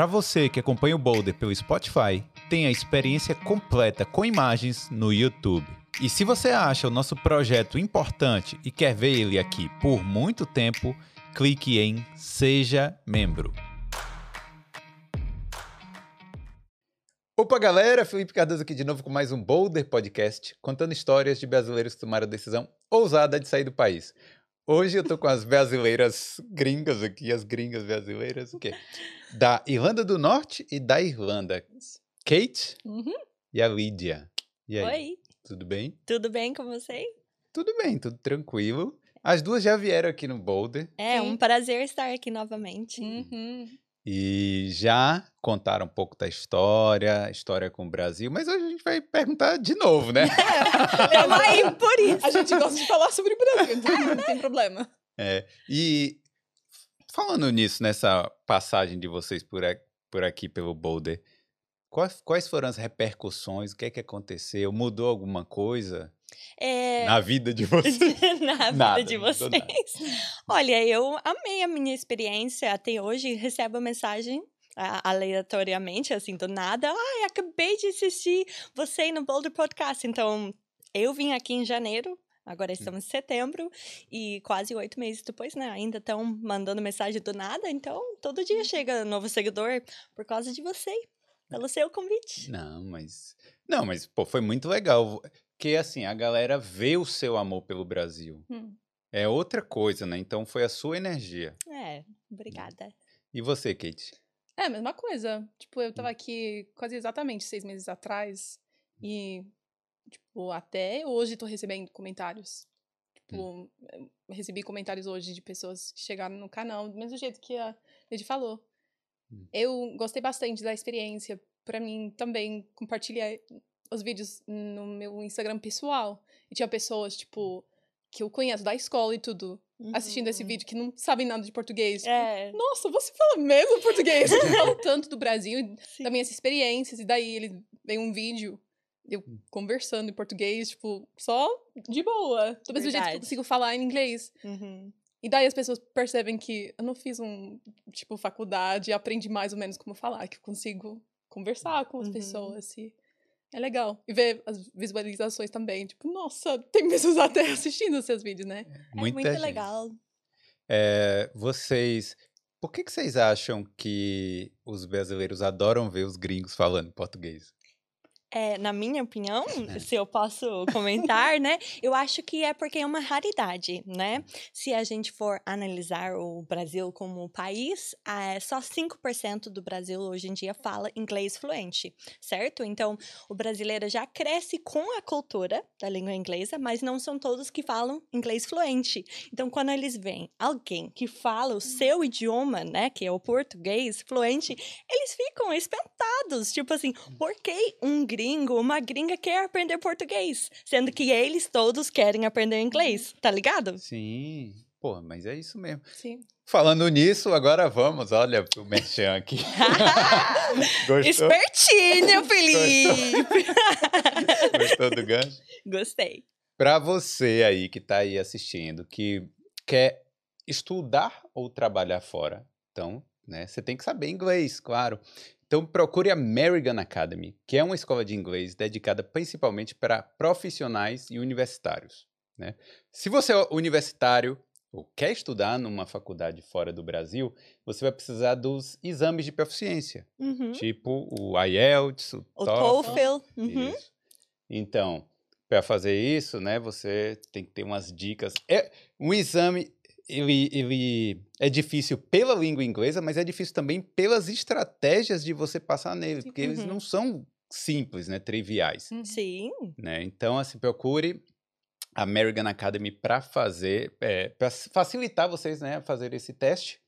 Para você que acompanha o Boulder pelo Spotify, tem a experiência completa com imagens no YouTube. E se você acha o nosso projeto importante e quer ver ele aqui por muito tempo, clique em Seja Membro. Opa, galera! Felipe Cardoso aqui de novo com mais um Boulder Podcast, contando histórias de brasileiros que tomaram a decisão ousada de sair do país. Hoje eu tô com as brasileiras gringas aqui, as gringas brasileiras, o quê? Da Irlanda do Norte e da Irlanda. Kate Uhum. e a Lídia. E aí, Oi, tudo bem? tudo bem com você? Tudo bem, tudo tranquilo. As duas já vieram aqui no Boulder É Sim. um prazer estar aqui novamente. Uhum. E já contaram um pouco da história, história com o Brasil, mas hoje a gente vai perguntar de novo, né? Tamo aí por isso. A gente gosta de falar sobre o Brasil, então não tem problema. É, e falando nisso, nessa passagem de vocês por, a- por aqui pelo Boulder, quais, quais foram as repercussões? O que é que aconteceu? Mudou alguma coisa É, na vida de vocês? na vida Nada, de vocês. Olha, eu amei a minha experiência até hoje. Recebo a mensagem aleatoriamente, assim, do nada. Ai, acabei de assistir você no Boulder Podcast. Então, eu vim aqui em janeiro. Agora estamos em setembro e quase oito meses depois, né? Ainda estão mandando mensagem do nada. Então, todo dia chega novo seguidor por causa de você, pelo seu convite. Não, mas. Não, mas, pô, foi muito legal. Porque, assim, a galera vê o seu amor pelo Brasil. Hum. É outra coisa, né? Então foi a sua energia. É, obrigada. E você, Kate? É a mesma coisa. Tipo, eu tava aqui quase exatamente seis meses atrás e, tipo, até hoje tô recebendo comentários. Tipo, eu recebi comentários hoje de pessoas que chegaram no canal, do mesmo jeito que a Lady falou. Hum. Eu gostei bastante da experiência. Pra mim, também compartilhar os vídeos no meu Instagram pessoal. E tinha pessoas, tipo, que eu conheço da escola e tudo, assistindo esse Uhum. vídeo, que não sabem nada de português. Tipo, É, nossa, você fala mesmo português? Eu falo tanto do Brasil e sim. das minhas experiências. E daí ele veio um vídeo, eu Hum. conversando em português, tipo, só de boa. Do mesmo jeito que eu consigo falar em inglês. Uhum. E daí as pessoas percebem que eu não fiz um, tipo, faculdade aprendi mais ou menos como falar, que eu consigo conversar com as Uhum. pessoas. E é legal. E ver as visualizações também. Tipo, nossa, tem pessoas até assistindo os seus vídeos, né? É muito gente. legal. É, vocês. Por que, que vocês acham que os brasileiros adoram ver os gringos falando português? É, na minha opinião, É. se eu posso comentar, né? Eu acho que é porque é uma raridade, né? Se a gente for analisar o Brasil como país, é, só 5% do Brasil hoje em dia fala inglês fluente, certo? Então, o brasileiro já cresce com a cultura da língua inglesa, mas não são todos que falam inglês fluente. Então, quando eles veem alguém que fala o seu idioma, né, que é o português fluente, eles ficam espantados, tipo assim, por que um gringo, uma gringa quer aprender português? Sendo que eles todos querem aprender inglês, tá ligado? Sim. Pô, mas é isso mesmo. Sim. Falando nisso, agora vamos, olha pro Merchan aqui. Gostou? Espertinho, Felipe! Gostou do gancho? Gostei. Para você aí que está aí assistindo, que quer estudar ou trabalhar fora, então, né, você tem que saber inglês, claro. Então, procure a American Academy, que é uma escola de inglês dedicada principalmente para profissionais e universitários. Né? Se você é universitário ou quer estudar numa faculdade fora do Brasil, você vai precisar dos exames de proficiência, Uhum. tipo o IELTS, o, O TOEFL. TOEFL. Uhum. Então, para fazer isso, né, você tem que ter umas dicas. É um exame, ele, ele é difícil pela língua inglesa, mas é difícil também pelas estratégias de você passar nele, porque eles Uhum. não são simples, né, triviais, Uhum. Sim. né? Então, assim, procure a American Academy para fazer, para facilitar vocês, né, a fazer esse teste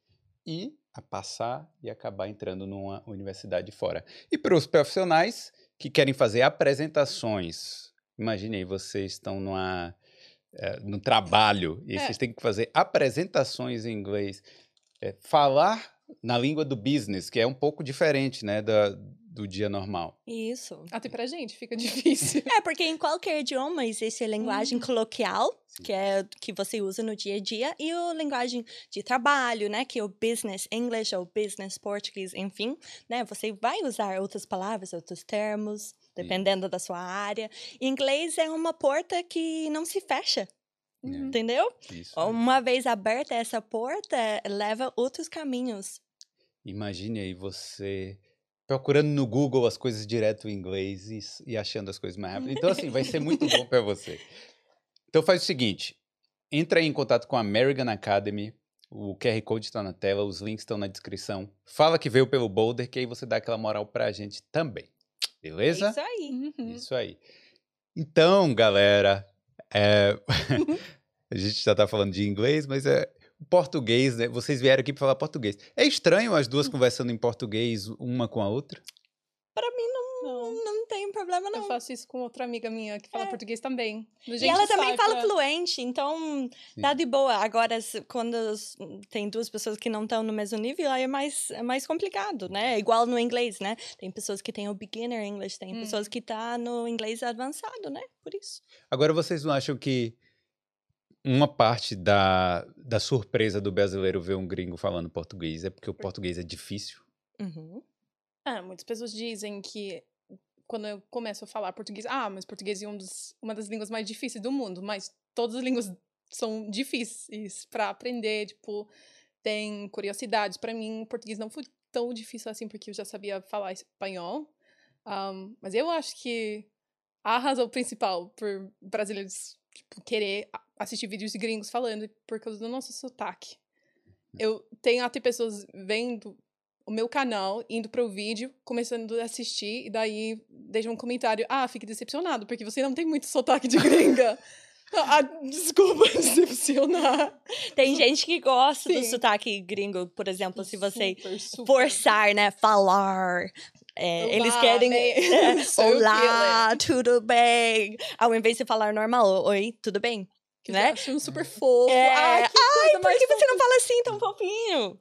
e a passar e acabar entrando numa universidade fora. E para os profissionais que querem fazer apresentações, imagine aí, vocês estão numa, eh, no trabalho e É. vocês têm que fazer apresentações em inglês, eh, falar na língua do business, que é um pouco diferente, né, da, do dia normal. Isso. Até pra gente fica difícil. É, porque em qualquer idioma existe a linguagem coloquial, Sim. que é que você usa no dia a dia, e a linguagem de trabalho, né, que é o business English ou business português, enfim, né, você vai usar outras palavras, outros termos, dependendo da sua área. Inglês é uma porta que não se fecha, Uhum. entendeu? Isso. Uma vez aberta essa porta, leva outros caminhos. Imagine aí você procurando no Google as coisas direto em inglês e, e achando as coisas mais rápido. Então, assim, vai ser muito bom para você. Então, faz o seguinte: entra aí em contato com a American Academy. O QR Code está na tela, os links estão na descrição. Fala que veio pelo Boulder, que aí você dá aquela moral pra gente também. Beleza? É isso aí. Uhum. Isso aí. Então, galera, é, a gente já tá falando de inglês, mas é português, né? Vocês vieram aqui para falar português. É estranho as duas conversando em português uma com a outra? Para mim não, Não. não tem problema Eu não. faço isso com outra amiga minha que fala É. português também. A E ela também fala pra- fluente, então tá de boa. Agora, quando tem duas pessoas que não estão no mesmo nível, aí é mais, é mais complicado, né? Igual no inglês, né? Tem pessoas que têm o beginner English, tem Hum. pessoas que tá no inglês avançado, né? Por isso. Agora, vocês não acham que uma parte da, da surpresa do brasileiro ver um gringo falando português é porque o português é difícil? Uhum. Ah, muitas pessoas dizem que quando eu começo a falar português, ah, mas português é um dos, uma das línguas mais difíceis do mundo, mas todas as línguas são difíceis para aprender, tipo, tem curiosidades. Para mim, o português não foi tão difícil assim porque eu já sabia falar espanhol. Ahm, mas eu acho que a razão principal por brasileiros tipo, querer assistir vídeos de gringos falando é por causa do nosso sotaque. Eu tenho até pessoas vendo o meu canal, indo para o vídeo, começando a assistir, e daí deixam um comentário: Ah, fique decepcionado, porque você não tem muito sotaque de gringa. ah, desculpa decepcionar. Tem gente que gosta do Sim. sotaque gringo, por exemplo, se você Super, super. forçar, né? Falar. É, eles Olá, querem. bem- é, Olá, tudo bem? Ao invés de falar normal, oi, tudo bem? Que né? eu acho um super fofo. É, Ai, que Ai, por que você não fala assim tão fofinho?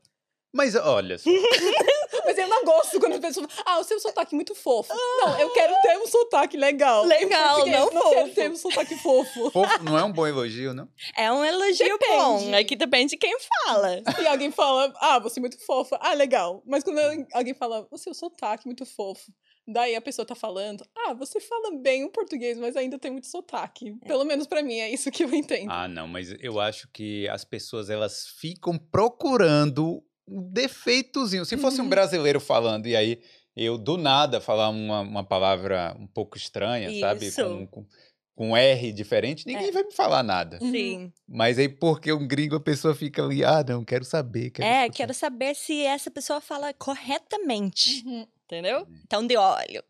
Mas olha só, Mas eu não gosto quando as pessoas falam, ah, o seu sotaque é muito fofo. Não, eu quero ter um sotaque legal. Legal, não não quero fofo. ter um sotaque fofo. fofo não é um bom elogio, não? É um elogio Depende. bom, é que depende de quem fala. E alguém fala, ah, você é muito fofa. Ah, legal. Mas quando alguém fala, o seu sotaque é muito fofo. Daí a pessoa tá falando, ah, você fala bem o português, mas ainda tem muito sotaque. Pelo menos pra mim, é isso que eu entendo. Ah, não, mas eu acho que as pessoas elas ficam procurando defeitozinho. Se fosse um Uhum. brasileiro falando e aí eu do nada falar uma, uma palavra um pouco estranha, sabe? Isso. Com, com, com R diferente, ninguém É. vai me falar nada. Uhum. Sim. Mas aí porque um gringo a pessoa fica ali, ah, não, quero saber. Quero É, escutar." quero saber se essa pessoa fala corretamente, Uhum, entendeu? Então, de olho.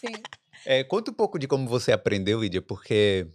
sim. É, conta um pouco de como você aprendeu, Lídia, porque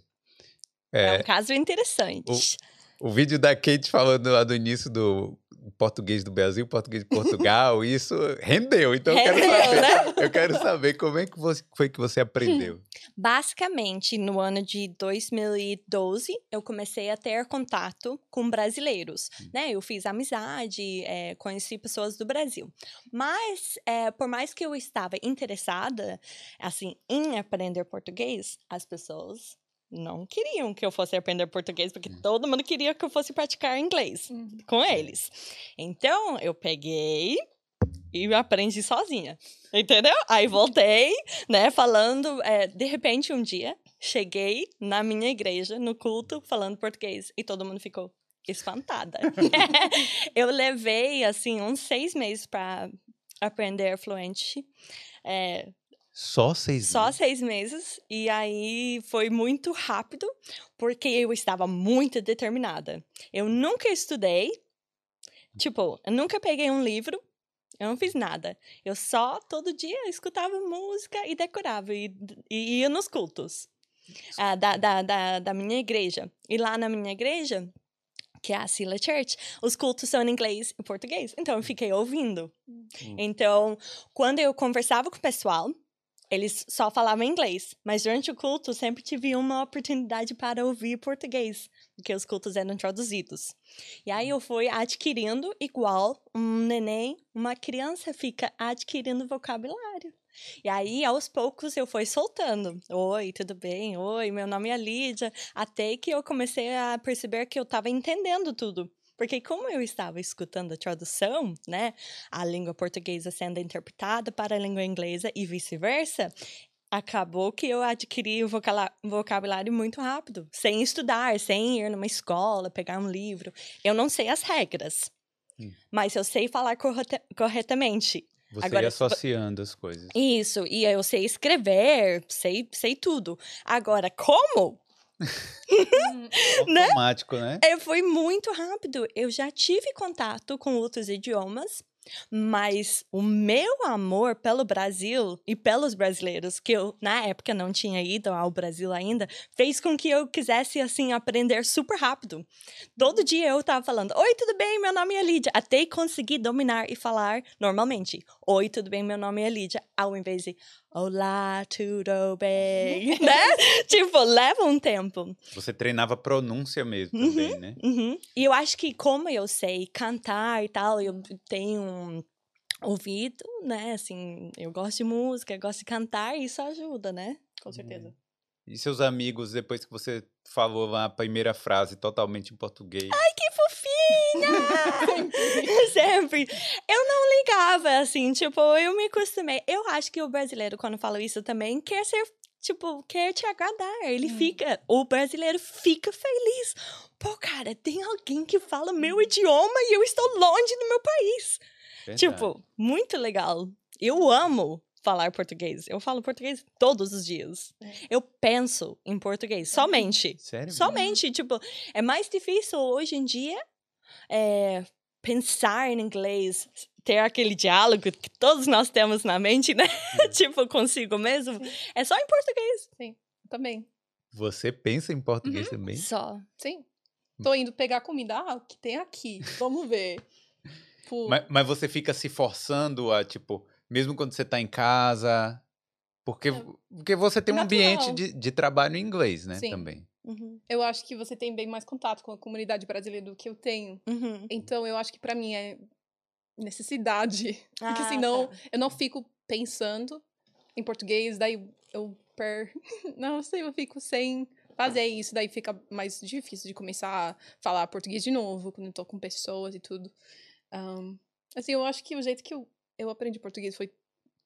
É, É, um caso interessante. o vídeo da Kate falando lá do início do português do Brasil, português de Portugal, isso rendeu. Então eu quero saber. né? Eu quero saber como é que você- foi que você aprendeu. Basicamente, no ano de 2012, eu comecei a ter contato com brasileiros, né? Eu fiz amizade, eh, conheci pessoas do Brasil. Mas, eh, por mais que eu estava interessada, assim, em aprender português, as pessoas não queriam que eu fosse aprender português, porque todo mundo queria que eu fosse praticar inglês Uhum. com eles. Então, eu peguei e aprendi sozinha. Entendeu? Aí voltei, né, falando. é, de repente, um dia, cheguei na minha igreja, no culto, falando português. E todo mundo ficou espantada. eu levei, assim, uns seis meses para aprender fluente. É, Só seis só meses? seis meses. E aí foi muito rápido, porque eu estava muito determinada. Eu nunca estudei. Tipo, eu nunca peguei um livro. Eu não fiz nada. Eu só, todo dia, escutava música e decorava. E, e ia nos cultos ah, da, da, da, da minha igreja. E lá na minha igreja, que é a Sila Church, os cultos são em inglês e português. Então, eu fiquei ouvindo. Hum. Então, quando eu conversava com o pessoal, eles só falavam inglês, mas durante o culto sempre tive uma oportunidade para ouvir português, porque os cultos eram traduzidos. E aí eu fui adquirindo igual um neném, uma criança fica adquirindo vocabulário. E aí, aos poucos, eu fui soltando. Oi, tudo bem? Oi, meu nome é Lídia. Até que eu comecei a perceber que eu estava entendendo tudo. Porque como eu estava escutando a tradução, né, a língua portuguesa sendo interpretada para a língua inglesa e vice-versa, acabou que eu adquiri o vocabulário muito rápido, sem estudar, sem ir numa escola, pegar um livro. Eu não sei as regras, hum. mas eu sei falar corretamente. Você Agora, ia associando as coisas. Isso, e eu sei escrever, sei, sei tudo. Agora, como? né? Automático, né? É, foi muito rápido. Eu já tive contato com outros idiomas, mas o meu amor pelo Brasil e pelos brasileiros, que eu na época não tinha ido ao Brasil ainda, fez com que eu quisesse assim aprender super rápido. Todo dia eu estava falando: "Oi, tudo bem? Meu nome é Lídia", até conseguir dominar e falar normalmente. "Oi, tudo bem? Meu nome é Lídia", ao invés de Olá, tudo bem? né? tipo, leva um tempo. Você treinava pronúncia mesmo uhum, também, né? Uhum. E eu acho que como eu sei cantar e tal, eu tenho um ouvido, né? Assim, eu gosto de música, eu gosto de cantar, e isso ajuda, né? Com certeza. Uhum. E seus amigos, depois que você falou a primeira frase totalmente em português? Ai, Sempre. Eu não ligava, assim, tipo, eu me acostumei. Eu acho que o brasileiro, quando fala isso também, quer ser tipo, quer te agradar. Ele hum. fica, o brasileiro fica feliz. Pô, cara, tem alguém que fala meu uhum. idioma e eu estou longe do meu país. Verdade. Tipo, muito legal. Eu amo falar português. Eu falo português todos os dias. É. Eu penso em português, somente. Sério? Somente. Tipo, é mais difícil hoje em dia é, pensar em inglês, ter aquele diálogo que todos nós temos na mente, né? É. tipo, consigo mesmo. Sim. É só em português. Sim, também. Você pensa em português uhum. também? Só. Sim. Tô indo pegar comida. Ah, o que tem aqui? Vamos ver. Mas, mas, você fica se forçando a, tipo, mesmo quando você está em casa. Porque, é. porque você tem um ambiente de, de trabalho em inglês, né? Sim. Também. Uhum. Eu acho que você tem bem mais contato com a comunidade brasileira do que eu tenho. Uhum. Então, eu acho que para mim é necessidade. Ah, porque senão tá. eu não fico pensando em português, daí eu per... Não sei, eu fico sem fazer isso, daí fica mais difícil de começar a falar português de novo, quando eu tô com pessoas e tudo. Um, assim, eu acho que o jeito que eu eu aprendi português foi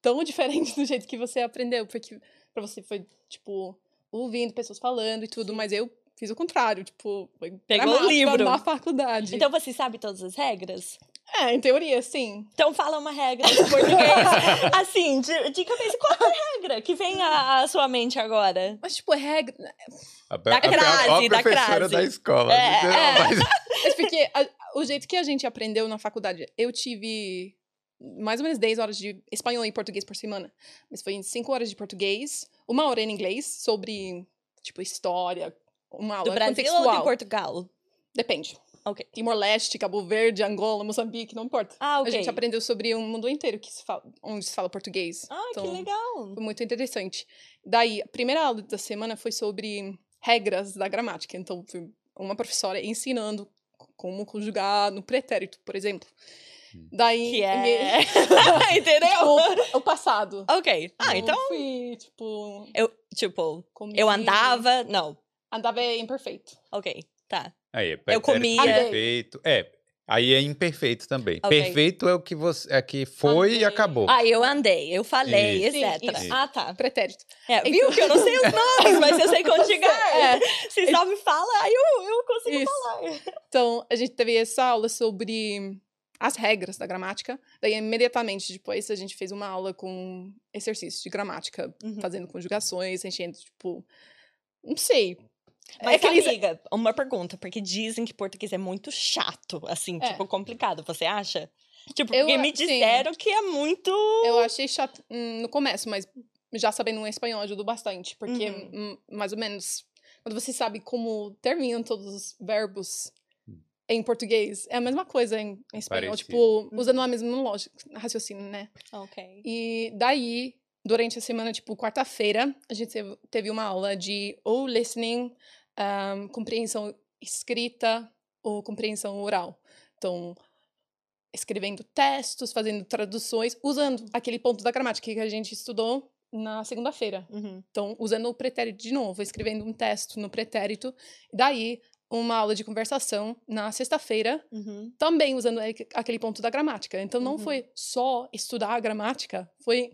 tão diferente do jeito que você aprendeu, porque para você foi, tipo, ouvindo pessoas falando e tudo, Sim. mas eu fiz o contrário, tipo, pegou o livro na faculdade. Então você sabe todas as regras? É, em teoria, sim. Então fala uma regra em português. assim, de, de cabeça, qual é a regra que vem à, à sua mente agora? Mas, tipo, regra. A, da crase, a, a, a da crase. da escola. É, é. Mas... mas porque a, o jeito que a gente aprendeu na faculdade, eu tive mais ou menos 10 horas de espanhol e português por semana. Mas foi 5 horas de português, uma hora em inglês sobre, tipo, história, uma aula do Brasil contextual. ou de Portugal? Depende. Ok. Timor-Leste, Cabo Verde, Angola, Moçambique, não importa. Ah, ok. A gente aprendeu sobre o mundo inteiro que se fala, onde se fala português. Ah, então, que legal. Foi muito interessante. Daí, a primeira aula da semana foi sobre regras da gramática. Então, uma professora ensinando como conjugar no pretérito, por exemplo. Daí. Que é. Entendeu? Tipo, o passado. Ok. Ah, eu então. Fui, tipo. Eu, tipo, eu andava. Não. Andava é imperfeito. Ok, tá. Aí, é eu comia. Perfeito. É. Aí é imperfeito também. Okay. Perfeito é o que você é que foi andei. e acabou. Ah, eu andei, eu falei, isso. etc. Sim, isso. Ah, tá. Pretérito. É, então... Viu que eu não sei os nomes, mas eu sei conjugar. É. Se só me fala, aí eu, eu consigo isso. falar. Então, a gente teve essa aula sobre as regras da gramática. Daí, imediatamente depois, a gente fez uma aula com exercícios de gramática, uhum. fazendo conjugações, enchendo, tipo. Não sei. Mas, é que amiga, uma pergunta, porque dizem que português é muito chato, assim, é. tipo, complicado. Você acha? Tipo, eu, porque me disseram sim. que é muito. Eu achei chato hum, no começo, mas já sabendo um espanhol ajudou bastante, porque uhum. mais ou menos quando você sabe como terminam todos os verbos em português. É a mesma coisa em, em espanhol. Parecido. Tipo, usando a mesma lógica, raciocínio, né? Ok. E daí, durante a semana, tipo, quarta-feira, a gente teve- uma aula de ou listening, ahm, compreensão escrita ou compreensão oral. Então, escrevendo textos, fazendo traduções, usando aquele ponto da gramática que a gente estudou na segunda-feira. Uhum. Então, usando o pretérito de novo, escrevendo um texto no pretérito. Daí, uma aula de conversação na sexta-feira, Uhum. também usando aque- aquele ponto da gramática. Então, não Uhum. foi só estudar a gramática, foi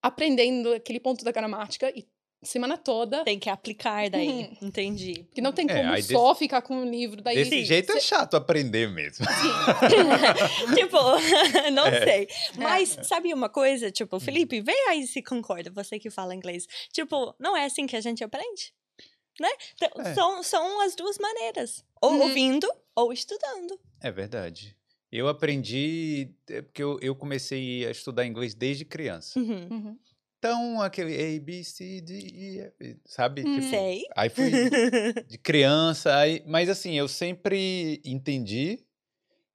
aprendendo aquele ponto da gramática e semana toda. Tem que aplicar daí. Uhum. Entendi. Que não tem É, como desse- só ficar com o livro. Daí, Desse Sim, jeito é chato aprender mesmo. tipo, não É. sei. Mas sabe uma coisa? Tipo, Felipe, vê aí se concorda, você que fala inglês. Tipo, não é assim que a gente aprende. Né? Então, É. são, são as duas maneiras. Ou Uhum. ouvindo ou estudando. É verdade. Eu aprendi, é, porque eu, eu comecei a estudar inglês desde criança. Uhum. Uhum. Então, aquele A, B, C, D, E, F, sabe? Hum. Tipo, Sei. Aí fui de criança, aí, mas assim, eu sempre entendi,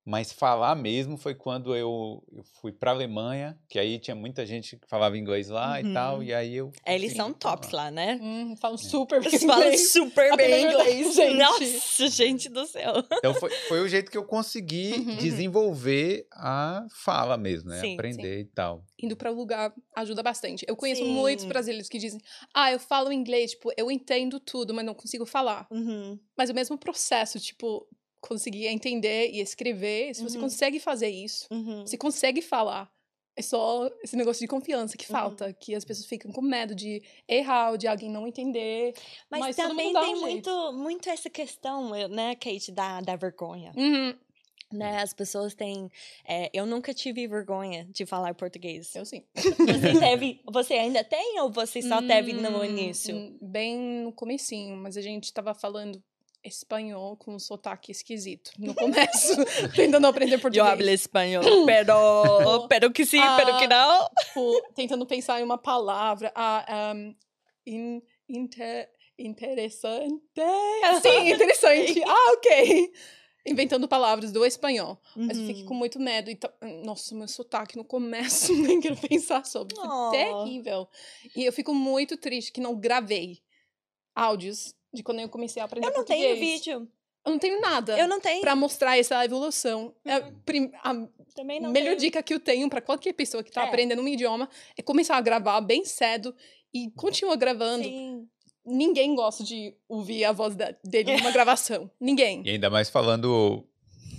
mas falar mesmo foi quando eu, eu fui pra Alemanha, que aí tinha muita gente que falava inglês lá e tal, Uhum. e aí eu. Eles consegui são tops lá, né? Hum, falam super bem Eles falam inglês. super bem inglês. gente. Nossa, gente do céu. Então foi, foi o jeito que eu consegui Uhum. desenvolver a fala mesmo, né? Sim, Aprender e tal. Indo para o lugar ajuda bastante. Eu conheço muitos Sim. brasileiros que dizem: Ah, eu falo inglês, tipo, eu entendo tudo, mas não consigo falar. Uhum. Mas o mesmo processo, tipo, conseguir entender e escrever, se você Uhum. consegue fazer isso, Uhum. você consegue falar. É só esse negócio de confiança que Uhum. falta, que as pessoas ficam com medo de errar, ou de alguém não entender. Mas, Mas também tem um muito, muito essa questão, né, Kate, da, da vergonha. Uhum. Né? As pessoas têm. eh, eu nunca tive vergonha de falar português. Eu sim. Você teve. Você ainda tem ou você só teve no Hum, início? hum, Bem no comecinho, mas a gente tava falando espanhol com um sotaque esquisito no começo, tentando aprender Eu português. hablo espanhol, pero, pero que sim, pero que não. Tipo, tentando pensar em uma palavra. Ah, um, in, inter, interessante. Sim, interessante. ah, ok. Inventando palavras do espanhol. Mas eu fiquei Uhum. com muito medo. E ta- Nossa, meu sotaque no começo, nem quero pensar sobre. Oh. terrível. E eu fico muito triste que não gravei áudios de quando eu comecei a aprender Eu não português. tenho vídeo. Eu não tenho nada Eu não tenho. pra mostrar essa evolução. É Uhum. prim- a Também não melhor tenho. dica que eu tenho pra qualquer pessoa que tá É. aprendendo um idioma é começar a gravar bem cedo e continua gravando. Sim. Ninguém gosta de ouvir a voz da- dele numa gravação. Ninguém. E ainda mais falando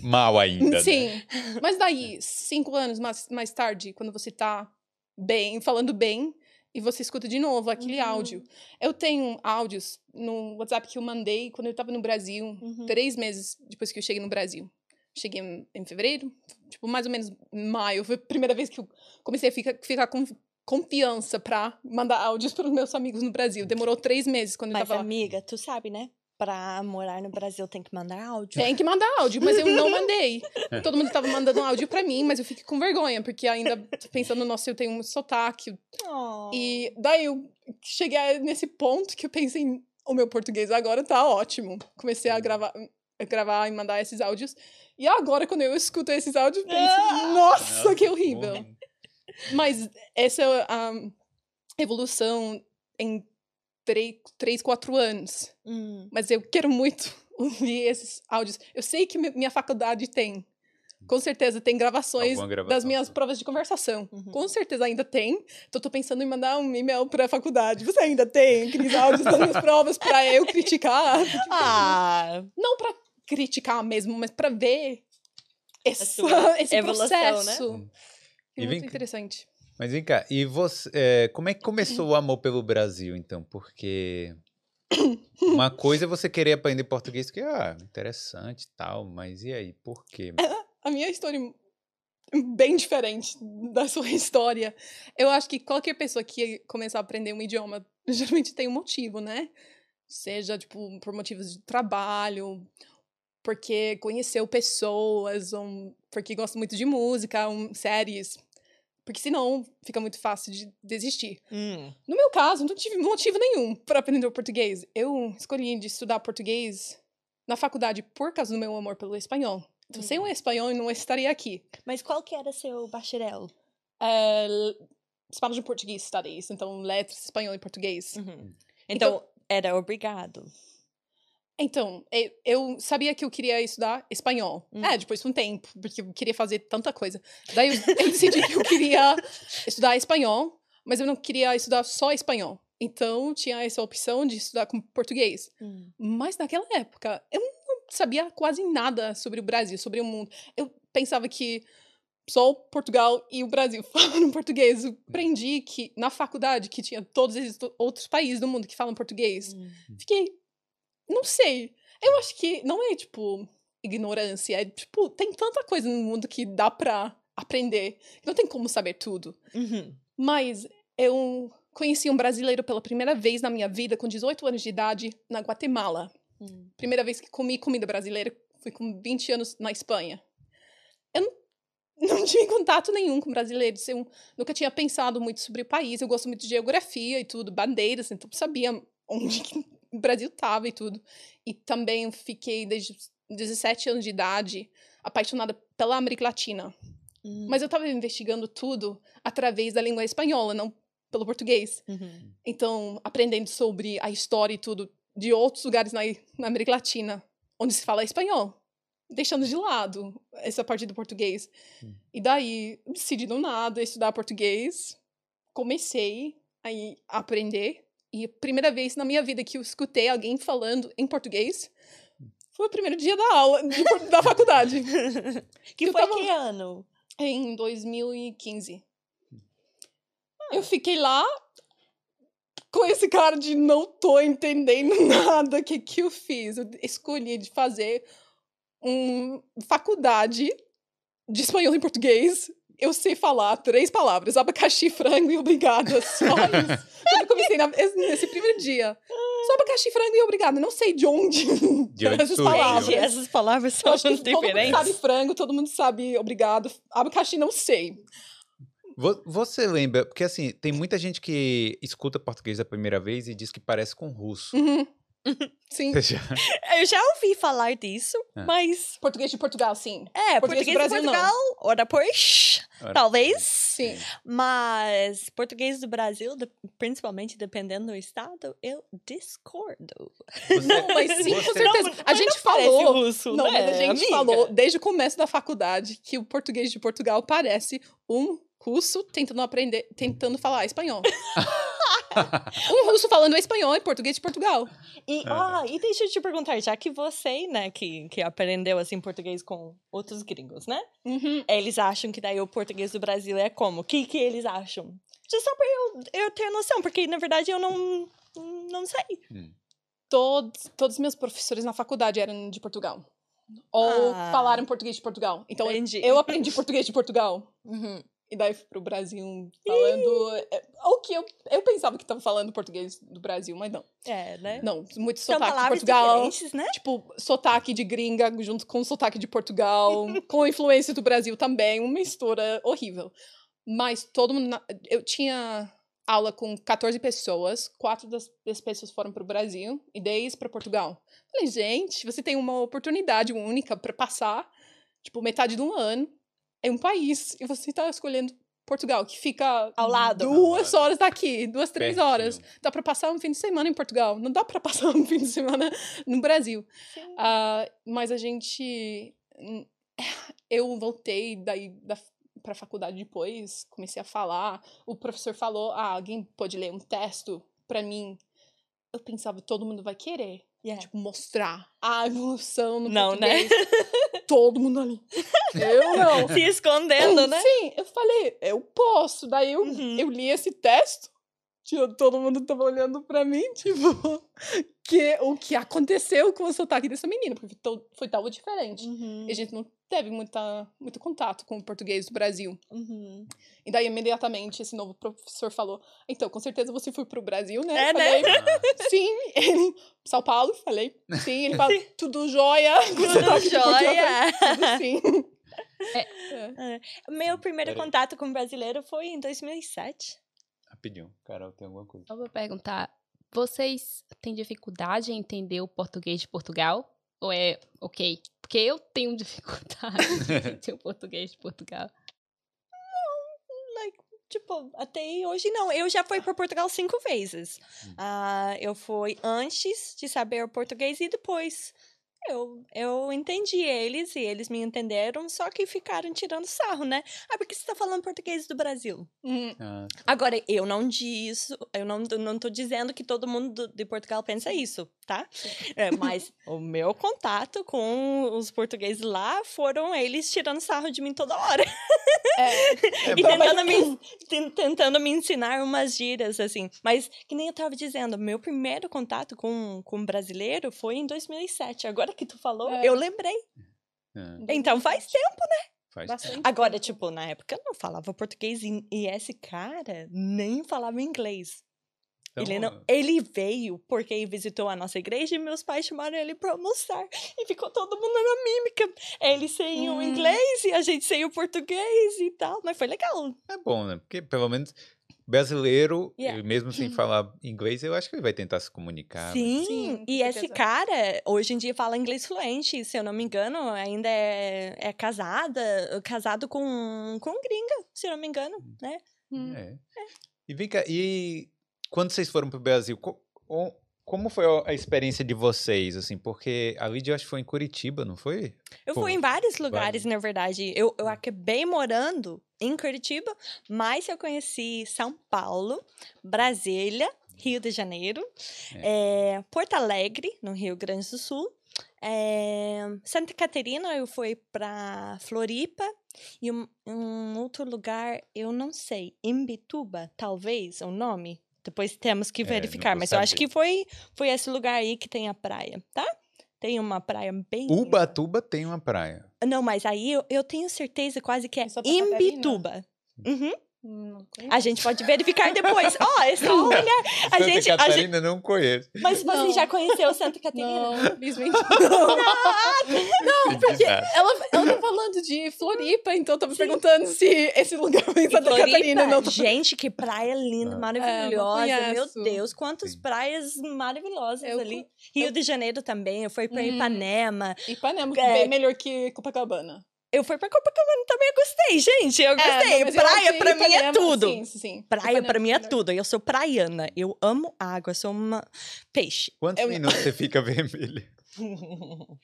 mal ainda. né? Sim. Mas daí, cinco anos mais, mais tarde, quando você tá bem, falando bem, e você escuta de novo aquele Uhum. áudio. Eu tenho áudios no WhatsApp que eu mandei quando eu tava no Brasil, Uhum. três meses depois que eu cheguei no Brasil. Cheguei em, fevereiro, tipo, mais ou menos maio. Foi a primeira vez que eu comecei a ficar, ficar com confiança pra mandar áudios para os meus amigos no Brasil. Demorou três meses quando eu Mas, tava lá. amiga, tu sabe, né? Pra morar no Brasil tem que mandar áudio. Tem que mandar áudio, mas eu não mandei. Todo mundo tava mandando áudio pra mim, mas eu fiquei com vergonha, porque ainda tô pensando, nossa, eu tenho um sotaque. Oh. E daí eu cheguei nesse ponto que eu pensei, o meu português agora tá ótimo. Comecei a gravar, a gravar e mandar esses áudios. E agora, quando eu escuto esses áudios, eu penso, Ah! nossa, que horrível. horrível. Mas essa é a evolução em três, três, quatro anos. Hum. Mas eu quero muito ouvir esses áudios. Eu sei que mi- minha faculdade tem. Com certeza tem gravações gravação das minhas sua. provas de conversação. Uhum. Com certeza ainda tem. Então tô pensando em mandar um e-mail para a faculdade. Você ainda tem aqueles áudios das minhas provas para eu criticar? Ah, Não para criticar mesmo, mas para ver essa, esse evolução, né? processo. Hum. É E muito vem- interessante. Mas vem cá, e você, é, como é que começou o amor pelo Brasil, então? Porque uma coisa é você querer aprender português, que ah, interessante e tal, mas e aí, por quê? a minha história é bem diferente da sua história. Eu acho que qualquer pessoa que começar a aprender um idioma geralmente tem um motivo, né? Seja, tipo, por motivos de trabalho, porque conheceu pessoas, ou porque gosta muito de música, um, séries. Porque senão fica muito fácil de desistir. hum. No meu caso, não tive motivo nenhum para aprender o português. Eu escolhi de estudar português na faculdade por causa do meu amor pelo espanhol. Então, sem o espanhol, eu não estaria aqui. Mas qual que era seu bacharel? É, Spanish and Portuguese Studies, então letras, espanhol e português. Uhum. Então, era obrigado. Então, eu sabia que eu queria estudar espanhol. Hum. É, depois de um tempo, porque eu queria fazer tanta coisa. Daí eu, eu decidi que eu queria estudar espanhol, mas eu não queria estudar só espanhol. Então, tinha essa opção de estudar com português. Hum. Mas naquela época, eu não sabia quase nada sobre o Brasil, sobre o mundo. Eu pensava que só Portugal e o Brasil falam português. Eu aprendi que na faculdade que tinha todos esses outros países do mundo que falam português. Hum. Fiquei, não sei. Eu acho que não é tipo ignorância, é tipo, tem tanta coisa no mundo que dá pra aprender. Não tem como saber tudo. Uhum. Mas eu conheci um brasileiro pela primeira vez na minha vida, com 18 anos de idade, na Guatemala. Hum. Primeira vez que comi comida brasileira, fui com 20 anos na Espanha. Eu não, não tive contato nenhum com brasileiros. Eu nunca tinha pensado muito sobre o país. Eu gosto muito de geografia e tudo, bandeiras, então sabia onde o Brasil estava e tudo. E também fiquei desde os 17 anos de idade apaixonada pela América Latina. Hum. Mas eu estava investigando tudo através da língua espanhola, não pelo português. Uhum. Então, aprendendo sobre a história e tudo de outros lugares na, na América Latina, onde se fala espanhol, deixando de lado essa parte do português. Hum. E daí, decidi do nada estudar português, comecei a aprender, e a primeira vez na minha vida que eu escutei alguém falando em português foi o primeiro dia da aula, de da faculdade, que Eu foi tava- que ano? em 2015. Eu fiquei lá com esse cara de não tô entendendo nada. O que que eu fiz? Eu escolhi de fazer uma faculdade de espanhol e português. Eu sei falar três palavras: abacaxi, frango e obrigada. Só isso. Quando eu comecei na- nesse primeiro dia. Só abacaxi, frango e obrigada. Não sei de onde. De onde essas surgiu. palavras. Gente, essas palavras são acho que todo mundo diferentes. sabe frango, todo mundo sabe obrigado. Abacaxi, não sei. Vo- Você lembra, porque assim, tem muita gente que escuta português a primeira vez e diz que parece com russo. Uhum. Sim. Já- Eu já ouvi falar disso, É. mas. Português de Portugal, sim. É, Português português, do de Brasil, não. Portugal, ou depois, Ora, talvez. Sim. Mas português do Brasil, de- principalmente dependendo do estado, eu discordo. Você- Não, mas sim, com você- certeza. a Mas gente não falou. russo, Não, né, mas a gente amiga? falou desde o começo da faculdade que o português de Portugal parece um russo tentando aprender, tentando falar espanhol. um russo falando espanhol em português de Portugal. E, ah, e deixa eu te perguntar, já que você, né, que, que aprendeu assim português com outros gringos, né? Uhum. Eles acham que daí o português do Brasil é como? O que, que eles acham? Just só pra eu, eu ter noção, porque na verdade eu não, não sei. Todos, todos os meus professores na faculdade eram de Portugal. Ou Ah. falaram português de Portugal. Então, Entendi. eu aprendi português de Portugal. Uhum. E daí fui pro Brasil falando. é, O que eu, eu pensava que tava falando português do Brasil, mas não. É, né? Não, muito São sotaque de Portugal. né? Tipo, sotaque de gringa junto com sotaque de Portugal, com influência do Brasil também, uma mistura horrível. Mas todo mundo. na- Eu tinha aula com 14 pessoas, quatro das, das pessoas foram pro Brasil e 10 para Portugal. Falei, gente, você tem uma oportunidade única para passar, tipo, metade de um ano em um país e você tá escolhendo Portugal, que fica Ao lado. duas horas daqui, duas, três Pertinho. horas. Dá para passar um fim de semana em Portugal. Não dá para passar um fim de semana no Brasil. Ah, mas a gente. Eu voltei daí da, pra faculdade depois, comecei a falar. O professor falou: ah, alguém pode ler um texto pra mim. Eu pensava, todo mundo vai querer. Yeah. Tipo, mostrar a evolução no Não, né? português. Todo mundo ali. Eu não. Se escondendo, né? Sim, eu falei, eu posso. Daí eu, Uhum. eu li esse texto. Todo mundo tava olhando pra mim, tipo, que, o que aconteceu com o sotaque dessa menina, porque to- foi tão diferente. Uhum. E a gente não teve muita, muito contato com o português do Brasil. Uhum. E daí, imediatamente, esse novo professor falou: Então, com certeza você foi pro Brasil, né? É, né? falei, Sim, ele. São Paulo, falei. Sim, ele falou: Tudo jóia. Tudo sotaque de Portugal, eu falei, jóia. Tudo sim. Meu primeiro Peraí. contato com brasileiro foi em 2007. Rapidinho, Carol, tem alguma coisa? Só vou perguntar, vocês têm dificuldade em entender o português de Portugal? Ou é ok? Porque eu tenho dificuldade em entender o português de Portugal. tipo, até hoje não. Eu já fui para Portugal cinco vezes. Ah, eu fui antes de saber o português e depois. Eu, eu entendi eles e eles me entenderam, só que ficaram tirando sarro, né? Ah, porque você tá falando português do Brasil? Hum, Ah, Agora, eu não disse, eu não, não tô dizendo que todo mundo do- de Portugal pensa isso, tá? É, mas o meu contato com os portugueses lá foram eles tirando sarro de mim toda hora. é, é e bom. tentando me, ten- tentando me ensinar umas gírias, assim. Mas, que nem eu tava dizendo, meu primeiro contato com, com brasileiro foi em 2007. Agora que tu falou, É. eu lembrei. Ah, Então, faz tempo. faz bastante. Agora, tempo. tipo, na época eu não falava português e, e esse cara nem falava inglês. ele, Então, não, ele veio porque visitou a nossa igreja e meus pais chamaram ele pra almoçar. E ficou todo mundo na mímica. Ele sem o Hum. inglês e a gente sem o português e tal. Mas foi legal. É bom, né? Porque pelo menos brasileiro, Yeah. eh, mesmo sem falar inglês, eu acho que ele vai tentar se comunicar. Sim, Sim, com e esse certeza. cara, hoje em dia, fala inglês fluente. Se eu não me engano, ainda é, é casada, casado com, com gringa, se eu não me engano, né? Hum. É. E vem cá, e quando vocês foram pro Brasil, como foi a- experiência de vocês, assim? Porque a Lídia, eu acho que foi em Curitiba, não foi? Eu Pô, fui em vários lugares, vários. na verdade. Eu, eu acabei morando em Curitiba, mas eu conheci São Paulo, Brasília, Rio de Janeiro, eh, Porto Alegre, no Rio Grande do Sul. eh, Santa Catarina, eu fui para Floripa e um, um outro lugar, eu não sei, Imbituba, talvez, o nome. Depois temos que É, verificar, vou mas eu acho saber. que foi, foi esse lugar aí que tem a praia, tá? Tem uma praia bem Ubatuba tem uma praia. não, mas aí eu, eu tenho certeza quase que é? Imbituba. Uhum. A gente pode verificar depois. Ó, essa mulher. A Santa gente, a gente, Catarina não conheço. mas você Não. já conheceu Santa Catarina? Não, infelizmente não. Não, Porque ela, ela tá falando de Floripa, então eu tava perguntando se esse lugar foi em Santa Floripa, Catarina. Não, Gente, que praia linda, Ah. maravilhosa. Meu conheço. Deus, quantas Sim. praias maravilhosas Eu ali. co- Rio de Janeiro também, eu fui pra Hum. Ipanema. Ipanema, É. bem melhor que Copacabana. Eu fui pra Copacabana também, eu gostei, gente. Eu gostei. É, não, eu praia achei pra mim é tudo. Sim, sim, sim. Praia pra mim é tudo. Eu sou praiana. Eu amo água, sou uma peixe. Quantos Eu- minutos você fica vermelho?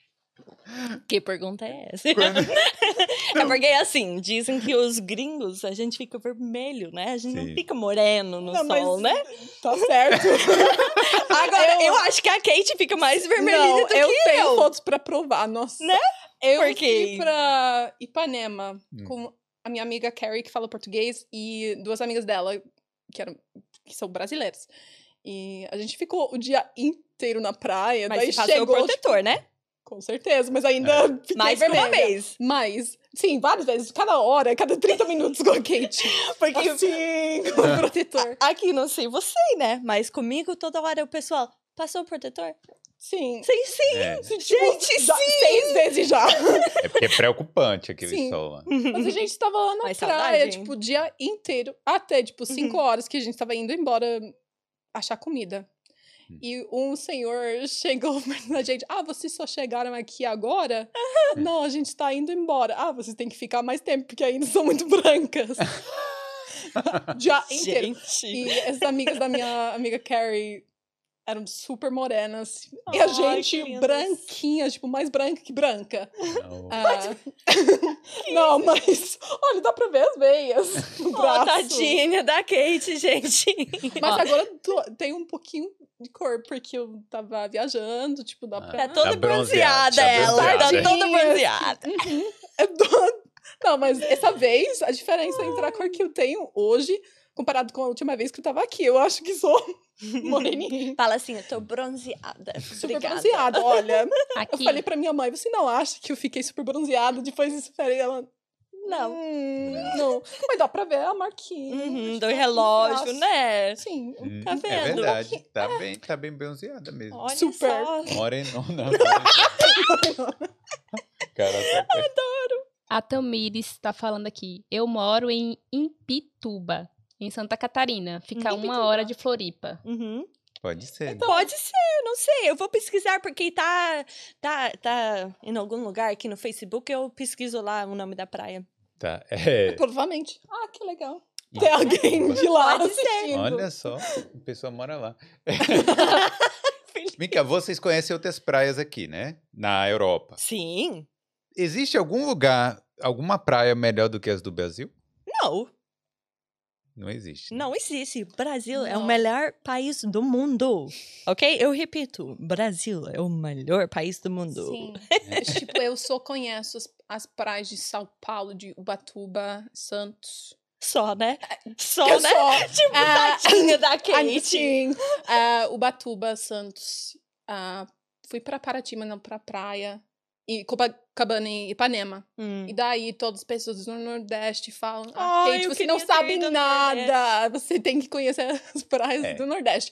Que pergunta é essa? Quando- É porque, assim, dizem que os gringos, a gente fica vermelho, né? A gente Sim. não fica moreno no Não, sol, né? Tá certo. Agora, eu... eu- acho que a Kate fica mais vermelhinha Não, do eu que tenho eu. fotos pra provar, nossa. Né? Eu Porque- fui pra Ipanema Hum. com a minha amiga Carrie, que fala português, e duas amigas dela, que, eram, que são brasileiras. E a gente ficou o dia inteiro na praia, Mas daí você passou o chegou... protetor, né? tipo, com certeza, mas ainda fiquei Mais que uma vermelha. vez. Mas, sim, várias vezes, cada hora, cada 30 minutos com a Kate. Porque Assim, com o protetor. aqui, não sei você, né? Mas comigo, toda hora o pessoal, passou o protetor? Sim. Sim, sim. É, Gente, já, sim. Seis vezes já. é porque é preocupante aquele Sim. sol lá. Mas a gente tava lá na Mas praia, saudade, tipo, o dia inteiro. Até, tipo, cinco horas que a gente tava indo embora achar comida. Hum. E um senhor chegou pra gente. Ah, vocês só chegaram aqui agora? Não, a gente tá indo embora. Ah, vocês têm que ficar mais tempo, porque ainda são muito brancas. dia inteiro. Gente. E essas amigas da minha amiga Carrie eram super morenas. e a gente branquinha, tipo, mais branca que branca. Não. Ah, não, mas olha, dá pra ver as veias no Oh, braço. tadinha da Kate, gente. Mas agora tô- tem um pouquinho de cor, porque eu tava viajando, tipo, dá Ah. pra... Tá toda Tá bronzeada, bronzeada, tá ela. Tá toda bronzeada. Uhum. É do- Não, mas essa vez, a diferença entre a cor que eu tenho hoje, comparado com a última vez que eu tava aqui, eu acho que sou moreninha. Fala assim, eu tô bronzeada. Super Obrigada. bronzeada, olha. Eu Aqui, falei pra minha mãe, você não acha que eu fiquei super bronzeada depois disso? Eu falei, ela... Não. "Hum, não. Mas dá pra ver a marquinha. Uhum, do no relógio, braço. né? Sim. Hum, Tá É vendo? verdade. Tá bem, tá bem bronzeada mesmo. Olha Super. só. Morenona. Cara, tá a Tamires está falando aqui. Eu moro em Impituba, em Santa Catarina. Fica uma hora de Floripa. Uhum. Pode ser. Então, Pode ser, não sei. Eu vou pesquisar porque tá, tá, tá em algum lugar aqui no Facebook. Eu pesquiso lá o nome da praia. Tá. É. Provavelmente. Ah, que legal. Tem alguém de lá Pode ser. assistindo. Olha só, a pessoa mora lá. Vem cá, vocês conhecem outras praias aqui, né? Na Europa. Sim. Existe algum lugar, alguma praia melhor do que as do Brasil? Não, Não existe. né? não existe. Brasil é o Não. melhor país do mundo. Ok? Eu repito, Brasil é o melhor país do mundo. Sim. tipo, eu só conheço as, as praias de São Paulo, de Ubatuba, Santos. Só, né? Só, Eu né? só. Tipo, tadinha da Kate. Ah, Ubatuba, Santos. Ah, fui pra Paraty, mas não pra praia. E Copacabana e Ipanema. Hum. E daí todas as pessoas do Nordeste falam: Ai, ah, Kate, você não queria ter sabe nada. Você tem que conhecer as praias É. do Nordeste.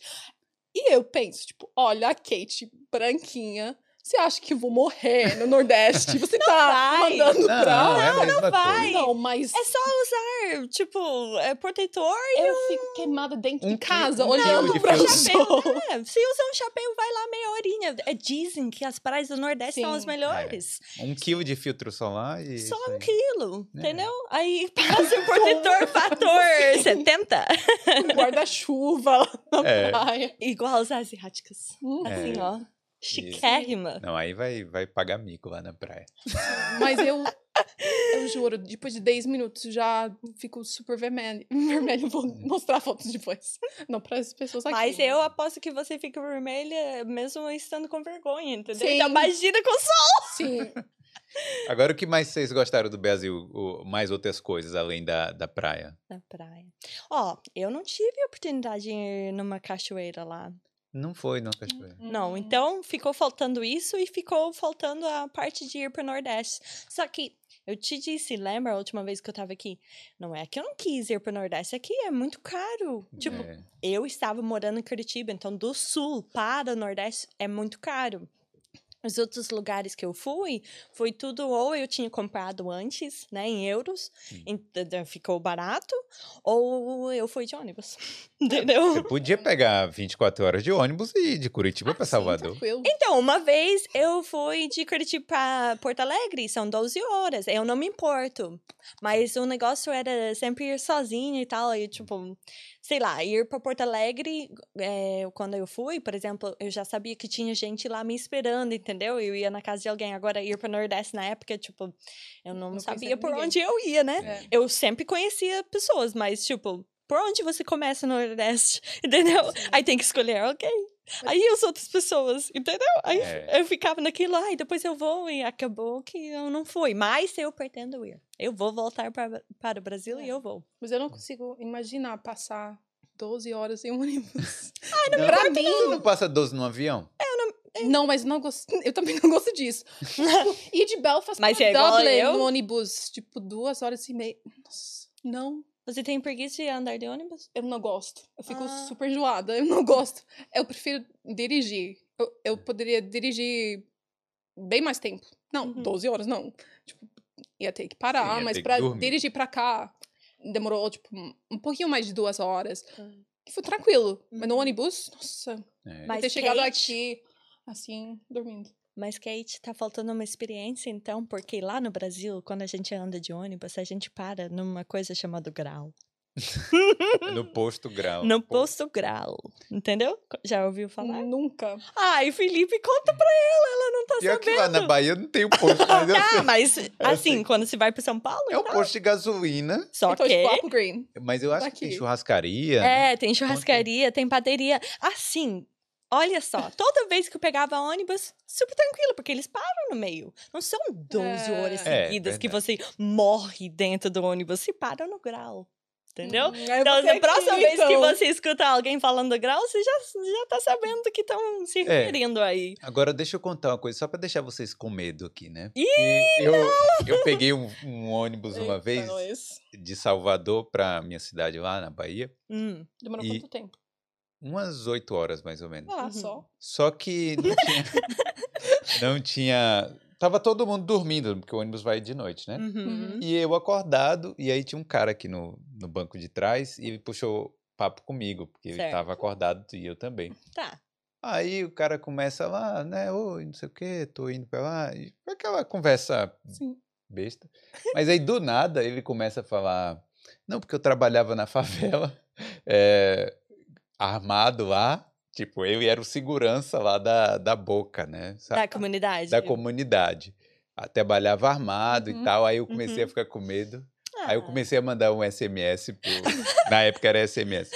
E eu penso, tipo, olha a Kate branquinha. Você acha que eu vou morrer no Nordeste? Você tá vai. mandando Não, pra. não, é a mesma vai. Não, mas É só usar, tipo, é, protetor eu fico queimada dentro Um de casa, um olhando pra filtro. sol. É, se usa um chapéu, vai lá meia horinha. É, dizem que as praias do Nordeste são as Sim. melhores. Um quilo de filtro solar e. Só um quilo, É. entendeu? Aí passa o protetor fator 70. Um guarda-chuva lá na É. praia. Igual as asiáticas. Hum. É. Assim, ó. Chiquérrima. Não, aí vai, vai pagar mico lá na praia. Mas eu, eu juro, depois de 10 minutos já fico super vermelho. Vermelho, vou mostrar fotos depois. Não para as pessoas aqui. Mas eu aposto que você fica vermelha mesmo estando com vergonha, entendeu? Sim. Então imagina com sol. Sim. Agora, o que mais vocês gostaram do Brasil? O- mais outras coisas além da, da praia? Na praia. Ó, eu não tive a oportunidade de ir numa cachoeira lá. Não foi, não, cachoeira. Não, Hum. então ficou faltando isso e ficou faltando a parte de ir para o Nordeste. Só que eu te disse, lembra a última vez que eu tava aqui? Não é que eu não quis ir para o Nordeste, aqui é muito caro. Tipo, É. eu estava morando em Curitiba, então do sul para o Nordeste é muito caro. Os outros lugares que eu fui, foi tudo ou eu tinha comprado antes, né, em euros, então ficou barato, ou eu fui de ônibus, entendeu? Você podia pegar 24 horas de ônibus e ir de Curitiba Ah, para sim, Salvador. tranquilo. Então, uma vez eu fui de Curitiba para Porto Alegre, são 12 horas, eu não me importo. Mas o negócio era sempre ir sozinha e tal, e tipo, sei lá, ir para Porto Alegre, eh, quando eu fui, por exemplo, eu já sabia que tinha gente lá me esperando, entendeu? Eu ia na casa de alguém. Agora, ir para Nordeste na época, tipo, eu não, Não sabia por ninguém. onde eu ia, né? É. Eu sempre conhecia pessoas, mas, tipo, por onde você começa no Nordeste? Entendeu? Sim. Aí tem que escolher alguém. Aí as outras pessoas, entendeu? Aí É. eu ficava naquilo, ai, depois eu vou, e acabou que eu não fui. Mas eu pretendo ir. Eu vou voltar para, para o Brasil e É. eu vou. Mas eu não consigo imaginar passar 12 horas em um ônibus. Não, pra Você mim. não passa 12 no avião? Não, mas não gosto. Eu também não gosto disso. Ir de Belfast Mas pra é Dublin eu? no ônibus, tipo, duas horas e meia. Nossa, não. Você tem preguiça de andar de ônibus? Eu não gosto. Eu fico Ah. super enjoada. Eu não gosto. Eu prefiro dirigir. Eu, eu poderia dirigir bem mais tempo. Não, Uhum. 12 horas, não. Tipo, ia ter que parar, Sim, mas dormir. dirigir pra cá, demorou, tipo, um- pouquinho mais de duas horas. Hum. Que foi tranquilo. Mas no Uhum. ônibus, nossa, É. Mas ter chegado aqui, assim, dormindo. Mas, Kate, tá faltando uma experiência, então, porque lá no Brasil, quando a gente anda de ônibus, a gente para numa coisa chamada grau. No posto grau. No posto grau. Entendeu? Já ouviu falar? Nunca. Ai, Felipe, conta pra ela, ela não tá Pior que sabendo. lá na Bahia não tem um posto, mas eu sei. Ah, mas assim, sei. quando você vai pra São Paulo, É um então, posto de gasolina, só então, que tipo, Green. mas eu acho que tem Daqui. churrascaria. né? é, tem churrascaria, tem padaria. Assim, olha só, toda vez que eu pegava ônibus, super tranquilo, porque eles param no meio. Não são 12 É. horas É, seguidas que verdade. você morre dentro do ônibus, se param no grau. Entendeu? Hum, Então, você da próxima vez que então. você escuta alguém falando grau, você já, já tá sabendo do que estão se É. referindo aí. Agora deixa eu contar uma coisa, só pra deixar vocês com medo aqui, né? Ih, E eu, eu peguei um, um ônibus uma Eita, vez nós. de Salvador pra minha cidade lá na Bahia, Hum. Demorou E- quanto tempo? Umas oito horas mais ou menos. Ah, Uhum. só. Só que não tinha. não tinha. Tava todo mundo dormindo, porque o ônibus vai de noite, né? Uhum. E eu acordado, e aí tinha um cara aqui no, no banco de trás e ele puxou papo comigo, porque ele Certo. tava acordado e eu também. Tá. Aí o cara começa lá, né? Oi, não sei o quê, tô indo pra lá. E foi aquela conversa Sim. besta. Mas aí do nada ele começa a falar: Não, porque eu trabalhava na favela, eh, armado lá, tipo, eu era o segurança lá da, da boca, né? Da sabe? comunidade. Da comunidade. Ah, Trabalhava armado e Uhum, tal, aí eu comecei a uhum. ficar com medo. Aí eu Ah, comecei a mandar um SMS, pro... na época era SMS,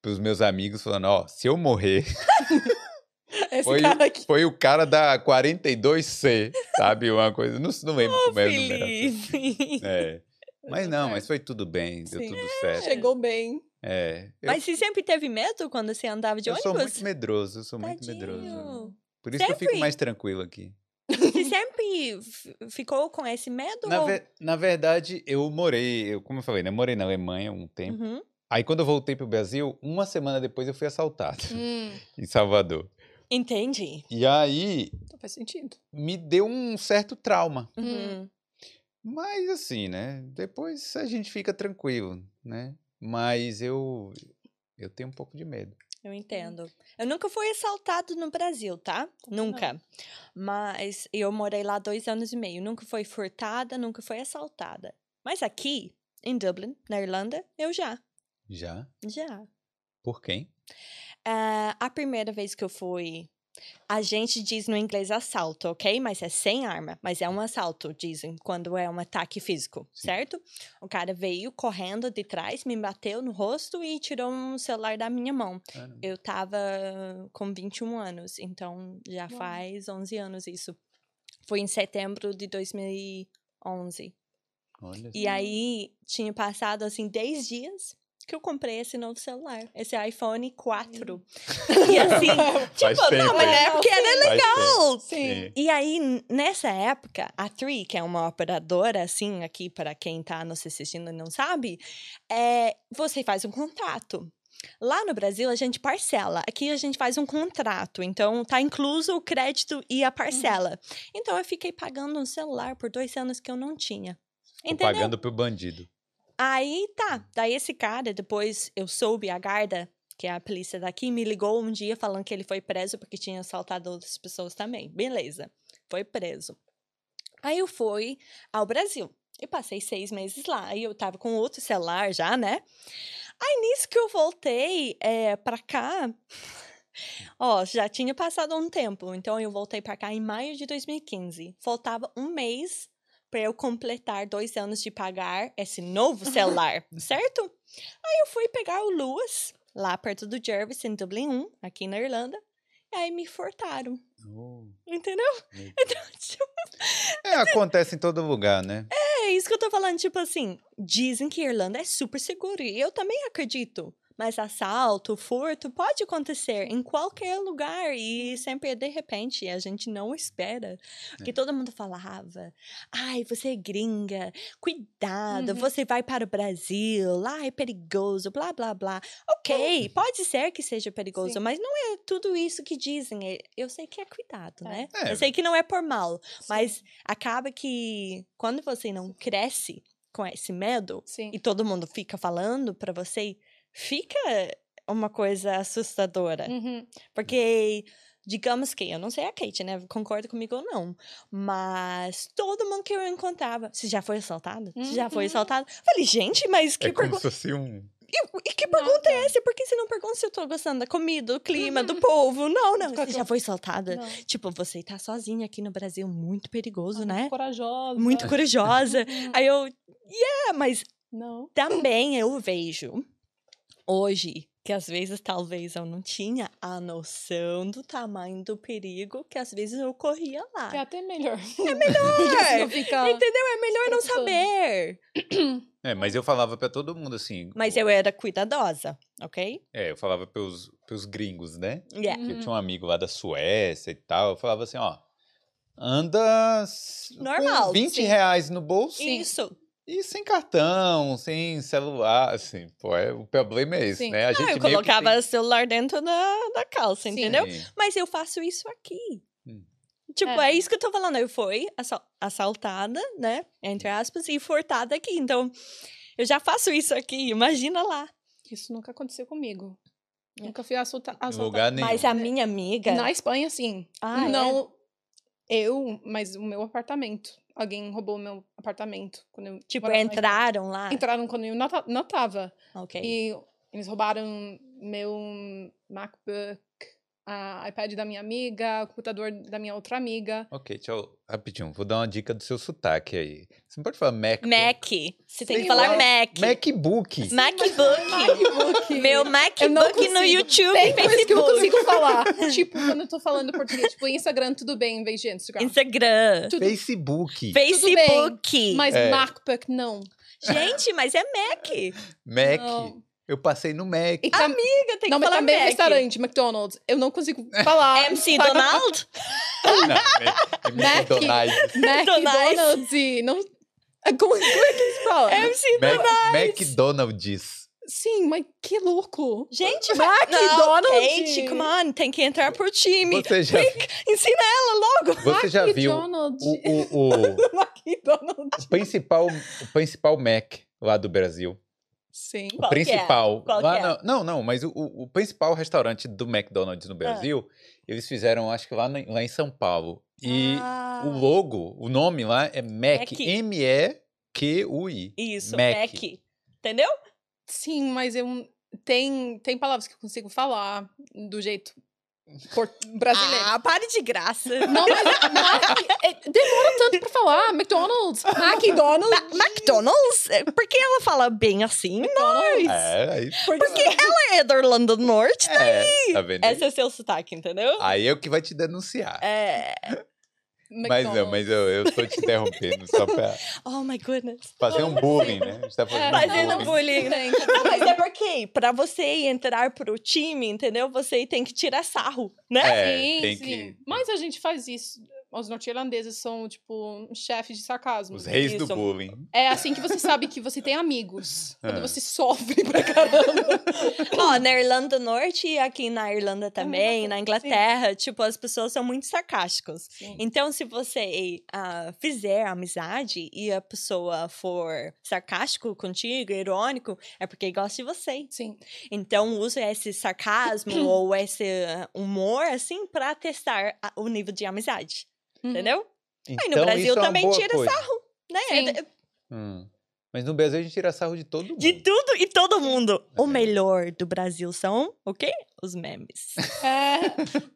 pros meus amigos, falando, ó, se eu morrer, foi, foi o cara da 42C, sabe? Uma coisa, não, não lembro como era o número. Felipe. É. Mas não, mas foi tudo bem, deu Sim. tudo certo. Chegou bem. É. Eu, Mas você sempre teve medo quando você andava de eu sou ônibus? muito medroso, eu sou muito medroso. Tadinho. Por isso que eu fico Sempre? mais tranquilo aqui. Você sempre ficou com esse medo? Na, ou- ve- na verdade, eu morei, eu, como eu falei, né? Morei na Alemanha um tempo. Uhum. Aí quando eu voltei pro Brasil, uma semana depois eu fui assaltado Hum, em Salvador. Entendi. E aí então faz sentido. me deu um certo trauma. Uhum. Mas assim, né? Depois a gente fica tranquilo, né? Mas eu eu tenho um pouco de medo. Eu entendo. Eu nunca fui assaltado no Brasil, tá? Também não. Nunca. Mas eu morei lá dois anos e meio. Nunca fui furtada, nunca fui assaltada. Mas aqui, em Dublin, na Irlanda, eu já. Já? Já. Por quem? Ah, a primeira vez que eu fui. A gente diz no inglês assalto, ok? Mas é sem arma. Mas é um assalto, dizem, quando é um ataque físico, Sim. certo? O cara veio correndo de trás, me bateu no rosto e tirou um celular da minha mão. Caramba. Eu tava com 21 anos, então já Uau. faz 11 anos isso. Foi em setembro de 2011. Olha E aí tinha passado assim 10 dias que eu comprei esse novo celular, esse iPhone 4. E assim, tipo, tempo, não, mas na época era legal. Sim. E aí, nessa época, a Three, que é uma operadora, assim, aqui para quem tá nos assistindo e não sabe, é, você faz um contrato. Lá no Brasil, a gente parcela. Aqui, a gente faz um contrato. Então, tá incluso o crédito e a parcela. Então, eu fiquei pagando um celular por dois anos que eu não tinha. Entendeu? pagando pro bandido. Aí, tá. Daí, esse cara, depois eu soube, a guarda, que é a polícia daqui, me ligou um dia falando que ele foi preso porque tinha assaltado outras pessoas também. Beleza. Foi preso. Aí eu fui ao Brasil. E passei seis meses lá. Aí eu tava com outro celular já, né? Aí nisso que eu voltei é, pra cá. Ó, já tinha passado um tempo. Então eu voltei pra cá em maio de 2015. Faltava um mês pra eu completar dois anos de pagar esse novo celular, certo? Aí eu fui pegar o Lewis, lá perto do Jervis, em Dublin 1, aqui na Irlanda. E aí me furtaram. Oh, Entendeu? Então, tipo, É, acontece em todo lugar, né? é isso que eu tô falando. Tipo assim, dizem que Irlanda é super seguro. E eu também acredito. Mas assalto, furto, pode acontecer em qualquer lugar. E sempre, de repente, a gente não espera. Porque É. todo mundo falava, ai, você é gringa, cuidado, Uhum. você vai para o Brasil, lá é perigoso, blá, blá, blá. Ok, pode ser que seja perigoso, Sim. mas não é tudo isso que dizem. é- Eu sei que é cuidado, É. né? É. Eu sei que não é por mal, mas Sim. acaba que quando você não cresce com esse medo Sim. e todo mundo fica falando pra você, fica uma coisa assustadora. Uhum. Porque, digamos que, eu não sei a Kate, né? Concorda comigo ou não. Mas todo mundo que eu encontrava. Você já foi assaltado? Você já foi Uhum. assaltado? Falei, gente, mas que É como pergunta. se fosse um. E, e que pergunta é essa? Por que você não pergunta se eu tô gostando da comida, do clima, do povo? Não, não. Você já foi assaltada? Não. Tipo, você tá sozinha aqui no Brasil, muito perigoso, Ah, né? muito Corajosa. Muito corajosa. Uhum. Aí eu, yeah, mas Não. também eu vejo hoje que às vezes talvez eu não tinha a noção do tamanho do perigo que às vezes eu corria lá. É até melhor. É melhor! não fica... Entendeu? É melhor não saber. É, mas eu falava pra todo mundo assim. Mas eu era cuidadosa, ok? É, eu falava pros, pros gringos, né? Yeah. Eu Uhum. tinha um amigo lá da Suécia e tal. Eu falava assim, ó. Anda Normal, 20 sim. reais no bolso Sim. Isso. E sem cartão, sem celular, assim. Pô, é, o problema é esse, Sim. né? A gente Não, eu colocava tem- celular dentro da, da calça, Sim. entendeu? Sim. Mas eu faço isso aqui. Hum. Tipo, é. É. isso que eu tô falando. Eu fui assal- assaltada, né? Entre aspas, e furtada aqui. Então, eu já faço isso aqui. Imagina lá. Isso nunca aconteceu comigo. É. Nunca fui assalta- assaltada. lugar nenhum. Mas a minha amiga. Na Espanha, sim. Ah, é? não eu, mas o meu apartamento. Alguém roubou meu apartamento. Quando eu Tipo, entraram lá. Entraram quando eu não não tava. Ok. E eles roubaram meu MacBook, a iPad da minha amiga, o computador da minha outra amiga. Ok, tchau. Rapidinho, vou dar uma dica do seu sotaque aí. Você não pode falar Mac. Mac. Você tem Sei que falar lá. Mac. MacBook. MacBook. MacBook. Meu MacBook no. YouTube Tem coisas que eu não Facebook. consigo falar. tipo, quando eu tô falando português, tipo, Instagram, tudo bem, em vez de Instagram. Instagram. Tudo, Facebook. Facebook. mas É. MacBook, não. Gente, mas é Mac. Mac. Não. Eu passei no Mac. E tam- Amiga, tem não, que mas falar também é Mac. restaurante, McDonald's. Eu não consigo falar. MC Donald? Não, é Mac. McDonald's. McDonald's. Não... Como, como é que se fala? MC Mac, Donald. McDonald's. Sim, mas que louco. Gente. McDonald's. Não, Kate, come on, tem que entrar pro time. Você já, Ensina ela logo. você já viu o, McDonald's. o, o, McDonald's. o principal, o principal Mac lá do Brasil? Sim. O Qual que é? principal. Qual lá que é? na- não, não, mas o, o, principal restaurante do McDonald's no Brasil, eles fizeram, acho que lá, na- lá em São Paulo. E Ah, o logo, o nome lá é Mac. Mac. M-E-Q-U-I. Isso, Mac. Mac. Entendeu? Sim, mas eu... Tem, tem palavras que eu consigo falar do jeito por- brasileiro. Ah, pare de graça. Não, mas Mac, é, demora tanto pra falar. McDonald's. McDonald's. Ma- McDonald's? É, Por que ela fala bem assim? McDonald's. É, aí. Porque ela é da Irlanda do Norte. É, tá vendo? Esse é o seu sotaque, entendeu? Aí é o que vai te denunciar. É. Mas não, mas eu, eu tô te interrompendo só pra Oh my goodness. fazer um bullying, né? A gente tá fazendo É, Fazendo bullying. bullying, né? Não, mas é porque pra você entrar pro time, entendeu? Você tem que tirar sarro, né? É, sim, tem sim. que. Mas a gente faz isso. Os norte-irlandeses são, tipo, chefes de sarcasmo. Os reis do Isso. bullying. É assim que você sabe que você tem amigos. Quando Ah. você sofre pra caramba. Ó, na Irlanda do Norte e aqui na Irlanda também, na Inglaterra, tipo, as pessoas são muito sarcásticas. Sim. Então, se você ah, fizer amizade e a pessoa for sarcástico contigo, irônico, é porque gosta de você. Sim. Então, use esse sarcasmo ou esse humor, assim, pra testar o nível de amizade. Uhum. Entendeu? Então, Aí no Brasil isso é uma também boa tira coisa. sarro, né? Sim. É- Hum. Mas no Brasil a gente tira sarro de todo mundo. De tudo e todo mundo. O É. melhor do Brasil são o quê? Os memes. É,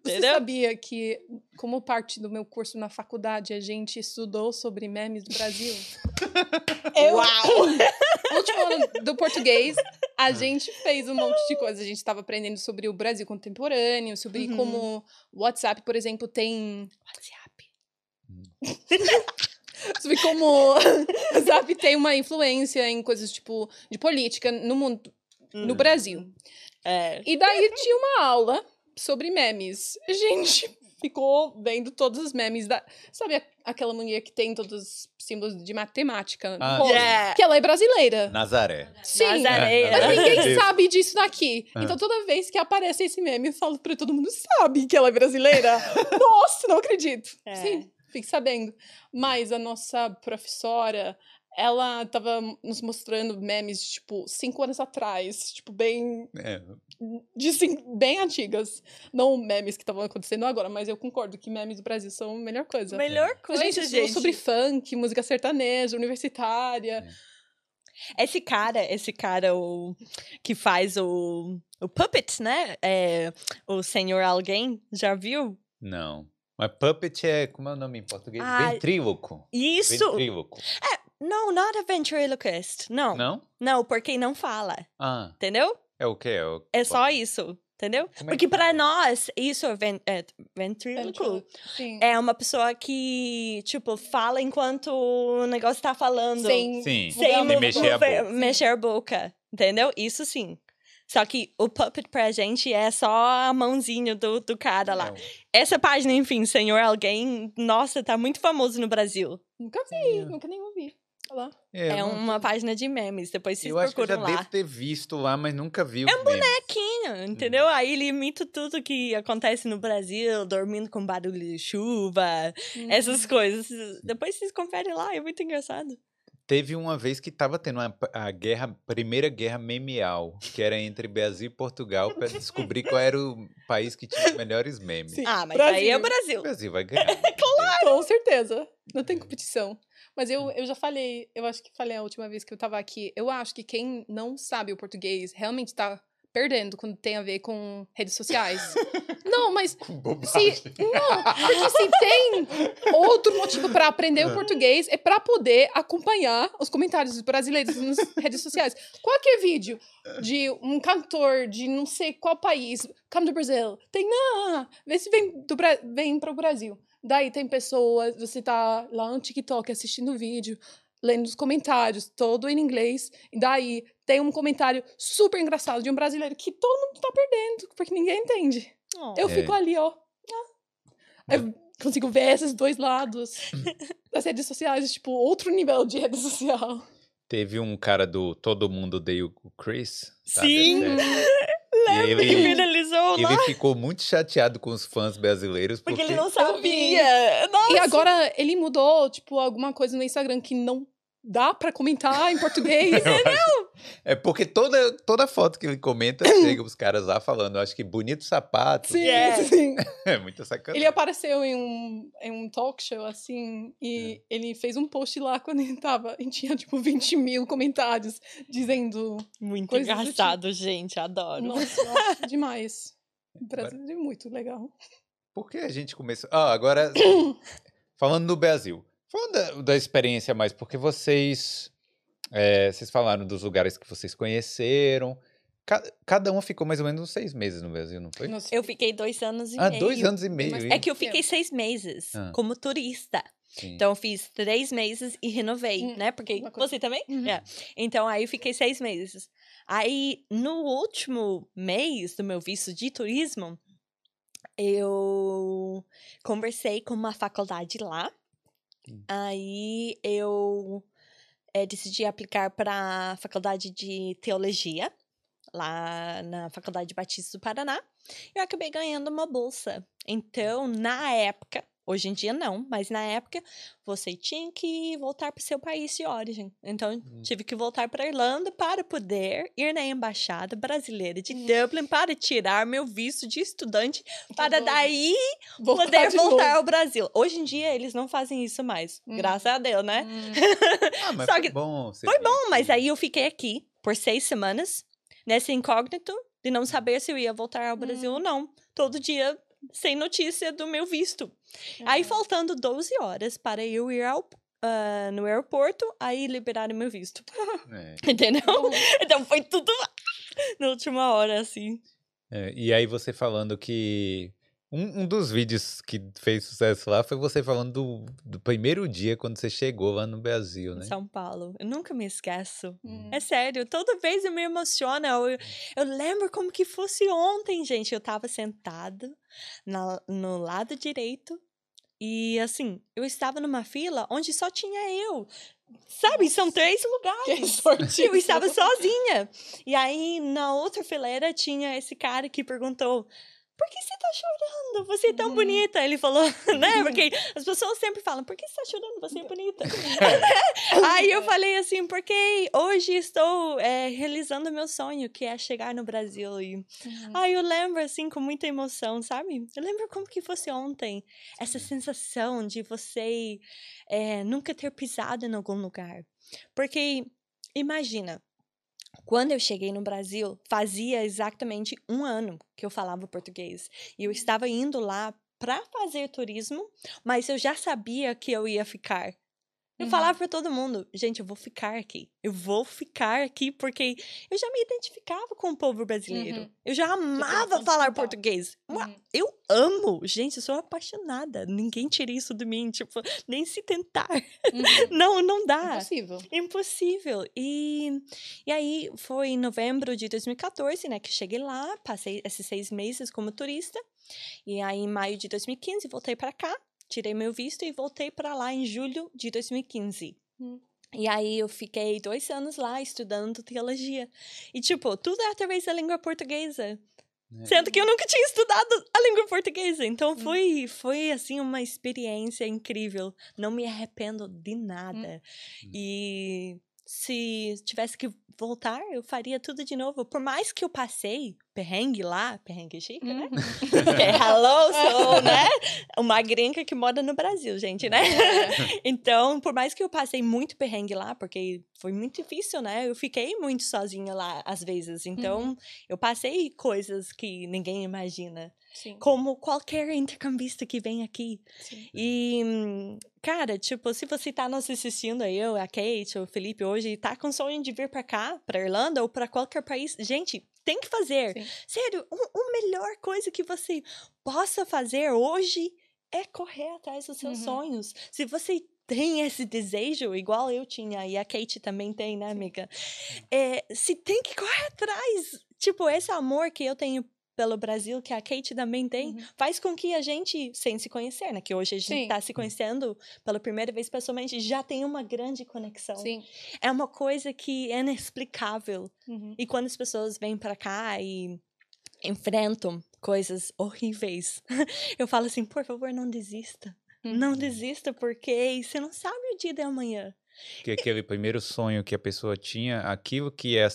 você sabia que, como parte do meu curso na faculdade, a gente estudou sobre memes do Brasil? Eu, Uau! no último ano do português, a gente fez um monte de coisa. A gente estava aprendendo sobre o Brasil contemporâneo, sobre Uhum. como o WhatsApp, por exemplo, tem. WhatsApp. Sobre como o WhatsApp tem uma influência em coisas tipo de política no mundo, no Hum, Brasil. É. E daí tinha uma aula sobre memes. A gente ficou vendo todos os memes da. Sabe aquela mulher que tem todos os símbolos de matemática? no Ah, rosto? Yeah. Que ela é brasileira. Nazaré. Sim. Nazaré. Mas ninguém Isso. sabe disso daqui. Ah. Então toda vez que aparece esse meme, eu falo pra todo mundo: sabe que ela é brasileira? Nossa, não acredito. É. Sim, fique sabendo. Mas a nossa professora. Ela tava nos mostrando memes, de, tipo, cinco anos atrás. Tipo, bem É, de sim, bem antigas. Não memes que estavam acontecendo agora, mas eu concordo que memes do Brasil são a melhor coisa. Melhor a coisa, gente gente. estudou sobre funk, música sertaneja, universitária. Esse cara, esse cara o, que faz o, o puppet, né? É, o Senhor Alguém, já viu? não. Mas puppet é, como é o nome em português? Ah, Ventríloco. Isso! Ventríloco. Não, not a ventriloquist. Não. não. Não? porque não fala. Ah, Entendeu? é o quê? É, o... É só isso. Entendeu? Como é Porque que pra fala? nós, isso é, ven é ventríloco. É uma pessoa que, tipo, fala enquanto o negócio tá falando. Sem, Sim. sem mexer a boca. mexer a boca. Entendeu? Isso sim. Só que o puppet pra gente é só a mãozinha do, do cara lá. É, Essa página, enfim, Senhor Alguém, nossa, tá muito famoso no Brasil. Nunca vi, nunca nem ouvi. Olha lá. é, É, eu não- uma página de memes, depois vocês Eu acho que eu já procuram lá. devo ter visto lá, mas nunca vi É um bonequinho, entendeu? Aí ele imita tudo que acontece no Brasil, dormindo com barulho de chuva, Uhum. essas coisas. Depois vocês conferem lá, é muito engraçado. Teve uma vez que tava tendo uma, a guerra, primeira guerra memeal, que era entre Brasil e Portugal, para descobrir qual era o país que tinha os melhores memes. Sim. Ah, mas aí é o O Brasil. Brasil vai ganhar. Com certeza. Não É. tem competição. Mas eu, eu já falei, eu acho que falei a última vez que eu tava aqui. Eu acho que quem não sabe o português realmente tá perdendo quando tem a ver com redes sociais. não, mas Com se, bobagem. não, porque se tem outro motivo para aprender É. o português é para poder acompanhar os comentários dos brasileiros nas redes sociais. Qualquer vídeo de um cantor de não sei qual país, come do Brasil, tem não, vê se vem do vem para o Brasil. Daí tem pessoas, você tá lá no TikTok assistindo o vídeo, lendo os comentários, todo em inglês, e daí tem um comentário super engraçado de um brasileiro que todo mundo tá perdendo, porque ninguém entende. Oh. Eu É. fico ali, ó. Ah. Eu consigo ver esses dois lados das redes sociais, tipo, outro nível de rede social. Teve um cara do Todo Mundo Odeia o Chris. Sim. Ser. Lembra E que ele- viralizou lá? Ele ficou muito chateado com os fãs brasileiros porque, Porque ele não sabia. Nossa. E agora ele mudou, tipo, alguma coisa no Instagram que não dá pra comentar em português. é porque toda, toda foto que ele comenta chega os caras lá falando, acho que bonito sapato. Sim, Yeah. sim. É muita sacanagem. Ele apareceu em um, em um talk show, assim, e ele fez um post lá quando ele tava, e tinha, tipo, 20 mil comentários dizendo Muito do engraçado, gente. Adoro. Nossa, acho demais. O Brasil é muito legal. Por que a gente começou? Ah, agora, falando do Brasil. Falando da, da experiência mais, porque vocês. É, vocês falaram dos lugares que vocês conheceram. Ca- cada um ficou mais ou menos uns seis meses no Brasil, não foi? Nossa, Eu fiquei dois anos e Ah, meio. dois anos e meio. É que eu fiquei seis meses Ah. como turista. Sim. Então, eu fiz três meses e renovei, Hum, né? Porque você também? Uhum. É. Então, aí eu fiquei seis meses. Aí, no último mês do meu visto de turismo, eu conversei com uma faculdade lá. Hum. Aí, eu eh, decidi aplicar para a faculdade de teologia, lá na Faculdade Batista do Paraná. Eu acabei ganhando uma bolsa. Então, na época, hoje em dia não, mas na época, você tinha que voltar para o seu país de origem. Então, Hum. tive que voltar para Irlanda para poder ir na embaixada brasileira de Hum. Dublin para tirar meu visto de estudante para daí Voltar poder de voltar novo. ao Brasil. Hoje em dia eles não fazem isso mais, Hum. graças a Deus, né? Ah, mas foi bom. Foi bom, mas aqui. aí eu fiquei aqui por seis semanas, nesse incógnito, de não saber se eu ia voltar ao Brasil ou não. Todo dia sem notícia do meu visto. Aí Uhum. faltando 12 horas para eu ir ao, ah, no aeroporto, aí liberaram meu visto. É. Entendeu? Bom, Então foi tudo na última hora, assim. É, e aí você falando que. Um, um dos vídeos que fez sucesso lá foi você falando do, do primeiro dia quando você chegou lá no Brasil, né? São Paulo. Eu nunca me esqueço. hum. É sério, toda vez eu me emociono. Eu, eu lembro como que fosse ontem, gente. Eu tava sentada na- no lado direito e, assim, eu estava numa fila onde só tinha eu. Sabe, são três Que lugares. sorte. Eu estava sozinha. E aí, na outra fileira, tinha esse cara que perguntou. Por que você tá chorando? Você é tão Hum. bonita. Ele falou, né? Porque as pessoas sempre falam, por que você tá chorando? Você é bonita. Aí eu falei assim, porque hoje estou é, realizando meu sonho, que é chegar no Brasil. E Uhum. aí eu lembro, assim, com muita emoção, sabe? Eu lembro como que fosse ontem. Essa sensação de você é, nunca ter pisado em algum lugar. Porque, imagina, quando eu cheguei no Brasil, fazia exatamente um ano que eu falava português. E eu estava indo lá para fazer turismo, mas eu já sabia que eu ia ficar. Eu Uhum. falava para todo mundo, gente, eu vou ficar aqui. Eu vou ficar aqui porque eu já me identificava com o povo brasileiro. Uhum. Eu já amava onde falar português. Uhum. Eu amo. Gente, eu sou apaixonada. Ninguém tira isso de mim, tipo, nem se tentar. Uhum. Não, não dá. Impossível. Impossível. E, e aí foi em novembro de 2014, né, que eu cheguei lá, passei esses seis meses como turista. E aí em maio de 2015 voltei para cá, tirei meu visto e voltei para lá em julho de 2015. Hum. E aí eu fiquei dois anos lá estudando teologia. E tipo, tudo é através da língua portuguesa. É. Sendo que eu nunca tinha estudado a língua portuguesa. Então Hum. foi, foi assim, uma experiência incrível. Não me arrependo de nada. Hum. E se tivesse que voltar, eu faria tudo de novo. Por mais que eu passei perrengue lá, perrengue chique, né? Uhum. Porque, hello, sou, né? Uma gringa que mora no Brasil, gente, né? É. Então, por mais que eu passei muito perrengue lá, porque foi muito difícil, né? Eu fiquei muito sozinha lá às vezes. Então, Uhum. eu passei coisas que ninguém imagina. Sim. Como qualquer intercambista que vem aqui. Sim. E, cara, tipo, se você tá nos assistindo aí, eu, a Kate, o Felipe hoje, e tá com sonho de vir pra cá, pra Irlanda ou pra qualquer país, gente, tem que fazer. Sim. Sério, um- a melhor coisa que você possa fazer hoje é correr atrás dos seus Uhum. sonhos. Se você tem esse desejo, igual eu tinha, e a Kate também tem, né, amiga? É, se tem que correr atrás. Tipo, esse amor que eu tenho pelo Brasil, que a Kate também tem, Uhum. faz com que a gente, sem se conhecer, né? Que hoje a gente Sim. tá se conhecendo pela primeira vez pessoalmente, já tem uma grande conexão. Sim. É uma coisa que é inexplicável. Uhum. E quando as pessoas vêm pra cá e enfrentam coisas horríveis, eu falo assim, por favor, não desista. Uhum. Não desista, porque você não sabe o dia de amanhã. Que aquele primeiro sonho que a pessoa tinha, aquilo que é a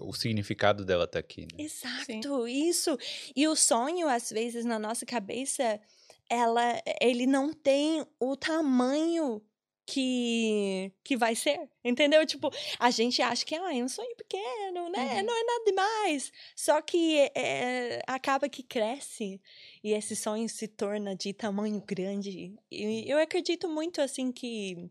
o significado dela estar aqui. Né? Exato, isso. E o sonho, às vezes, na nossa cabeça, ela, ele não tem o tamanho que, que vai ser, entendeu? Tipo, a gente acha que ah, é um sonho pequeno, né? Uhum. Não é nada demais. Só que é, acaba que cresce e esse sonho se torna de tamanho grande. E eu acredito muito, assim, que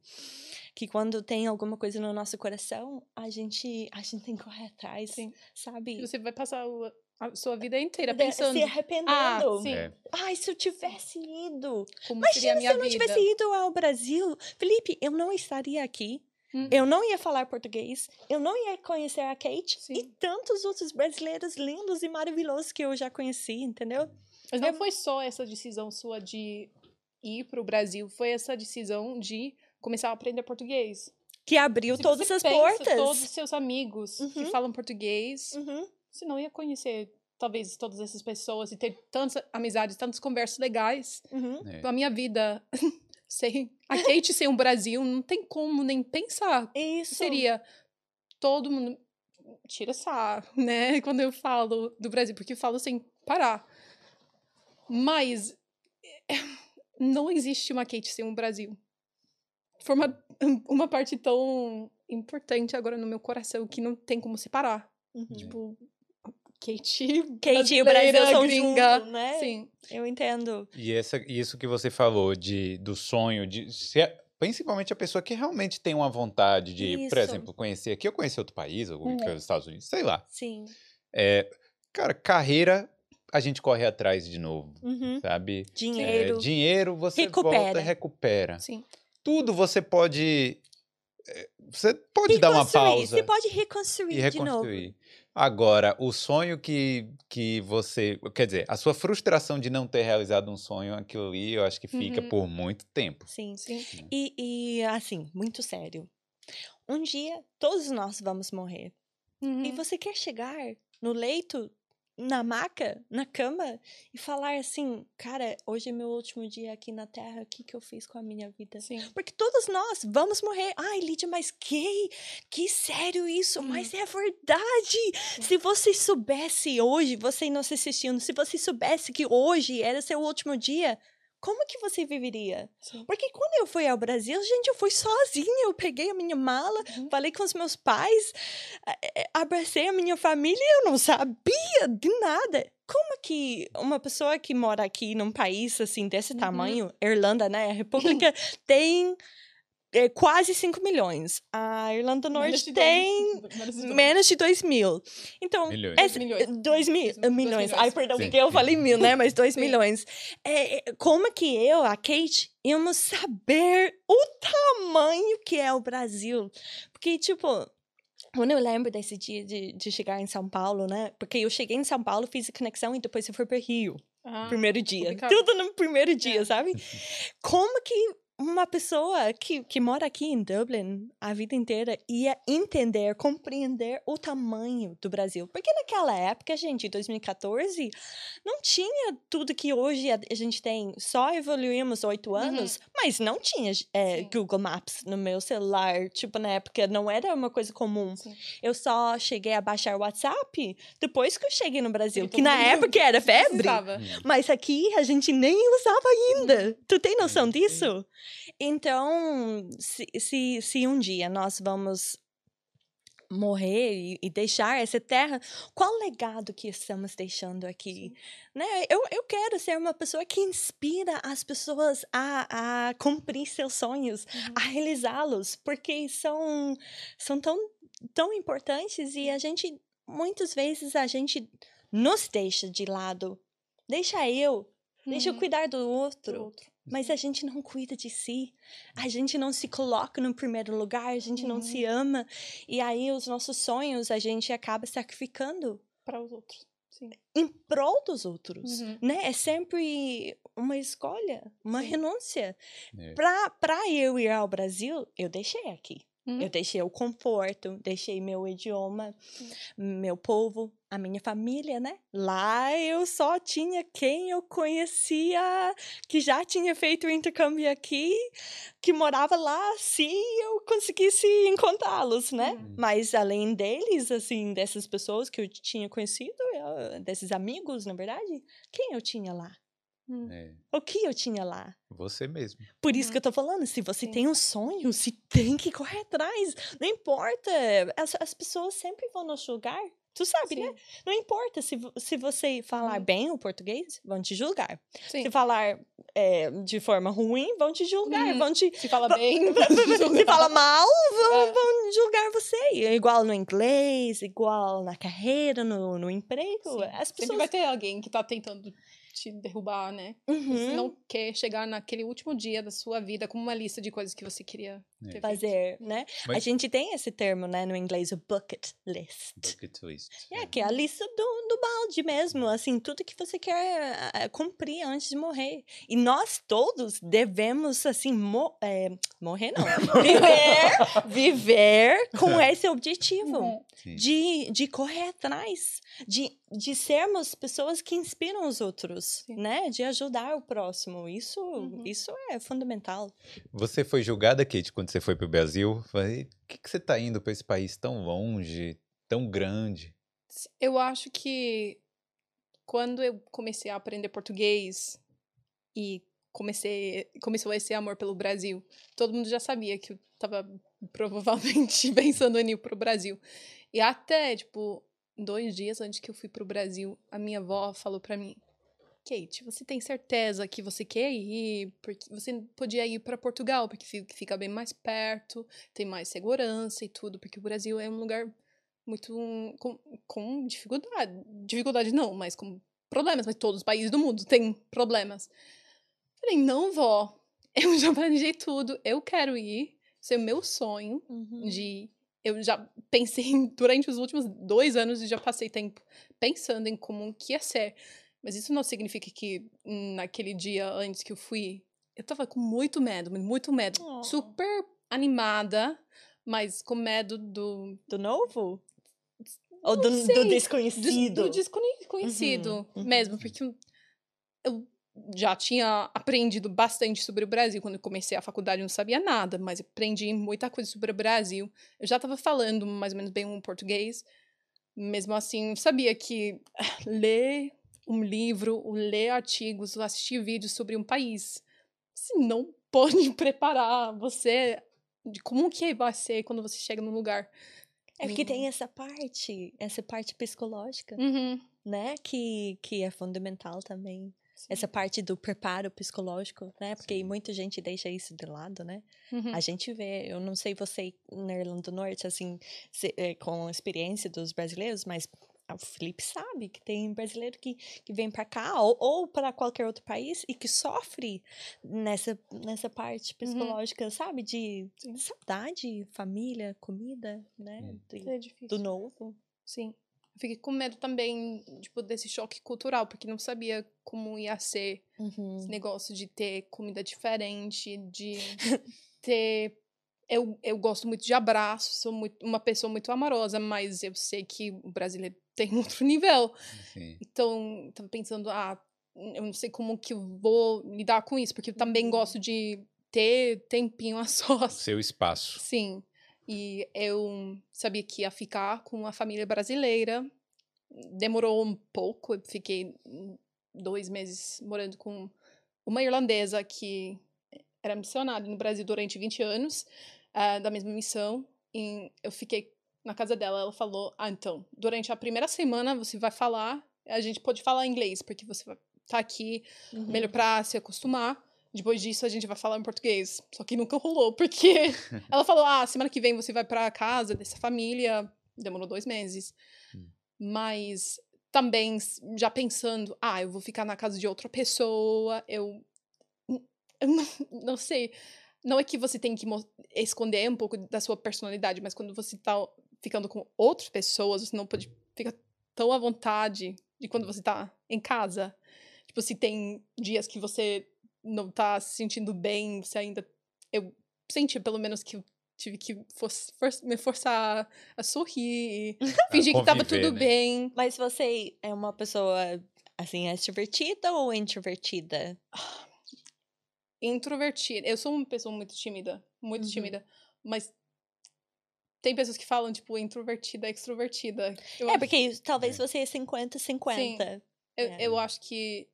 que quando tem alguma coisa no nosso coração, a gente, a gente tem que correr atrás, Sim. sabe? Você vai passar o- a sua vida inteira pensando Se arrependendo. Ah, sim. É. Ai, se eu tivesse ido. como Mas seria a se minha eu não vida. tivesse ido ao Brasil, Felipe, eu não estaria aqui. Hum. Eu não ia falar português. Eu não ia conhecer a Kate Sim. e tantos outros brasileiros lindos e maravilhosos que eu já conheci, entendeu? Mas não foi só essa decisão sua de ir para o Brasil, foi essa decisão de começar a aprender português. Que abriu Se todas as portas. Todos os seus amigos que Uhum. falam português, Uhum. você não ia conhecer talvez todas essas pessoas e ter tantas amizades, tantas conversas legais. Uhum. É. A minha vida sem a Kate sem o Brasil não tem como nem pensar. Isso. Seria todo mundo tira sarro, né? Quando eu falo do Brasil, porque eu falo sem parar. Mas eh, não existe uma Kate sem um Brasil. Foi uma, uma parte tão importante agora no meu coração que não tem como separar. Uhum. Tipo, Kate, Kate e o Brasil são gringa. juntos, né? Sim. Eu entendo. E essa, isso que você falou de, do sonho, de ser, principalmente a pessoa que realmente tem uma vontade de, por Isso. exemplo, conhecer aqui, eu conhecer outro país, ou Uhum. que é os Estados Unidos, sei lá. Sim. É, cara, carreira, a gente corre atrás de novo, Uhum. sabe? É, Dinheiro. dinheiro você volta Recupera. e recupera. Sim. Tudo você pode. é, Você pode dar uma Reconstruir. pausa Você pode reconstruir, e de novo. reconstruir. Agora, o sonho que, que você. Quer dizer, a sua frustração de não ter realizado um sonho, aquilo ali, eu acho que fica Uhum. por muito tempo. Sim. Sim. E, e, assim, muito sério. Um dia, todos nós vamos morrer. E Uhum. você quer chegar no leito, na maca, na cama, e falar assim: cara, hoje é meu último dia aqui na Terra, o que, que eu fiz com a minha vida? Sim. Porque todos nós vamos morrer. Ai, Lídia, mas que, que sério isso? Mas é verdade. Se você soubesse hoje, você não se assistindo, se você soubesse que hoje era seu último dia, como que você viveria? Sim. Porque quando eu fui ao Brasil, gente, eu fui sozinha. Eu peguei a minha mala, Uhum. falei com os meus pais, eh, abracei a minha família eu não sabia de nada. Como que uma pessoa que mora aqui num país assim desse Uhum. tamanho, Irlanda, né? A República tem eh, quase 5 milhões. A Irlanda do Menos Norte de tem dois- menos de dois. menos de 2 mil. Então, Milhões. essa- Milhões. 2 mil, Dois mil- milhões. Ai, perdão, Sim. porque eu falei mil, né? Mas 2 Sim. milhões. É, é, como que eu, a Kate, íamos saber o tamanho que é o Brasil? Porque, tipo, quando eu lembro desse dia de, de chegar em São Paulo, né? Porque eu cheguei em São Paulo, fiz a conexão e depois eu fui para Rio. Ah, primeiro dia. complicado. Tudo no primeiro dia, É. sabe? Como que uma pessoa que, que mora aqui em Dublin a vida inteira ia entender, compreender o tamanho do Brasil. Porque naquela época, gente, 2014, não tinha tudo que hoje a, gente tem. Só evoluímos oito anos, mas não tinha é. Google Maps no meu celular. Tipo, na época não era uma coisa comum. Sim. Eu só cheguei a baixar o WhatsApp depois que eu cheguei no Brasil. Que na época era febre. Precisava. Mas aqui a gente nem usava ainda. Tu tem noção Uhum. disso? Então, se, se, se um dia nós vamos morrer e, deixar essa terra, qual legado que estamos deixando aqui? Né? Eu, eu quero ser uma pessoa que inspira as pessoas a, a cumprir seus sonhos, a realizá-los, porque são, são tão, tão importantes e a gente, muitas vezes, a gente nos deixa de lado. Deixa eu, deixa eu Uhum. cuidar do outro. outro. Mas a gente não cuida de si. A gente não se coloca no primeiro lugar, a gente não se ama. E aí os nossos sonhos a gente acaba sacrificando Para os outros. Sim. em prol dos outros. Uhum. Né? É sempre uma escolha, uma Sim. renúncia. É. Pra, pra eu ir ao Brasil, eu deixei aqui. Uhum. Eu deixei o conforto, deixei meu idioma, meu povo, a minha família, né? Lá eu só tinha quem eu conhecia, que já tinha feito o intercâmbio aqui, que morava lá, se eu conseguisse encontrá-los, né? Uhum. Mas além deles, assim, dessas pessoas que eu tinha conhecido, eu- desses amigos, na verdade, quem eu tinha lá? Uhum. É, O que eu tinha lá? você mesmo. Por isso Uhum. que eu tô falando, se você Sim. tem um sonho, se tem que correr atrás. Não importa, as, as pessoas sempre vão nos julgar. Tu sabe, né? Sim. Não importa se, se você falar Uhum. bem o português, vão te julgar. Sim. Se falar é, de forma ruim, vão te julgar. Uhum. Vão te... Se fala bem. Se fala mal, vão, É. vão julgar você. É Igual no inglês, igual na carreira, no, no emprego. Sim. As Sempre pessoas... vai ter alguém que tá tentando te derrubar, né? Você Uhum. não quer chegar naquele último dia da sua vida com uma lista de coisas que você queria É. ter feito. fazer, né? A Mas- gente tem esse termo, né, no inglês, o bucket list. Bucket list. É, que é a lista do, do balde mesmo, assim, tudo que você quer eh, cumprir antes de morrer. E nós todos devemos, assim, mo é, morrer não, viver, viver com esse objetivo. Uhum. De, de correr atrás, de, de sermos pessoas que inspiram os outros, Sim. né? De ajudar o próximo. Isso, Uhum. isso é fundamental. Você foi julgada, Kate, quando você foi pro Brasil? Falei, o que, que você tá indo pra esse país tão longe, tão grande? Eu acho que quando eu comecei a aprender português e comecei começou esse amor pelo Brasil, todo mundo já sabia que eu tava provavelmente pensando em ir pro Brasil. E até, tipo, dois dias antes que eu fui pro Brasil, a minha avó falou pra mim: Kate, você tem certeza que você quer ir? Porque você podia ir para Portugal, porque fi- fica bem mais perto, tem mais segurança e tudo, porque o Brasil é um lugar muito com, com dificuldade. Dificuldade não, mas com problemas, mas todos os países do mundo têm problemas. Falei, não, vó, eu já planejei tudo, eu quero ir, isso é o meu sonho de eu já pensei durante os últimos dois anos e já passei tempo pensando em como que ia ser. Mas isso não significa que naquele dia antes que eu fui, eu tava com muito medo, muito medo. Oh. Super animada, mas com medo do, Do novo? Ou do, do sei, do, desconhecido? do desconhecido Uhum, mesmo, uhum. porque eu, eu já tinha aprendido bastante sobre o Brasil. Quando eu comecei a faculdade, eu não sabia nada, mas aprendi muita coisa sobre o Brasil. Eu já estava falando mais ou menos bem o português. Mesmo assim, eu sabia que ler um livro, ler artigos, assistir vídeos sobre um país, você não pode preparar você de como que vai ser quando você chega num lugar. É porque Uhum. tem essa parte, essa parte psicológica, Uhum. né? Que, que é fundamental também. Sim. Essa parte do preparo psicológico, né? Porque Sim. muita gente deixa isso de lado, né? Uhum. A gente vê, eu não sei você na Irlanda do Norte, assim, se- é, com a experiência dos brasileiros, mas o Felipe sabe que tem brasileiro que, que vem para cá ou, ou para qualquer outro país e que sofre nessa, nessa parte psicológica, sabe? De Sim. saudade, família, comida, né? De- É difícil. do novo. Sim. Fiquei com medo também, tipo, desse choque cultural, porque não sabia como ia ser Uhum. esse negócio de ter comida diferente, de ter. Eu, eu gosto muito de abraço, sou muito, uma pessoa muito amorosa, mas eu sei que o brasileiro tem outro nível. Sim. Então, tava pensando, ah, eu não sei como que eu vou lidar com isso, porque eu também Uhum. gosto de ter tempinho a sós. Seu espaço. Sim. E eu sabia que ia ficar com uma família brasileira. Demorou um pouco, eu fiquei dois meses morando com uma irlandesa que era missionária no Brasil durante 20 anos, ah, da mesma missão. E eu fiquei na casa dela, ela falou: Ah, então, durante a primeira semana você vai falar, a gente pode falar inglês, porque você vai estar aqui Uhum. melhor pra se acostumar. Depois disso, a gente vai falar em português. Só que nunca rolou, porque ela falou: ah, semana que vem você vai pra casa dessa família. Demorou dois meses. Hum. Mas também já pensando: ah, eu vou ficar na casa de outra pessoa. Eu. eu não, não sei. Não é que você tem que esconder um pouco da sua personalidade, mas quando você tá ficando com outras pessoas, você não pode ficar tão à vontade de quando você tá em casa. Tipo, se tem dias que você não tá se sentindo bem, você ainda. Eu senti, pelo menos, que eu tive que for- for- me forçar a sorrir, e fingir que tava tudo né? bem. Mas você é uma pessoa, assim, extrovertida ou introvertida? Introvertida. Eu sou uma pessoa muito tímida, muito Uhum. tímida, mas. Tem pessoas que falam, tipo, introvertida, extrovertida. Eu É, acho- porque talvez você é 50-50. Eu, É. eu acho que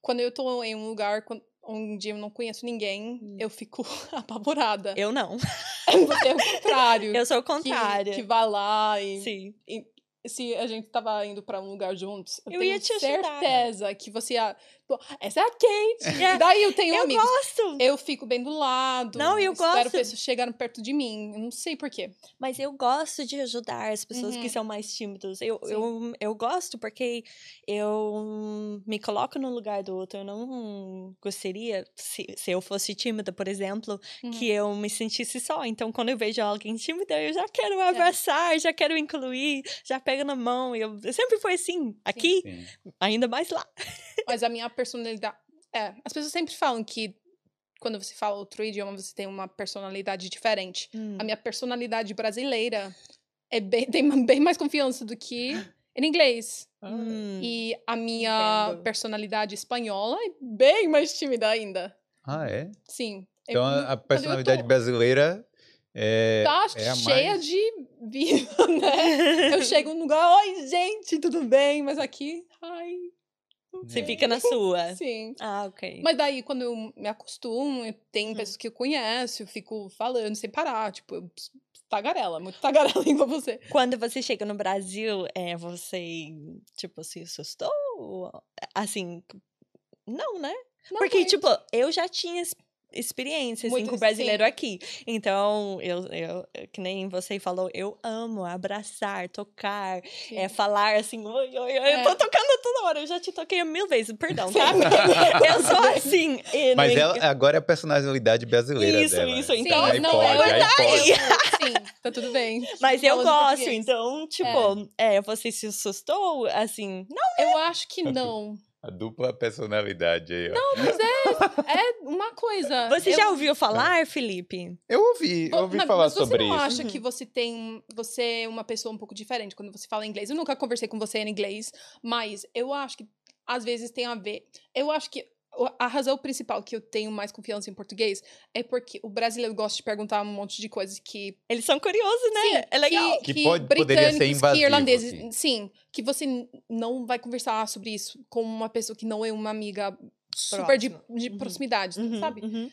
quando eu tô em um lugar onde eu não conheço ninguém, Hum. eu fico apavorada. Eu não. Você é o contrário. Eu sou o que, contrário. que vai lá e Sim. se a gente tava indo pra um lugar juntos, eu, Eu tenho ia te ajudar. certeza que você ia. Pô, essa é a Kate. É. E daí eu tenho Eu amigos. gosto. Eu fico bem do lado. Não, eu espero gosto. pessoas chegarem perto de mim. Eu não sei porquê. Mas eu gosto de ajudar as pessoas Uhum. que são mais tímidas. Eu, Sim. eu, eu gosto porque eu me coloco no lugar do outro. Eu não gostaria, se, se eu fosse tímida, por exemplo, Uhum. que eu me sentisse só. Então, quando eu vejo alguém tímida, eu já É. quero abraçar, já quero incluir, já pego na mão. Eu, eu sempre foi assim. Aqui, Sim. ainda mais lá. Mas a minha personalidade. É, as pessoas sempre falam que quando você fala outro idioma, você tem uma personalidade diferente. Hum. A minha personalidade brasileira é bem, tem bem mais confiança do que em inglês. Hum. E a minha Entendo. personalidade espanhola é bem mais tímida ainda. Ah, é? Sim. Eu- Então a, personalidade tô- brasileira é, tá é a cheia mais... de vida, né? Eu chego num lugar, oi, gente, tudo bem? Mas aqui, ai. Você sei." fica na sua. Sim. Ah, ok. Mas daí, quando eu me acostumo, tenho Hum. pessoas que eu conheço, eu fico falando sem parar. Tipo, eu tagarela, muito tagarela igual você. Quando você chega no Brasil, é, você, tipo, se assustou? Assim, não, né? Não, Porque, mas- tipo, eu já tinha experiência, assim, Muito, com o brasileiro sim. aqui. Então, eu, eu, que nem você falou, eu amo abraçar, tocar, Sim. é, falar assim, oi, oi, oi, eu É. tô tocando toda hora, eu já te toquei mil vezes, perdão, tá? eu sou assim. Mas ela, agora é a personalidade brasileira Isso, dela. isso, Sim, então, aí não, pode, é aí pode. Sim, tá tudo bem. Mas eu gosto, então, tipo, é. você se assustou, assim, não, Eu acho que não. A dupla personalidade aí, ó. Mas é, é uma coisa. Você eu, já ouviu falar, Felipe? Eu ouvi, eu ouvi mas- falar mas sobre você não isso. acha Uhum. que você tem. Você é uma pessoa um pouco diferente quando você fala inglês? Eu nunca conversei com você em inglês, mas eu acho que às vezes tem a ver. Eu acho que a razão principal que eu tenho mais confiança em português é porque o brasileiro gosta de perguntar um monte de coisas que. Eles são curiosos, né? Sim, é legal. Que pode- poderia ser britânicos, invasivo, que irlandeses. assim. Sim, que você não vai conversar sobre isso com uma pessoa que não é uma amiga super de, Próxima. de Uhum. proximidade, Uhum, sabe? uhum.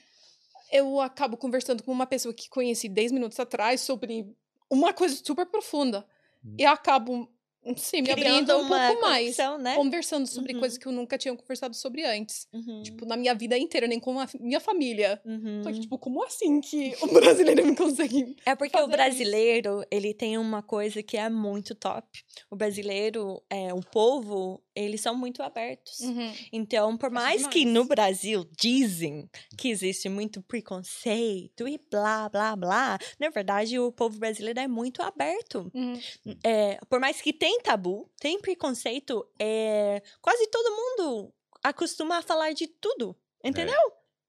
eu acabo conversando com uma pessoa que conheci 10 minutos atrás sobre uma coisa super profunda. Hum. E eu acabo, sei, me abrindo um pouco mais. né? Conversando sobre Uhum. coisas que eu nunca tinha conversado sobre antes. Uhum, Tipo, na minha vida inteira, nem com a minha família. uhum. Só que, tipo, como assim que o brasileiro não consegue? É porque o fazer isso. brasileiro, ele tem uma coisa que é muito top. O brasileiro, é, o povo, eles são muito abertos. Uhum. Então, por mais que no Brasil dizem que existe muito preconceito e blá, blá, blá, na verdade o povo brasileiro é muito aberto. Uhum. É, por mais que tem tabu, tem preconceito, é, quase todo mundo acostuma a falar de tudo, entendeu?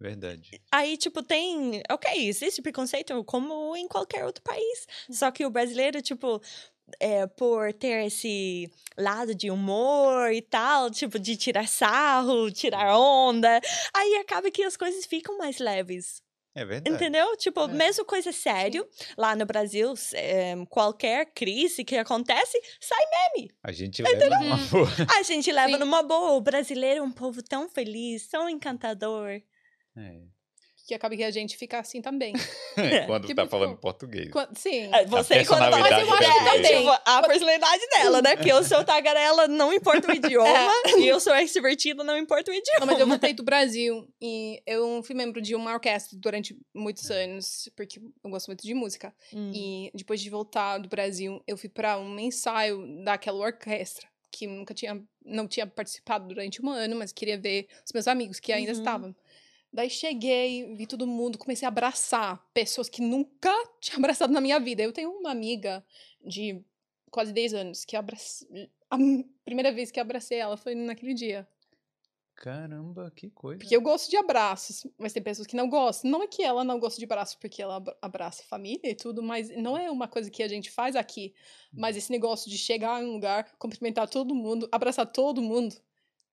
Verdade. Aí, tipo, tem. Ok, existe preconceito como em qualquer outro país. Só que o brasileiro, tipo, é, por ter esse lado de humor e tal, tipo, de tirar sarro, tirar onda, aí acaba que as coisas ficam mais leves. É verdade. Entendeu? Tipo, É. mesmo coisa sério, lá no Brasil, é, qualquer crise que acontece, sai meme. A gente leva uma Uhum. boa. A gente leva Sim. numa boa. O brasileiro é um povo tão feliz, tão encantador. É. Que acaba que a gente fica assim também. Quando Tipo, tá tipo, falando português. Quan- Sim. É, Você, quando tá mas eu acho tem, tipo, a personalidade dela, né? Porque eu sou tagarela, não importa o idioma. E eu sou extrovertida, não importa o idioma. Não, mas eu voltei do Brasil e eu fui membro de uma orquestra durante muitos anos, porque eu gosto muito de música. Hum. E depois de voltar do Brasil, eu fui para um ensaio daquela orquestra, que nunca tinha, não tinha participado durante um ano, mas queria ver os meus amigos que ainda Uhum. estavam. Daí cheguei, vi todo mundo, comecei a abraçar pessoas que nunca tinha abraçado na minha vida. Eu tenho uma amiga de quase 10 anos que abracei. A primeira vez que abracei ela foi naquele dia. Caramba, que coisa. Porque eu gosto de abraços, mas tem pessoas que não gostam. Não é que ela não gosta de abraços porque ela abra- abraça família e tudo, mas não é uma coisa que a gente faz aqui. Mas esse negócio de chegar em um lugar, cumprimentar todo mundo, abraçar todo mundo.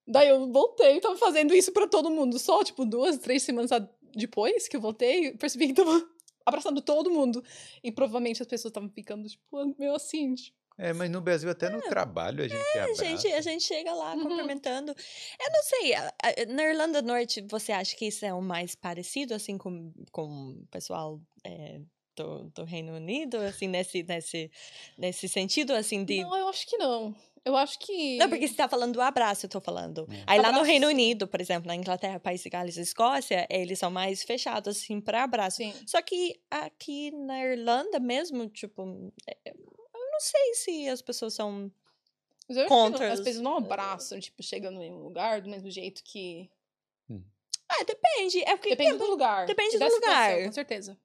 Daí eu voltei, tava fazendo isso pra todo mundo. Só, tipo, duas, três semanas a- depois que eu voltei, eu percebi que tava abraçando todo mundo. E provavelmente as pessoas estavam ficando, tipo, meio assim, tipo, É, mas no Brasil, até no trabalho, a gente A abraça. gente, a gente chega lá Uhum. cumprimentando. Eu não sei, a- a- na Irlanda do Norte, você acha que isso é o mais parecido, assim, com, com o pessoal é, do, do Reino Unido, assim, nesse, nesse, nesse sentido, assim, de... Não, eu acho que não. Eu acho que. Não, porque você tá falando do abraço, eu tô falando. É. Aí lá no Abraço, Reino. Unido, por exemplo, na Inglaterra, País de Gales e Escócia, eles são mais fechados, assim, pra abraço. Sim. Só que aqui na Irlanda mesmo, tipo, é, eu não sei se as pessoas são. Mas eu acho que não- Contras. as pessoas não abraçam, tipo, chegando em um lugar do mesmo jeito que. Ah, depende. É porque Depende do lugar. depende do situação, lugar. Com certeza.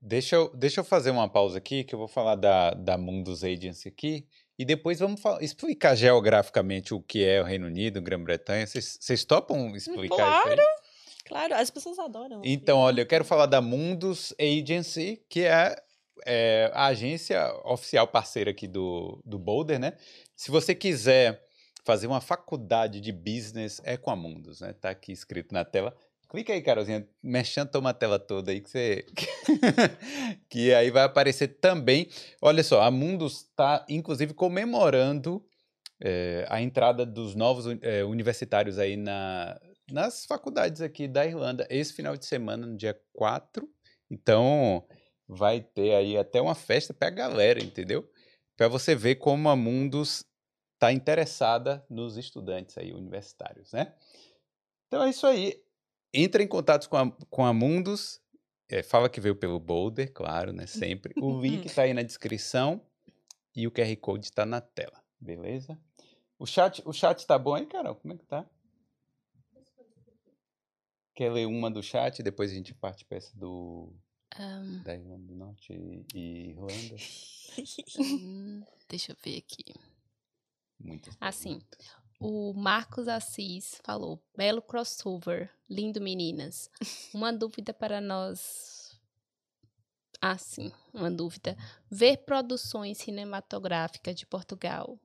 Deixa eu, deixa eu fazer uma pausa aqui, que eu vou falar da, da Mundus Agency aqui, e depois vamos fa- explicar geograficamente o que é o Reino Unido, Grã-Bretanha. Vocês topam explicar isso aí? Claro, as pessoas adoram. Então, olha, eu quero falar da Mundus Agency, que é, é, a agência oficial parceira aqui do, do Boulder, né? Se você quiser fazer uma faculdade de business, é com a Mundus, né? Tá aqui escrito na tela. Clica aí, Carolzinha, mexendo, toma a tela toda aí que você. que aí vai aparecer também. Olha só, a Mundus está, inclusive, comemorando eh, a entrada dos novos eh, universitários aí na, nas faculdades aqui da Irlanda esse final de semana, no dia 4. Então, vai ter aí até uma festa para a galera, entendeu? Para você ver como a Mundus está interessada nos estudantes aí universitários, né? Então é isso aí. Entra em contato com a, com a Mundus. eh, fala que veio pelo Boulder, claro, né? Sempre. O link está aí na descrição e o QR Code está na tela, beleza? O chat, o chat tá bom aí, Carol? Como é que tá? Quer ler uma do chat e depois a gente parte para essa do Ahn, da Irlanda do Norte e, e Irlanda? hum, deixa eu ver aqui. Muitas Assim, perguntas. O Marcos Assis falou: belo crossover, lindo meninas. Uma dúvida para nós. Ah, sim, uma dúvida. Ver produções cinematográficas de Portugal.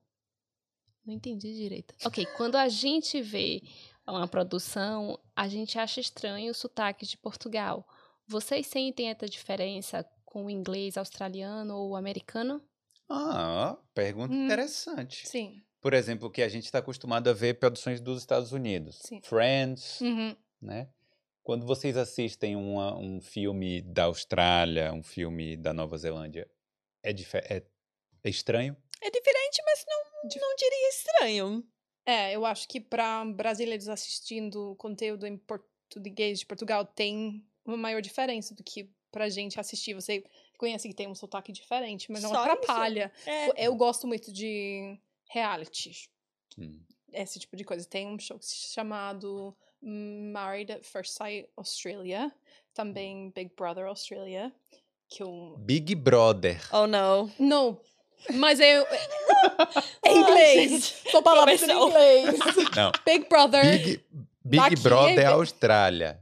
Não entendi direito. Ok, quando a gente vê uma produção, a gente acha estranho o sotaque de Portugal. Vocês sentem essa diferença com o inglês australiano ou americano? Ah, pergunta Hum, interessante. Sim. Por exemplo, que a gente está acostumado a ver produções dos Estados Unidos. Sim. Friends, Uhum. né? Quando vocês assistem uma- um filme da Austrália, um filme da Nova Zelândia, é, é, é estranho? É diferente, mas não, Dif- não diria estranho. É, eu acho que para brasileiros assistindo conteúdo em português de Portugal tem uma maior diferença do que pra gente assistir. Você conhece que tem um sotaque diferente, mas não Só atrapalha. É. Eu gosto muito de reality. Hum. esse tipo de coisa. Tem um show chamado Married at First Sight Australia, também Big Brother Australia, que eu Big Brother. Oh, não. não, mas eu Em inglês. são palavras em Começou. inglês. Não. Big Brother. Big, Big Daqui Brother é- Austrália.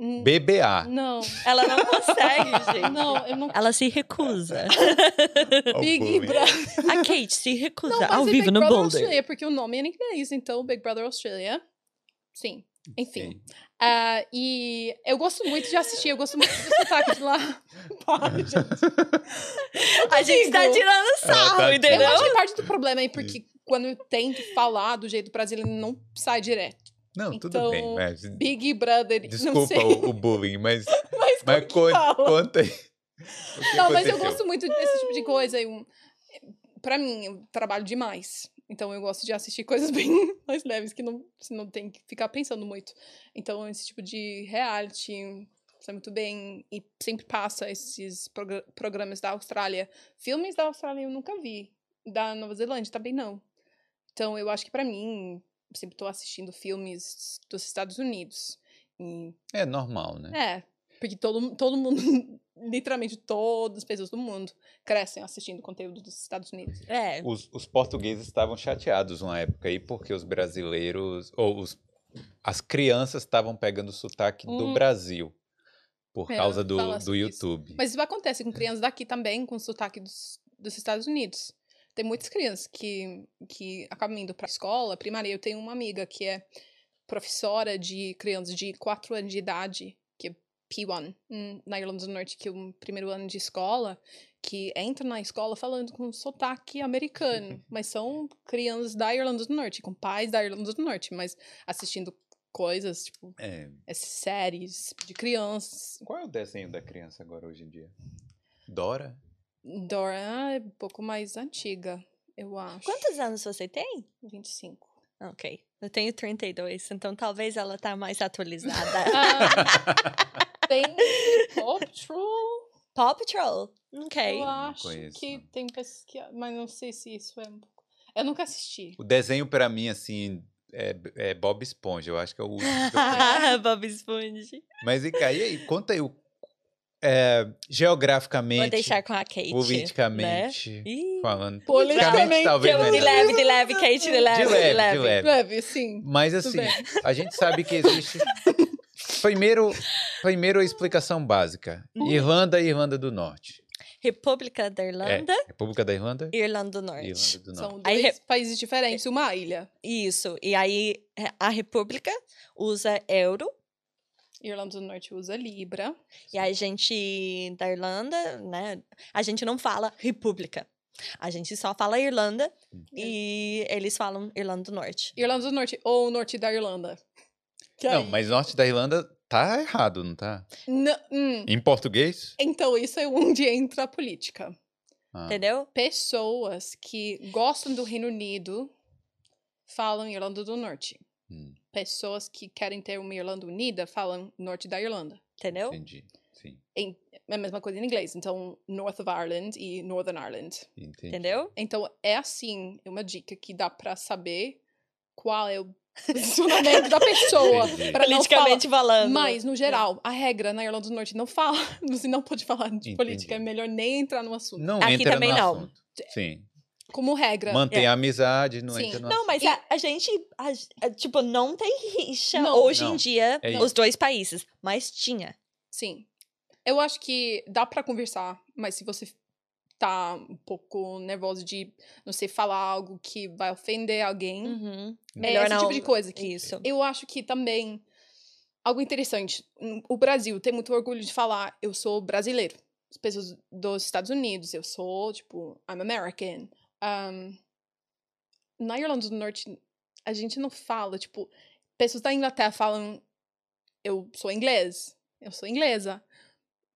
BBA. Não, Ela não consegue, gente. não, eu não. Ela se recusa. Big. Brother. A Kate se recusa Não, mas ao é vivo Big no Brother Boulder. Australia, porque o nome é em inglês, então Big Brother Australia. Sim. Enfim. Sim. Ah, e eu gosto muito de assistir, eu gosto muito do sotaque de lá. Para, gente. A gente tá digo. tirando sarro, tá Eu entendeu? acho que parte do problema é porque quando eu tento falar do jeito brasileiro, não sai direto. Não, tudo Então, bem. Mas, Big Brother, desculpa o, o bullying, mas, Mas, mas conta aí. Não, mas eu aconteceu? gosto muito desse tipo de coisa. Eu, pra mim, eu trabalho demais. Então eu gosto de assistir coisas bem mais leves que não, você não tem que ficar pensando muito. Então esse tipo de reality sai muito bem e sempre passa esses progra- programas da Austrália. Filmes da Austrália eu nunca vi. Da Nova Zelândia também não. Então eu acho que pra mim, sempre tô assistindo filmes dos Estados Unidos. E É normal, né? é, porque todo, todo mundo, literalmente todas as pessoas do mundo, crescem assistindo conteúdo dos Estados Unidos. É. Os, os portugueses estavam chateados uma época aí porque os brasileiros, ou os, as crianças estavam pegando o sotaque do Hum. Brasil por É, causa do, do isso. YouTube. Mas isso acontece com crianças daqui também, com sotaque dos, dos Estados Unidos. Tem muitas crianças que, que acabam indo para a escola primária. Eu tenho uma amiga que é professora de crianças de 4 anos de idade, que é P1, hum, na Irlanda do Norte, que é o primeiro ano de escola, que entra na escola falando com sotaque americano, mas são crianças da Irlanda do Norte, com pais da Irlanda do Norte, mas assistindo coisas, tipo, É. essas séries de crianças. Qual é o desenho da criança agora hoje em dia? Dora? Dora é um pouco mais antiga, eu acho. Quantos anos você tem? 25. Ok. Eu tenho 32, então talvez ela tá mais atualizada. Ah, tem Paw Patrol, Paw Patrol. Ok. eu acho conheço, que não. tem pessoas que... Mas não sei se isso é um pouco... Eu nunca assisti. o desenho pra mim, assim, é, é Bob Esponja. Eu acho que é o último que eu. Bob Esponja. Mas e aí, aí, conta aí o, é, geograficamente, Vou deixar com a Kate. politicamente, Né? Falando. Politicamente, talvez eu- é de leve, de leve, Kate, de leve. De leve, de leve. Leve, sim. Mas assim, a gente sabe que existe. Primeiro, primeiro a explicação básica. Hum. Irlanda e Irlanda do Norte. República da É, Irlanda República da Irlanda e Irlanda do Norte. Irlanda do Norte. São dois re- países diferentes, uma ilha. Isso. E aí é, a República usa euro. Irlanda do Norte usa Libra. E a gente da Irlanda, né? A gente não fala República. A gente só fala Irlanda e eles falam Irlanda do Norte. Irlanda do Norte ou Norte da Irlanda. Que Não, aí- mas Norte da Irlanda tá errado, não tá? Não, hum. Em português? Então, isso é onde entra a política. Ah, Entendeu? Pessoas que gostam do Reino Unido falam Irlanda do Norte. hum, Pessoas que querem ter uma Irlanda unida falam Norte da Irlanda. Entendeu? entendi. Sim, Em- é a mesma coisa em inglês. Então, North of Ireland e Northern Ireland. entendi. Entendeu? Então, é assim, é uma dica que dá pra saber qual é o posicionamento da pessoa. Pra não falar. Politicamente falando. Mas, no geral, a regra na Irlanda do Norte não fala. Você não pode falar de Entendi. política. É melhor nem entrar no assunto. Não Aqui entra também no não. assunto. Sim. Como regra. Mantém É. a amizade, não Sim. entra no Não, mas a, a gente, a- a- tipo, não tem rixa Não. hoje Não, em dia, é os dois países. Mas tinha. Sim. Eu acho que dá pra conversar, mas se você tá um pouco nervoso de, não sei, falar algo que vai ofender alguém, Uhum. é Melhor esse não. tipo de coisa. Que Isso. Eu acho que também, algo interessante, o Brasil tem muito orgulho de falar, eu sou brasileiro. As pessoas dos Estados Unidos, eu sou, tipo, I'm American. Um, na Irlanda do Norte, a gente não fala, tipo, pessoas da Inglaterra falam, eu sou inglês, eu sou inglesa.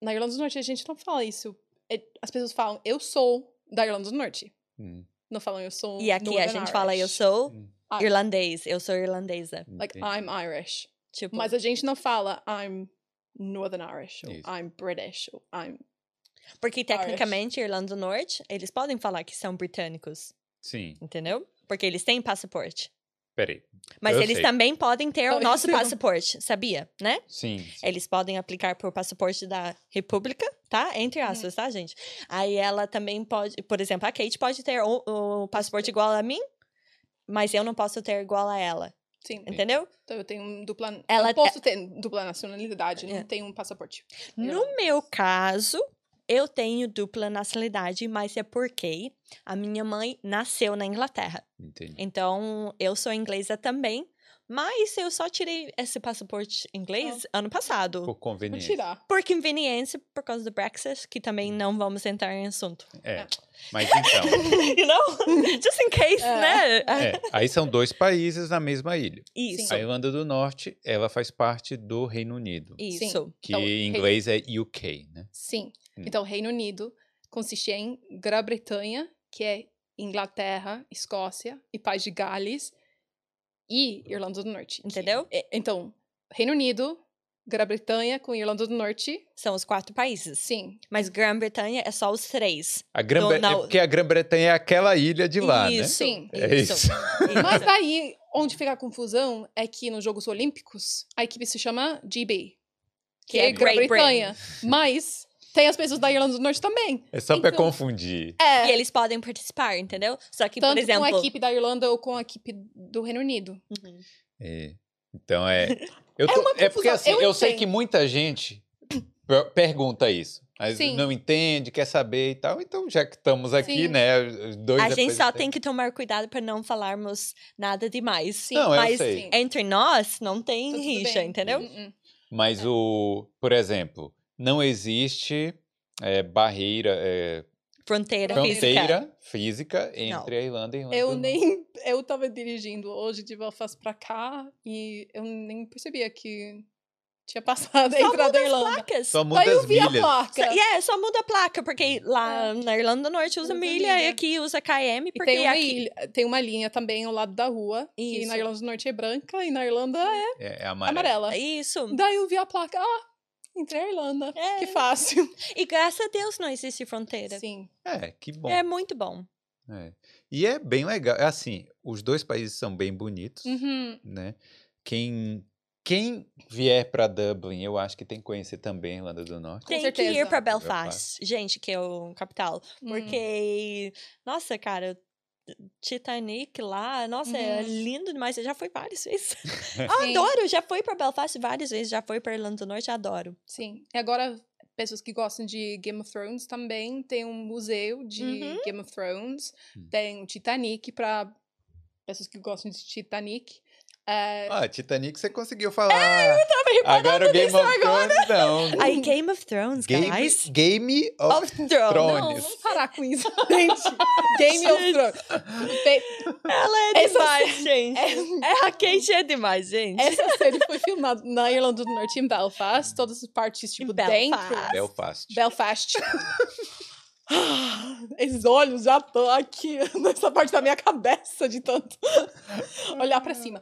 Na Irlanda do Norte, a gente não fala isso. É- As pessoas falam, eu sou da Irlanda do Norte. Hum, Não falam, eu sou E aqui a Northern gente fala, eu Irish. sou hum, Ah. irlandês, eu sou irlandesa. Like, entendi. I'm Irish. Tipo, Mas a gente não fala I'm Northern Irish, ou Isso. I'm British, ou I'm... porque tecnicamente, Irlanda do Norte, eles podem falar que são britânicos, Sim. entendeu? Porque eles têm passaporte. Peraí. Mas Eu eles sei. também podem ter o nosso sei. passaporte, sabia? Né? Sim. sim. Eles podem aplicar por passaporte da República, tá? Entre aspas, tá, gente? Aí ela também pode, por exemplo, a Kate pode ter o, o passaporte igual a mim, mas eu não posso ter igual a ela, Sim. entendeu? Então eu tenho um dupla. Ela- eu posso ter dupla nacionalidade, É. não tenho um passaporte. No meu caso, eu tenho dupla nacionalidade, mas é porque a minha mãe nasceu na Inglaterra. Entendi. Então, eu sou inglesa também, mas eu só tirei esse passaporte inglês ano passado. Por Vou conveniência. tirar. Por conveniência, por causa do Brexit, que também não vamos entrar em assunto. É. Mas então. you know? Just in case, É. né? é, aí são dois países na mesma ilha. Isso, A Irlanda do Norte, ela faz parte do Reino Unido. isso. Que Então, em Reino- inglês é UK, né? Sim. Hum. Então, Reino Unido consiste em Grã-Bretanha, que é Inglaterra, Escócia e País de Gales e Irlanda do Norte. Entendeu? é- então, Reino Unido, Grã-Bretanha com Irlanda do Norte. São os quatro países. Sim. Mas Grã-Bretanha é só os três. A Grã Do- na- é porque a Grã-Bretanha é aquela ilha de lá, né? isso, Sim. É isso. Mas daí, onde fica a confusão é que nos Jogos Olímpicos, a equipe se chama GB, que, Que é, é Grã-Bretanha. Mas tem as pessoas da Irlanda do Norte também. É só pra Então- confundir. É. E eles podem participar, entendeu? Só que, tanto por exemplo... com a equipe da Irlanda ou com a equipe do Reino Unido. Uhum. É. Então é. Eu É tô- uma é porque confusão, assim, eu eu, sei que muita gente per- pergunta isso. Mas Sim. não entende, quer saber e tal. Então, já que estamos aqui, Sim. né? Dois A gente só tem que tomar cuidado para não falarmos nada demais. Sim, Não, eu mas sei. entre nós não tem Tá tudo rixa, bem. entendeu? Hum, hum. Mas o. Por exemplo, não existe é, barreira, é, Fronteira, física. fronteira física entre a Irlanda e a Irlanda. Eu nem. Eu tava dirigindo hoje de Belfast pra cá e eu nem percebia que tinha passado a Só entrada da Irlanda. placas. Só muda Daí eu as vi a milhas. placa. Só, yeah, só muda a placa, porque lá na Irlanda do Norte usa Usa milha, e milha. aqui usa KM, E porque tem uma, aqui... ilha, tem uma linha também ao lado da rua, que Isso. na Irlanda do Norte é branca e na Irlanda é É, é amarelo. amarela. Isso. Daí eu vi a placa, ah, entrei a Irlanda. É. Que fácil. E graças a Deus não existe fronteira. Sim. É, que bom. É muito bom. É. E é bem legal. É assim, os dois países são bem bonitos, Uhum. né? Quem, quem vier para Dublin, eu acho que tem que conhecer também a Irlanda do Norte. Tem que ir para Belfast. Belfast, gente, que é o capital. Hum. Porque, nossa, cara, Titanic lá, nossa, é Uhum. lindo demais. Eu já fui várias vezes. Adoro, já fui para Belfast várias vezes, já fui para Irlanda do Norte, adoro. Sim. E agora, pessoas que gostam de Game of Thrones também tem um museu de Uhum. Game of Thrones. Hum. Tem o Titanic para pessoas que gostam de Titanic. É, Ah, Titanic você conseguiu falar. Agora o Game of Thrones não. Aí, Game of Thrones, Game, guys. Game of Of Thrones. Thrones. não, vamos parar com isso, gente. Game of Thrones. Ela é Essa demais, gente. é- É, a Kate é demais, gente. Essa série foi filmada na Irlanda do Norte, em Belfast. Todas as partes, tipo, Belfast. dentro. Belfast. Belfast. Esses olhos já estão aqui nessa parte da minha cabeça de tanto olhar pra cima.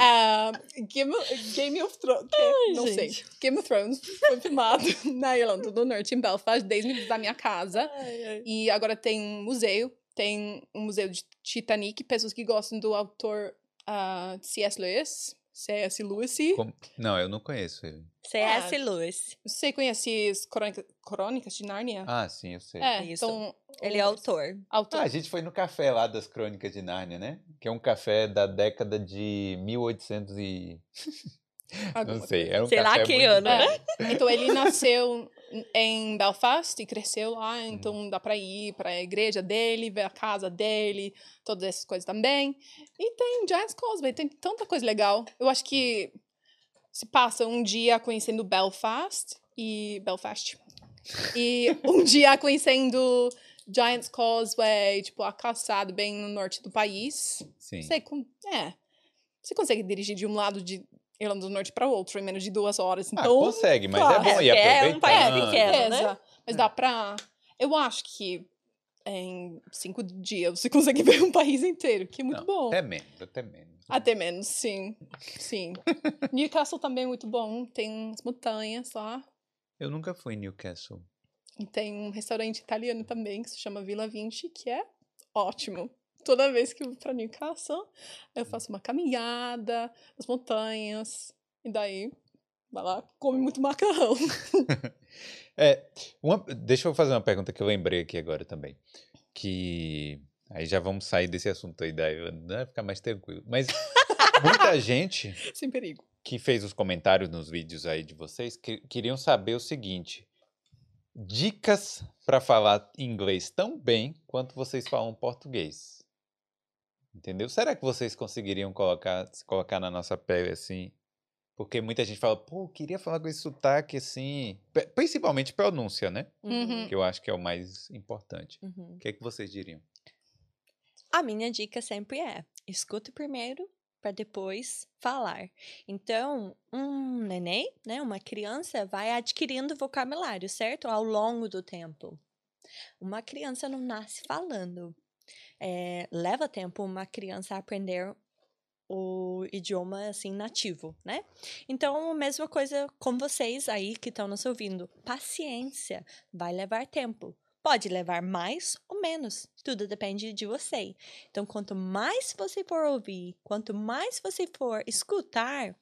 Ah, Game, Game of Thrones. não sei. gente. Game of Thrones foi filmado na Irlanda do Norte, em Belfast, 10 minutos da minha casa. E agora tem um museu. Tem um museu de Titanic. Pessoas que gostam do autor ah, C.S. Lewis. C.S. Lewis. Como- Não, eu não conheço ele. C.S. Ah, Lewis. Você conhece as crônica- Crônicas de Nárnia? Ah, sim, eu sei. é, isso. então. Ele é autor. autor. Ah, a gente foi no café lá das Crônicas de Nárnia, né? Que é um café da década de 1800 e... Não sei, era um Sei lá café que muito ano, né? Então ele nasceu em Belfast e cresceu lá, então dá pra ir pra igreja dele, ver a casa dele, todas essas coisas também. E tem Giants Causeway, tem tanta coisa legal. Eu acho que se passa um dia conhecendo Belfast e Belfast. E um dia conhecendo Giants Causeway, tipo, a calçada bem no norte do país. Sim. Você, é, você consegue dirigir de um lado de Irlanda do Norte para outro em menos de duas horas. Ah, Então, consegue, mas claro. é bom ir É, é um aproveitando. país é, pequeno, né? beleza. Mas dá pra. Eu acho que em cinco dias você consegue ver um país inteiro, que é muito Não, bom. Até menos, até menos. Até menos, sim. Sim. Newcastle também é muito bom. Tem umas montanhas lá. Eu nunca fui em E E tem um restaurante italiano também que se chama Villa 20, que é ótimo. Toda vez que eu praticação, eu faço uma caminhada nas montanhas. E daí, vai lá, come muito macarrão. É, uma, deixa eu fazer uma pergunta que eu lembrei aqui agora também. Que aí já vamos sair desse assunto aí, daí vai ficar mais tranquilo. Mas muita gente Sem perigo. que fez os comentários nos vídeos aí de vocês que, queriam saber o seguinte: dicas para falar inglês tão bem quanto vocês falam português. Entendeu? Será que vocês conseguiriam colocar, se colocar na nossa pele assim? Porque muita gente fala, pô, queria falar com esse sotaque assim. Principalmente pronúncia, né? Uhum. Que eu acho que é o mais importante. Uhum. O que é que vocês diriam? A minha dica sempre é: escute primeiro para depois falar. Então, um neném, né, uma criança vai adquirindo vocabulário, certo? Ao longo do tempo. Uma criança não nasce falando. É, leva tempo uma criança aprender o idioma assim nativo, né? Então, mesma coisa com vocês aí que estão nos ouvindo. Paciência, vai levar tempo. Pode levar mais ou menos, tudo depende de você. Então, quanto mais você for ouvir, quanto mais você for escutar,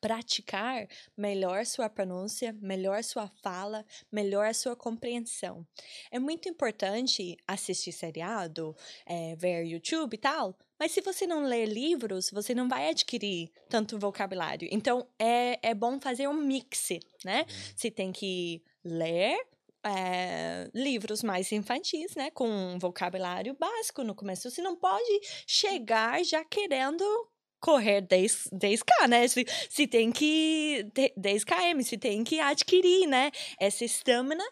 praticar, melhor sua pronúncia, melhor sua fala, melhor a sua compreensão. É muito importante assistir seriado, eh, ver YouTube e tal, mas se você não ler livros, você não vai adquirir tanto vocabulário. Então, é, é bom fazer um mix, né? Você tem que ler eh, livros mais infantis, né? Com um vocabulário básico no começo. Você não pode chegar já querendo correr 10, 10k, né? Se, se tem que 10 km, se tem que adquirir, né? Essa estamina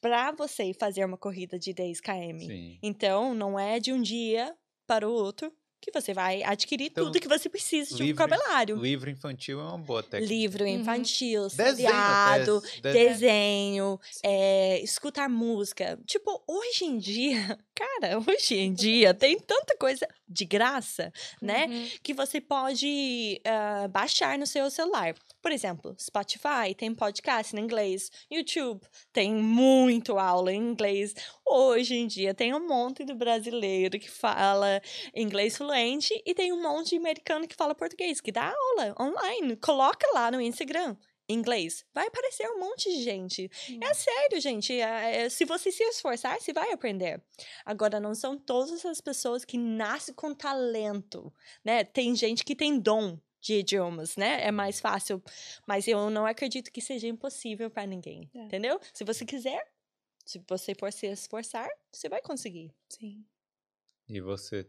para você fazer uma corrida de 10 km. Sim. Então, não é de um dia para o outro que você vai adquirir Então, tudo que você precisa de livro- vocabulário. Livro infantil é uma boa técnica. Livro Uhum. infantil, Desenho seriado, até, de- desenho, é, escutar música. Tipo, hoje em dia, cara, hoje em dia tem tanta coisa de graça, né? Uhum. Que você pode ah, baixar no seu celular. Por exemplo, Spotify tem podcast em inglês, YouTube tem muito aula em inglês. Hoje em dia tem um monte de brasileiro que fala inglês fluente e tem um monte de americano que fala português, que dá aula online. Coloca lá no Instagram. Inglês. Vai aparecer um monte de gente. É sério, gente. é- é- se você se esforçar, você vai aprender. Agora, não são todas as pessoas que nascem com talento, né? Tem gente que tem dom de idiomas, né? É mais fácil. Mas eu não acredito que seja impossível para ninguém, É. entendeu? Se você quiser, se você for se esforçar, você vai conseguir. Sim. E você?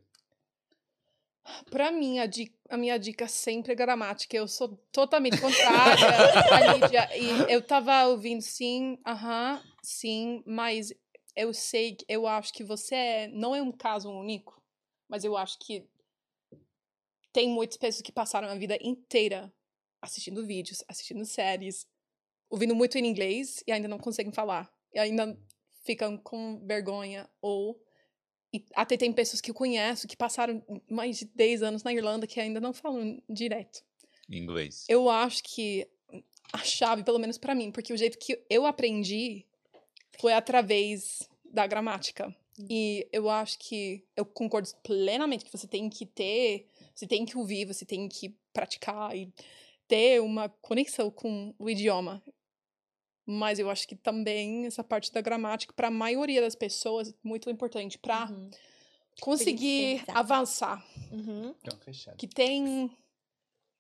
Pra mim, a, di- a minha dica sempre é gramática. Eu sou totalmente contrária à Lídia. E eu tava ouvindo sim, aham, sim, mas eu sei, eu acho que você é- não é um caso único, mas eu acho que tem muitas pessoas que passaram a vida inteira assistindo vídeos, assistindo séries, ouvindo muito em inglês e ainda não conseguem falar. E ainda ficam com vergonha ou e até tem pessoas que eu conheço que passaram mais de 10 anos na Irlanda que ainda não falam direto. Inglês. Eu acho que a chave, pelo menos pra mim, porque o jeito que eu aprendi foi através da gramática. E eu acho que eu concordo plenamente que você tem que ter, você tem que ouvir, você tem que praticar e ter uma conexão com o idioma. Mas eu acho que também essa parte da gramática, para a maioria das pessoas, é muito importante para Uhum. conseguir avançar. Uhum. Então. Que tem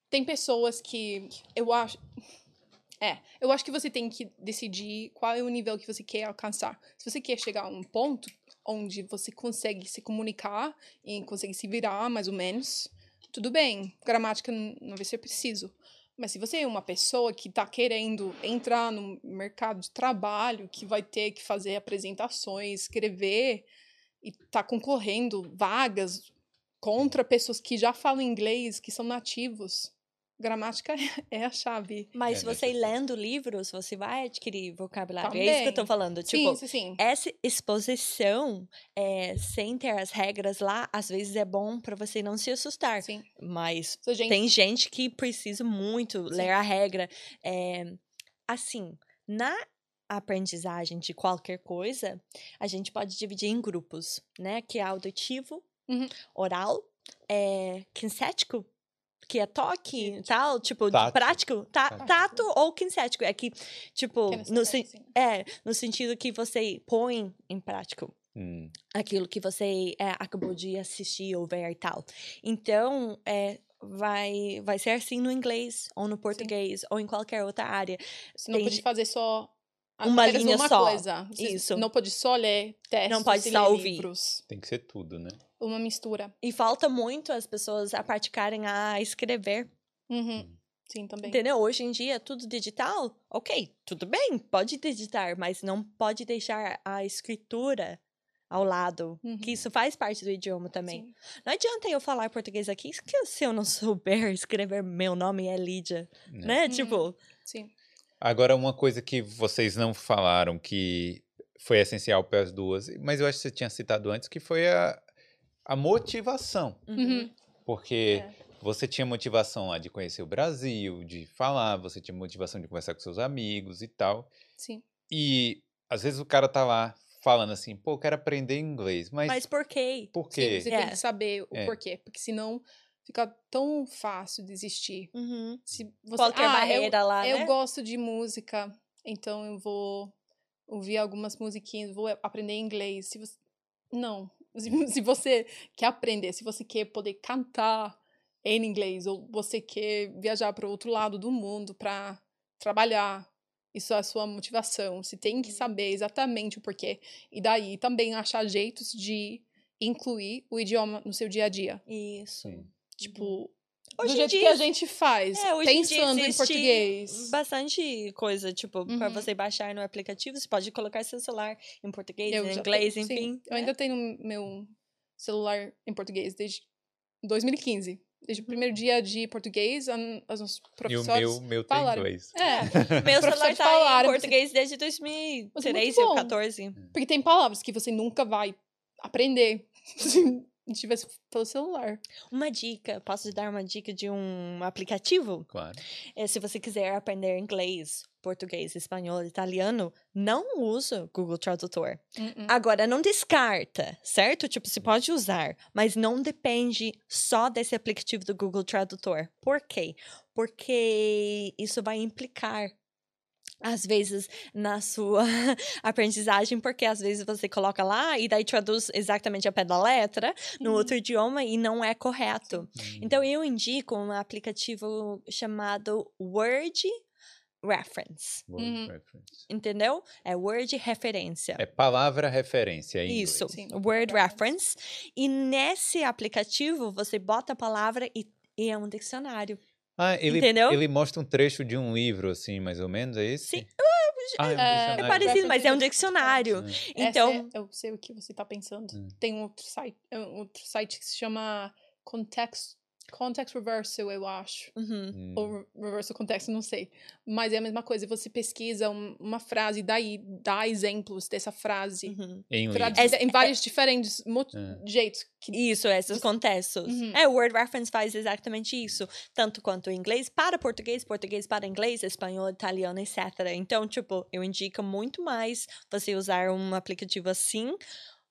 tem pessoas que eu acho é, eu acho que você tem que decidir qual é o nível que você quer alcançar. Se você quer chegar a um ponto onde você consegue se comunicar e consegue se virar mais ou menos, tudo bem. Gramática não vai ser preciso. Mas se você é uma pessoa que está querendo entrar no mercado de trabalho, que vai ter que fazer apresentações, escrever e está concorrendo vagas contra pessoas que já falam inglês, que são nativos, gramática é a chave. Mas É se você lendo livros, você vai adquirir vocabulário. É isso que eu tô Também. falando. Sim, Tipo, sim, sim. essa exposição, é, sem ter as regras lá, às vezes é bom para você não se assustar. sim. Mas gente- tem gente que precisa muito Sim. ler a regra. É, assim, na aprendizagem de qualquer coisa, a gente pode dividir em grupos, né? Que é auditivo, Uhum. Oral, é, kinestético, que é toque e tal, tipo, prático, tá, Tátil. tato ou kinestético. É que, tipo, Que no, sen- é, no sentido que você põe em prático Hum. aquilo que você é, acabou de assistir ou ver e tal. Então, é, vai, vai ser assim no inglês, ou no português, ou em qualquer outra área. Você não Tem pode fazer só a- Uma linha uma só. coisa. Você Isso. Não pode só ler textos pode e só ler ouvir. livros. Tem que ser tudo, né? Uma mistura. E falta muito as pessoas a praticarem a escrever. Uhum. Sim, também. Entendeu? Hoje em dia, tudo digital, ok, tudo bem, pode digitar, mas não pode deixar a escritura ao lado, Uhum. que isso faz parte do idioma também. Sim. Não adianta eu falar português aqui que se eu não souber escrever meu nome é Lídia, né? Uhum. Tipo, Sim. Agora, uma coisa que vocês não falaram que foi essencial para as duas, mas eu acho que você tinha citado antes, que foi a, a motivação. Uhum. Porque É. você tinha motivação lá de conhecer o Brasil, de falar, você tinha motivação de conversar com seus amigos e tal. Sim. E às vezes o cara tá lá falando assim, pô, eu quero aprender inglês, mas, Mas por quê? por Sim, quê? você É. tem que saber o É. porquê. Porque senão fica tão fácil desistir. Uhum. Se você, Qualquer ah, barreira lá, eu, né? eu gosto de música, então eu vou ouvir algumas musiquinhas, vou aprender inglês. Se você... Não. Se, se você quer aprender, se você quer poder cantar em inglês, ou você quer viajar para o outro lado do mundo para trabalhar, isso é a sua motivação. Você tem Uhum. que saber exatamente o porquê. E daí também achar jeitos de incluir o idioma no seu dia a dia. Isso. Sim. Tipo, Hoje do em jeito que dia a gente faz, É, hoje em dia pensando em português. Bastante coisa, tipo, pra Uhum. você baixar no aplicativo, você pode colocar seu celular em português, Eu em já inglês, tenho- sim, enfim. eu ainda tenho meu celular em português desde 2015. Desde o primeiro dia de português, an- os nossos E o professores meu, meu tem falaram. inglês. É, Meu celular professores tá em falaram, português desde Mas é 2013 muito ou bom. 14. porque tem palavras que você nunca vai aprender não tivesse pelo celular. Uma dica, posso te dar uma dica de um aplicativo? Claro. É, se você quiser aprender inglês, português, espanhol, italiano, não usa Google Tradutor. Uh-uh. Agora, não descarta, certo? Tipo, você pode usar, mas não depende só desse aplicativo do Google Tradutor. Por quê? Porque isso vai implicar. Às vezes na sua aprendizagem, porque às vezes você coloca lá e daí traduz exatamente a pé da letra no Uhum. outro idioma e não é correto. Hum. Então eu indico um aplicativo chamado Word Reference, Word Uhum. reference. entendeu? É Word referência. É palavra referência em Isso. Sim. Word Reference. Reference. E nesse aplicativo você bota a palavra e, e é um dicionário. Ah, ele, Entendeu? ele mostra um trecho de um livro, assim, mais ou menos, é esse? Sim. Ah, é, um É, É parecido, mas é um dicionário. Hum. Então, é- eu sei o que você está pensando. Hum. Tem um outro site, é um outro site que se chama Context, Context Reversal, eu acho. uhum, Hum. Ou re- Reversal Context, não sei. Mas é a mesma coisa. Você pesquisa um- uma frase e daí dá exemplos dessa frase. uhum. Em livro. É- em vários diferentes mo- É. jeitos. Que, Isso, esses contextos. Uhum. É, o Word Reference faz exatamente isso. Tanto quanto inglês para português, português para inglês, espanhol, italiano, etc. Então, tipo, eu indico muito mais você usar um aplicativo assim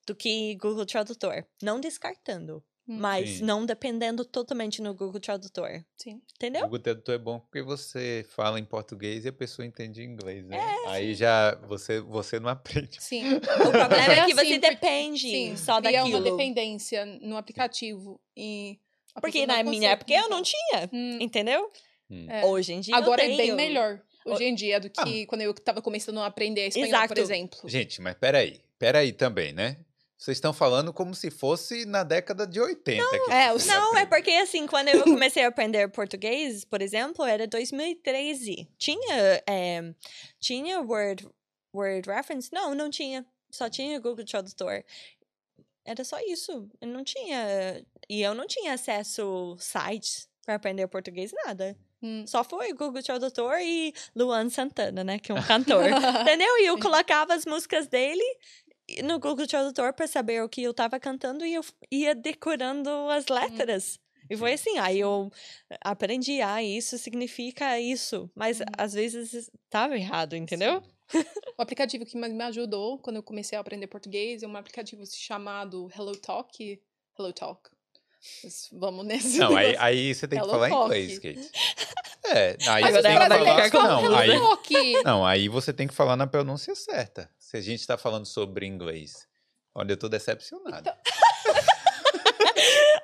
do que Google Tradutor. Não descartando. Mas Sim. não dependendo totalmente no Google Tradutor. sim. O Entendeu? Google Tradutor é bom porque você fala em português e a pessoa entende inglês, né? É, Aí já você, você não aprende. Sim. O problema é É que você assim, porque- depende Sim. só daquilo. uma dependência no aplicativo. E Porque na minha época eu não tinha, Hum, entendeu? Hum. é. Hoje em dia Agora eu é bem melhor O- hoje em dia do que quando eu tava começando a aprender espanhol, por Exato. exemplo. Gente, mas peraí. Peraí também, né? Vocês estão falando como se fosse na década de 80. que é, Não, é aprendem. porque assim, quando eu comecei a aprender português, por exemplo, era 2013. Tinha, é, tinha Word, Word Reference? Não, não tinha. Só tinha Google Tradutor. Era só isso. Eu não tinha. E eu não tinha acesso sites para aprender português, nada. Hum. Só foi Google Tradutor e Luan Santana, né? Que é um cantor. Entendeu? E eu colocava as músicas dele no Google Tradutor para saber o que eu tava cantando e eu ia decorando as letras. E foi assim, aí eu aprendi, ah, isso significa isso. Mas Uhum. às vezes tava errado, entendeu? O aplicativo que mais me ajudou quando eu comecei a aprender português é um aplicativo chamado Hello Talk. Hello Talk. Vamos nesse. Não, aí, aí você tem que Hello falar Talk. inglês, Kate. É, aí Mas você tem que falar. Não, Hello aí, não, aí você tem que falar na pronúncia certa. Se a gente tá falando sobre inglês. Olha, eu tô decepcionado. Então,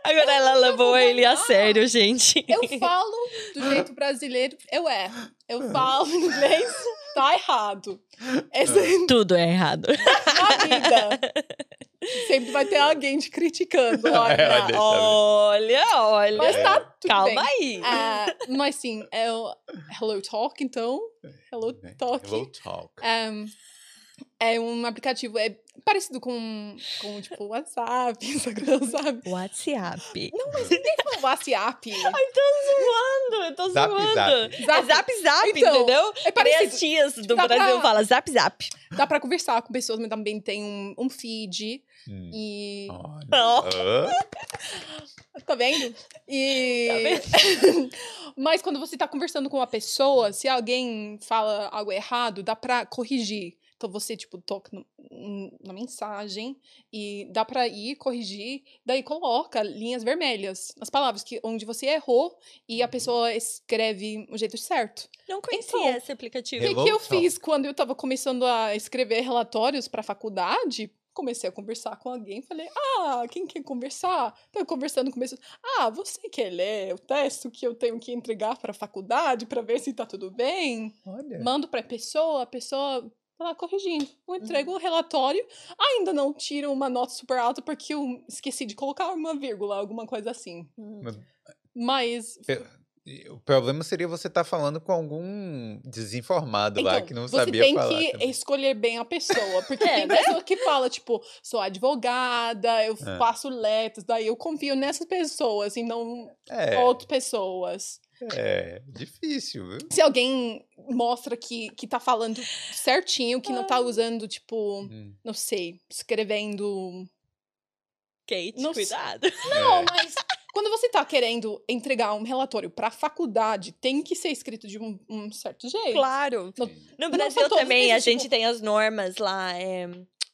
Agora ela levou ele a sério, gente. Eu falo do jeito brasileiro, eu erro. Eu falo inglês, tá errado. Essa é Tudo é errado. a vida. Sempre vai ter alguém te criticando. É, Olha. Olha, olha. mas tá tudo Calma bem. aí. Ah, mas sim, é o Hello Talk, então. Hello Talk. Hello Talk. Um, é um aplicativo, é parecido com, com tipo, WhatsApp, Instagram, sabe? WhatsApp. Não, mas nem fala WhatsApp. zoando, eu tô Zap, zoando. zap. É zap zap, Então, entendeu? É parecido. as tias do dá Brasil pra- fala zap zap. Dá pra conversar com pessoas, mas também tem um, um feed. Hum. E. Olha. Ah, Tá vendo? E. Mas quando você tá conversando com uma pessoa, se alguém fala algo errado, dá pra corrigir. Então você, tipo, toca no- n- na mensagem e dá pra ir corrigir, daí coloca linhas vermelhas nas palavras que, onde você errou e a pessoa escreve o jeito certo. Não conhecia Então, esse aplicativo. O que, que eu fiz quando eu tava começando a escrever relatórios pra faculdade? Comecei a conversar com alguém, falei, ah, quem quer conversar? Tô conversando com pessoas, ah, você quer ler o texto que eu tenho que entregar pra faculdade pra ver se tá tudo bem? Olha. Mando pra pessoa, a pessoa tá lá corrigindo. Eu entrego o relatório, ainda não tiro uma nota super alta porque eu esqueci de colocar uma vírgula, alguma coisa assim. Hum. Mas O problema seria você estar falando com algum desinformado lá que não Então, você sabia tem falar. que também. escolher bem a pessoa. Porque É, tem né? pessoa que fala, tipo, sou advogada, eu É. faço letras, daí eu confio nessas pessoas e não É, outras pessoas. É difícil, viu? Se alguém mostra que, que tá falando certinho, que não tá usando, tipo, Hum, não sei, escrevendo. Kate, Não sei. cuidado. Não, é. mas quando você tá querendo entregar um relatório pra faculdade, tem que ser escrito de um, um certo jeito. Claro. Não- No não Brasil também mas, a gente tipo- tem as normas lá. É...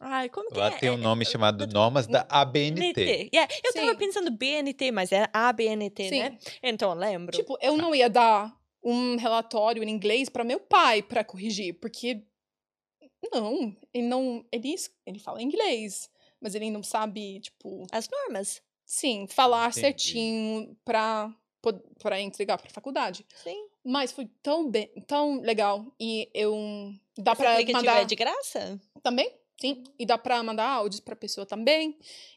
Ai, como que Lá é? tem um É- nome é- chamado Normas da ABNT. BNT. Yeah, eu tava Sim. pensando BNT, mas é ABNT, Sim. né? Então, eu lembro. Tipo, eu não ia dar um relatório em inglês para meu pai para corrigir, porque não, ele não, ele ele fala inglês, mas ele não sabe, tipo, As normas. sim, falar Entendi. certinho para para entregar para faculdade. Sim. Mas foi tão bem, tão legal e eu dá para mandar é de graça? também, sim, e dá para mandar áudios para pessoa também.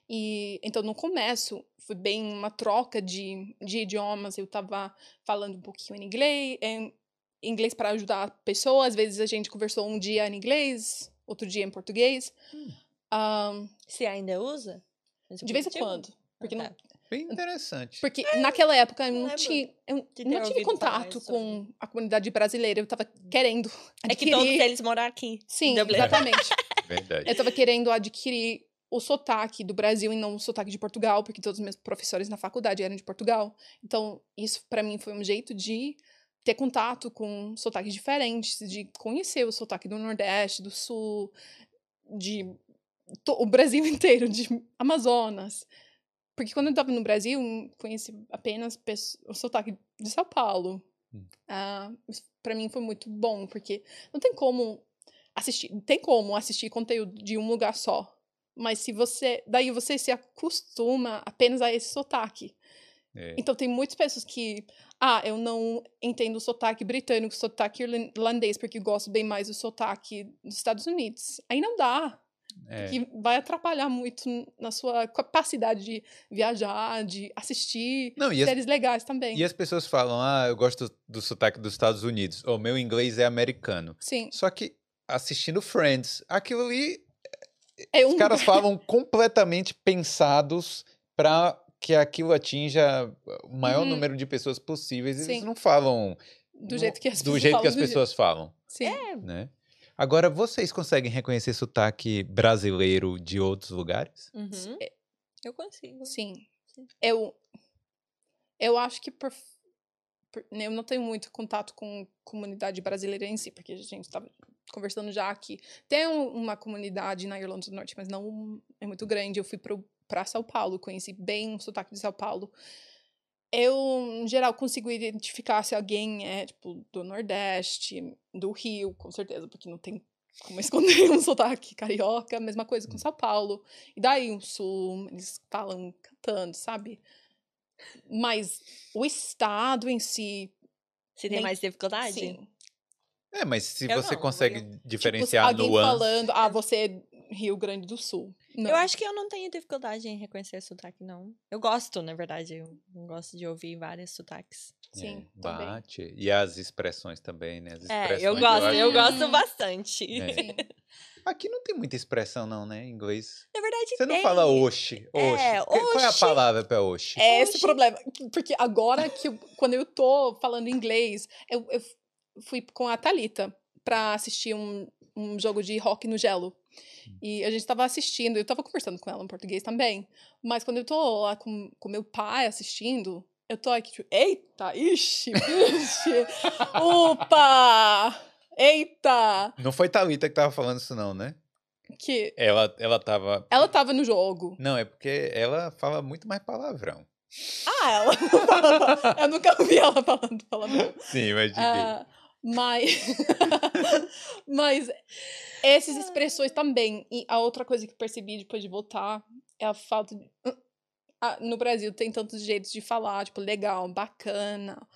E então no começo foi bem uma troca de, de idiomas. Eu tava falando um pouquinho em inglês, em inglês para ajudar a pessoa. Às vezes a gente conversou um dia em inglês, outro dia em português. Hum. Ahn, Você ainda usa? de vez em aplicativo? quando, porque Ah, não, tá. Bem interessante. porque naquela época eu não não tinha, eu não falar contato com a comunidade brasileira. Eu tava querendo É que adquirir. todos eles moram aqui. Sim, exatamente. Verdade. Eu tava querendo adquirir o sotaque do Brasil e não o sotaque de Portugal, porque todos os meus professores na faculdade eram de Portugal. Então, isso pra mim foi um jeito de ter contato com sotaques diferentes, de conhecer o sotaque do Nordeste, do Sul, de o Brasil inteiro, de Amazonas. Porque quando eu tava no Brasil, conheci apenas o sotaque de São Paulo. Hum. Ah, isso pra mim foi muito bom, porque não tem como assistir, tem como assistir conteúdo de um lugar só. Mas se você, daí você se acostuma apenas a esse sotaque. É. Então tem muitas pessoas que, ah, eu não entendo o sotaque britânico, o sotaque irlandês, porque eu gosto bem mais do sotaque dos Estados Unidos. Aí não dá, É. que vai atrapalhar muito na sua capacidade de viajar, de assistir Não, e as, séries legais também. e as pessoas falam, ah, eu gosto do sotaque dos Estados Unidos, ou meu inglês é americano. Sim, Só que assistindo Friends, aquilo ali, é um os caras falam completamente pensados para que aquilo atinja o maior Uhum. número de pessoas possíveis. Eles Sim. não falam do no- jeito que as do pessoas jeito que falam as do jeito- pessoas falam, Sim. né? Agora, vocês conseguem reconhecer sotaque brasileiro de outros lugares? Uhum. Eu consigo. Sim. Eu, eu acho que por, por- eu não tenho muito contato com comunidade brasileira em si, porque a gente estava conversando já aqui. Tem um- uma comunidade na Irlanda do Norte, mas não é muito grande. Eu fui para São Paulo, conheci bem o sotaque de São Paulo. Eu, em geral, consigo identificar se alguém é, tipo, do Nordeste, do Rio, com certeza, porque não tem como esconder um sotaque carioca. Mesma coisa com São Paulo. E daí, o Sul, eles falam cantando, sabe? Mas o estado em si. Você tem Nem- mais dificuldade? Sim. É, mas se Eu você não, consegue eu- diferenciar tipo, alguém nuances... falando, ah, você é Rio Grande do Sul. Não. Eu acho que eu não tenho dificuldade em reconhecer sotaque, não. Eu gosto, na verdade. Eu gosto de ouvir vários sotaques. Sim, É, também. bate. E as expressões também, né? As É, eu expressões, gosto, eu, acho- gosto Hum. bastante. É. Sim. Aqui não tem muita expressão, não, né? Em inglês. Na verdade, Você não tem. fala oxi. Oxi. É, Que- Qual é a oxi. palavra pra oxi? É esse o Oxi. problema. Porque agora que eu- quando eu tô falando inglês, eu, eu fui com a Thalita pra assistir um, um jogo de rock no gelo. E a gente tava assistindo, eu tava conversando com ela em português também. Mas quando eu tô lá com, com meu pai assistindo, eu tô aqui, tipo, eita, ixi, vixe, upa, eita, Não foi Thalita que tava falando isso, não, né? que Ela, ela tava. ela tava no jogo. Não, é porque ela fala muito mais palavrão. Ah, ela não eu nunca ouvi ela falando palavrão. Sim, mas de Ah, mas, mas essas expressões também. E a outra coisa que percebi depois de voltar é a falta de. Ah, no Brasil tem tantos jeitos de falar, tipo, legal, bacana,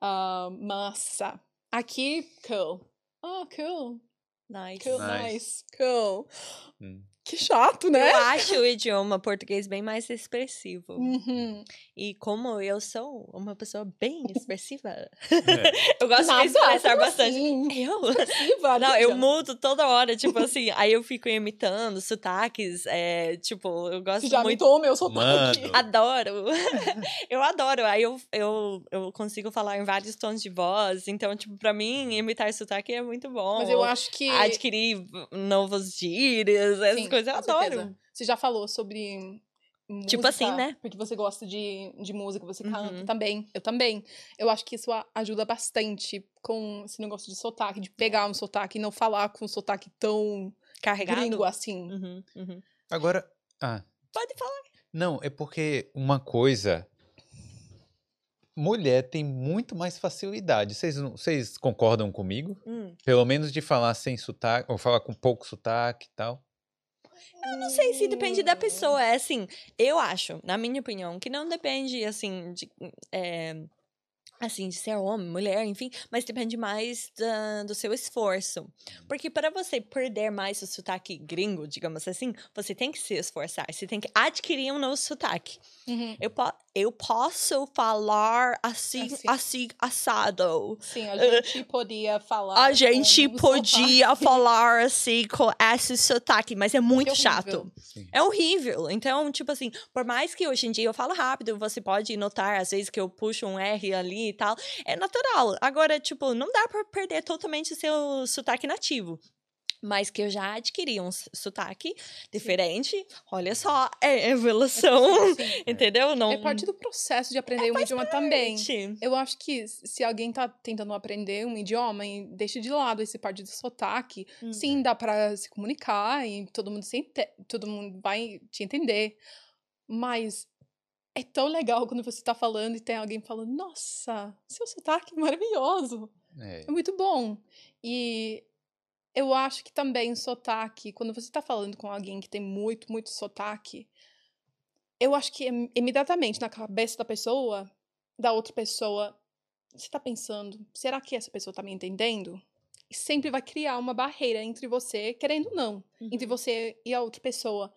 ah, massa. Aqui, cool. Oh, cool. Nice. Cool, Nice. nice. Cool. Hum. Que chato, né? Eu acho o idioma português bem mais expressivo. Uhum. E como eu sou uma pessoa bem expressiva, É. eu gosto de expressar como bastante. assim? Eu? Expressiva, Não, eu mudo toda hora, tipo assim, aí eu fico imitando sotaques, é, tipo, eu gosto Você já muito. imitou o meu sotaque. Mano. Adoro. eu adoro. Aí eu, eu, eu consigo falar em vários tons de voz. Então, tipo, pra mim, imitar sotaque é muito bom. Mas eu acho que. Adquirir novos gírias, essas Sim, coisas eu com adoro. certeza. Você já falou sobre. Tipo assim, música, né? Porque você gosta de, de música, você canta Uhum. também. Eu também. Eu acho que isso ajuda bastante com esse negócio de sotaque, de pegar um sotaque e não falar com um sotaque tão Carregado. gringo assim. Uhum, uhum. Agora. Ah, Pode falar. não, é porque uma coisa. Mulher tem muito mais facilidade. Vocês, não- vocês concordam comigo? Hum. Pelo menos de falar sem sotaque, ou falar com pouco sotaque e tal. Eu não sei se depende da pessoa. É assim, eu acho, na minha opinião, que não depende, assim, de. é, assim, de ser homem, mulher, enfim, mas depende mais da- do seu esforço. Porque para você perder mais o sotaque gringo, digamos assim, você tem que se esforçar, você tem que adquirir um novo sotaque. Uhum. Eu, po eu posso falar assim, Assim. assim, assado. Sim, a gente podia falar. A gente podia sotaque. falar assim com esse sotaque, mas é muito horrível. chato. Sim. É horrível. Então, tipo assim, por mais que hoje em dia eu falo rápido, você pode notar às vezes que eu puxo um R ali e tal. É natural. Agora, tipo, não dá pra perder totalmente o seu sotaque nativo. Mas que eu já adquiri um sotaque diferente. Olha só, é evolução. Sim, sim. Entendeu? Não. É parte do processo de aprender um idioma também. Gente, Eu acho que se alguém tá tentando aprender um idioma e deixa de lado esse parte do sotaque, sim, dá pra se comunicar e todo mundo se ente- todo mundo vai te entender. Mas é tão legal quando você tá falando e tem alguém falando, nossa, seu sotaque é maravilhoso. É. É muito bom. E eu acho que também sotaque, quando você tá falando com alguém que tem muito, muito sotaque, eu acho que im- imediatamente na cabeça da pessoa, da outra pessoa, você tá pensando, será que essa pessoa tá me entendendo? E sempre vai criar uma barreira entre você, querendo ou não, entre você e a outra pessoa.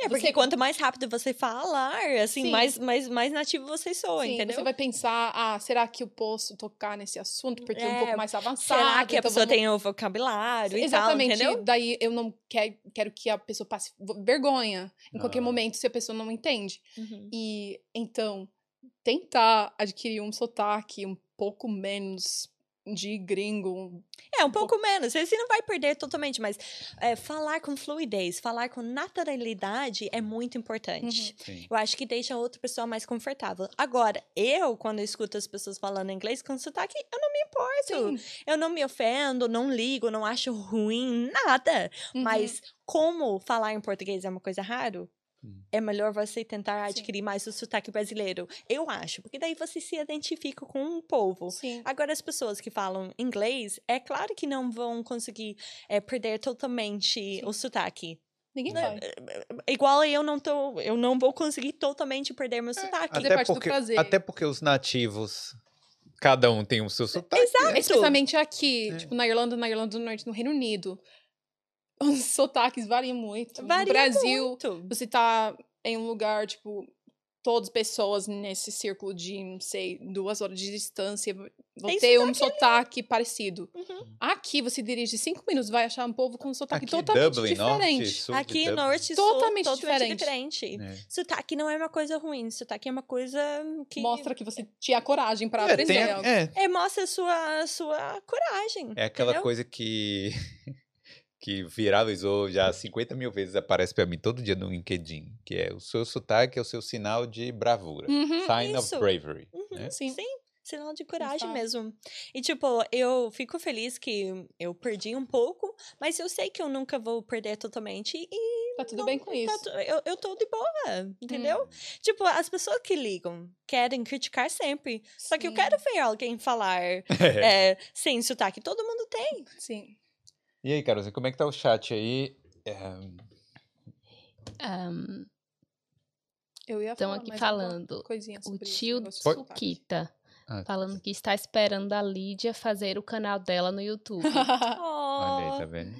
É, porque Você- quanto mais rápido você falar, assim, Sim. mais, mais, mais nativo você soa, Sim, entendeu? Você vai pensar, ah, será que eu posso tocar nesse assunto porque é, um É, pouco mais avançado? Será que a então pessoa vamos- tem o vocabulário Exatamente. e tal, entendeu? Daí eu não quero, quero que a pessoa passe vergonha em qualquer Ah. momento se a pessoa não entende. Uhum. E então, tentar adquirir um sotaque um pouco menos de gringo. É, um pouco menos. Você não vai perder totalmente, mas é, falar com fluidez, falar com naturalidade é muito importante. Sim. Eu acho que deixa a outra pessoa mais confortável. Agora, eu, quando eu escuto as pessoas falando inglês com sotaque, eu não me importo. Sim. Eu não me ofendo, não ligo, não acho ruim, nada. Uhum. Mas como falar em português é uma coisa raro. É melhor você tentar Sim. adquirir mais o sotaque brasileiro. Eu acho, porque daí você se identifica com um povo. Sim. Agora, as pessoas que falam inglês, é claro que não vão conseguir é, perder totalmente o sotaque. Ninguém Né, vai. Igual eu não tô, eu não vou conseguir totalmente perder meu sotaque. Fazer Até porque, até porque os nativos, cada um tem o seu sotaque. Exato. né? Especialmente aqui, É. tipo, na Irlanda, na Irlanda do Norte, no Reino Unido. Os sotaques variam muito. Varia no Brasil, muito. você tá em um lugar, tipo, todas pessoas nesse círculo de, não sei, duas horas de distância vão Tem ter um sotaque parecido. Uhum. Aqui, você dirige cinco minutos, vai achar um povo com um sotaque Aqui, totalmente Dublin, diferente. Norte, sul Aqui, Dublin. norte e Totalmente sul, totalmente diferente. diferente. É. Sotaque não é uma coisa ruim, sotaque é uma coisa que... Mostra que você tinha coragem pra É, aprender a- é, É, mostra a sua, a sua coragem. É aquela entendeu? coisa que que viralizou já 50 mil vezes, aparece pra mim todo dia no LinkedIn, que é o seu sotaque é o seu sinal de bravura. Uhum, Sign isso. of bravery. Uhum, né? sim. Sinal de coragem Exato. mesmo. E, tipo, eu fico feliz que eu perdi um pouco, mas eu sei que eu nunca vou perder totalmente e Tá tudo não- bem com tá isso. tu- eu, eu tô de boa, entendeu? Tipo, as pessoas que ligam querem criticar sempre. Só que eu Sim. quero ver alguém falar É. é, sem sotaque. Todo mundo tem. Sim. E aí, Carolzinha, como é que tá o chat aí? É, Ahn, Eu ia Estão falar aqui falando. coisinha o tio. Suquita ah, falando que está esperando a Lídia fazer o canal dela no YouTube. olha aí, Oh, tá vendo?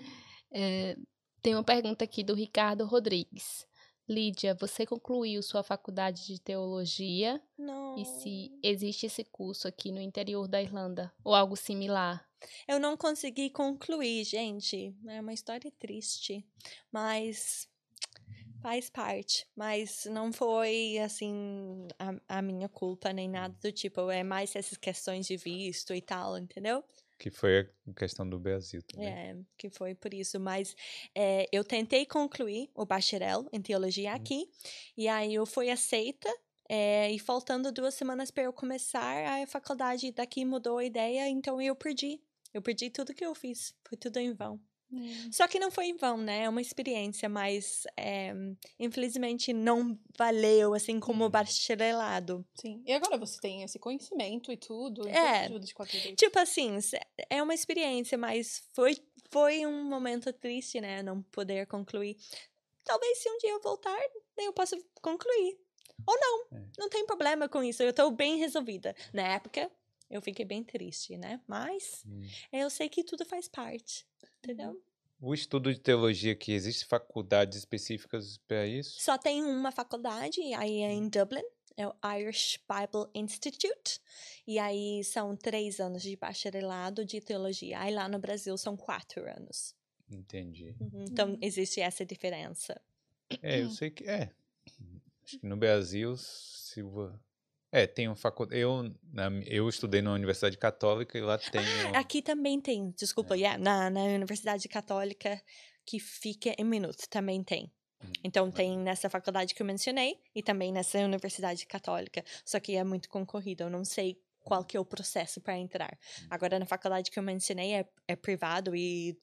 É, tem uma pergunta aqui do Ricardo Rodrigues. Lídia, você concluiu sua faculdade de teologia? não. E se existe esse curso aqui no interior da Irlanda? Ou algo similar? Eu não consegui concluir, gente. É uma história triste. Mas faz parte. Mas não foi, assim, a, a minha culpa nem nada do tipo. É mais essas questões de visto e tal, entendeu? Que foi a questão do Brasil também. É, que foi por isso. Mas é, eu tentei concluir o bacharel em teologia aqui. E aí eu fui aceita. é, e faltando duas semanas para eu começar, a faculdade daqui mudou a ideia, então eu perdi. Eu perdi tudo que eu fiz. Foi tudo em vão. Hum. Só que não foi em vão, né? É uma experiência, mas é, infelizmente não valeu assim como o bacharelado. Sim. E agora você tem esse conhecimento e tudo. É. Ajuda de qualquer jeito. Tipo assim, é uma experiência, mas foi, foi um momento triste, né? Não poder concluir. Talvez se um dia eu voltar, eu possa concluir. Ou não. É. Não tem problema com isso. Eu tô bem resolvida. Na época, eu fiquei bem triste, né? Mas Hum. eu sei que tudo faz parte. Entendeu? O estudo de teologia que existe faculdades específicas para isso? Só tem uma faculdade, aí é em Dublin, é o Irish Bible Institute. E aí são três anos de bacharelado de teologia. Aí lá no Brasil são quatro anos. Entendi. Uhum, Então Uhum. existe essa diferença. É, eu sei que é. Acho que no Brasil, se é, tem uma faculdade. Eu, na- eu estudei na Universidade Católica e lá tem. o- Aqui também tem, desculpa, yeah, na, na Universidade Católica que fica em Minuto também tem. Hum, Então tem nessa faculdade que eu mencionei e também nessa Universidade Católica. Só que é muito concorrido, eu não sei qual que é o processo para entrar. Hum. Agora na faculdade que eu mencionei é, é privado e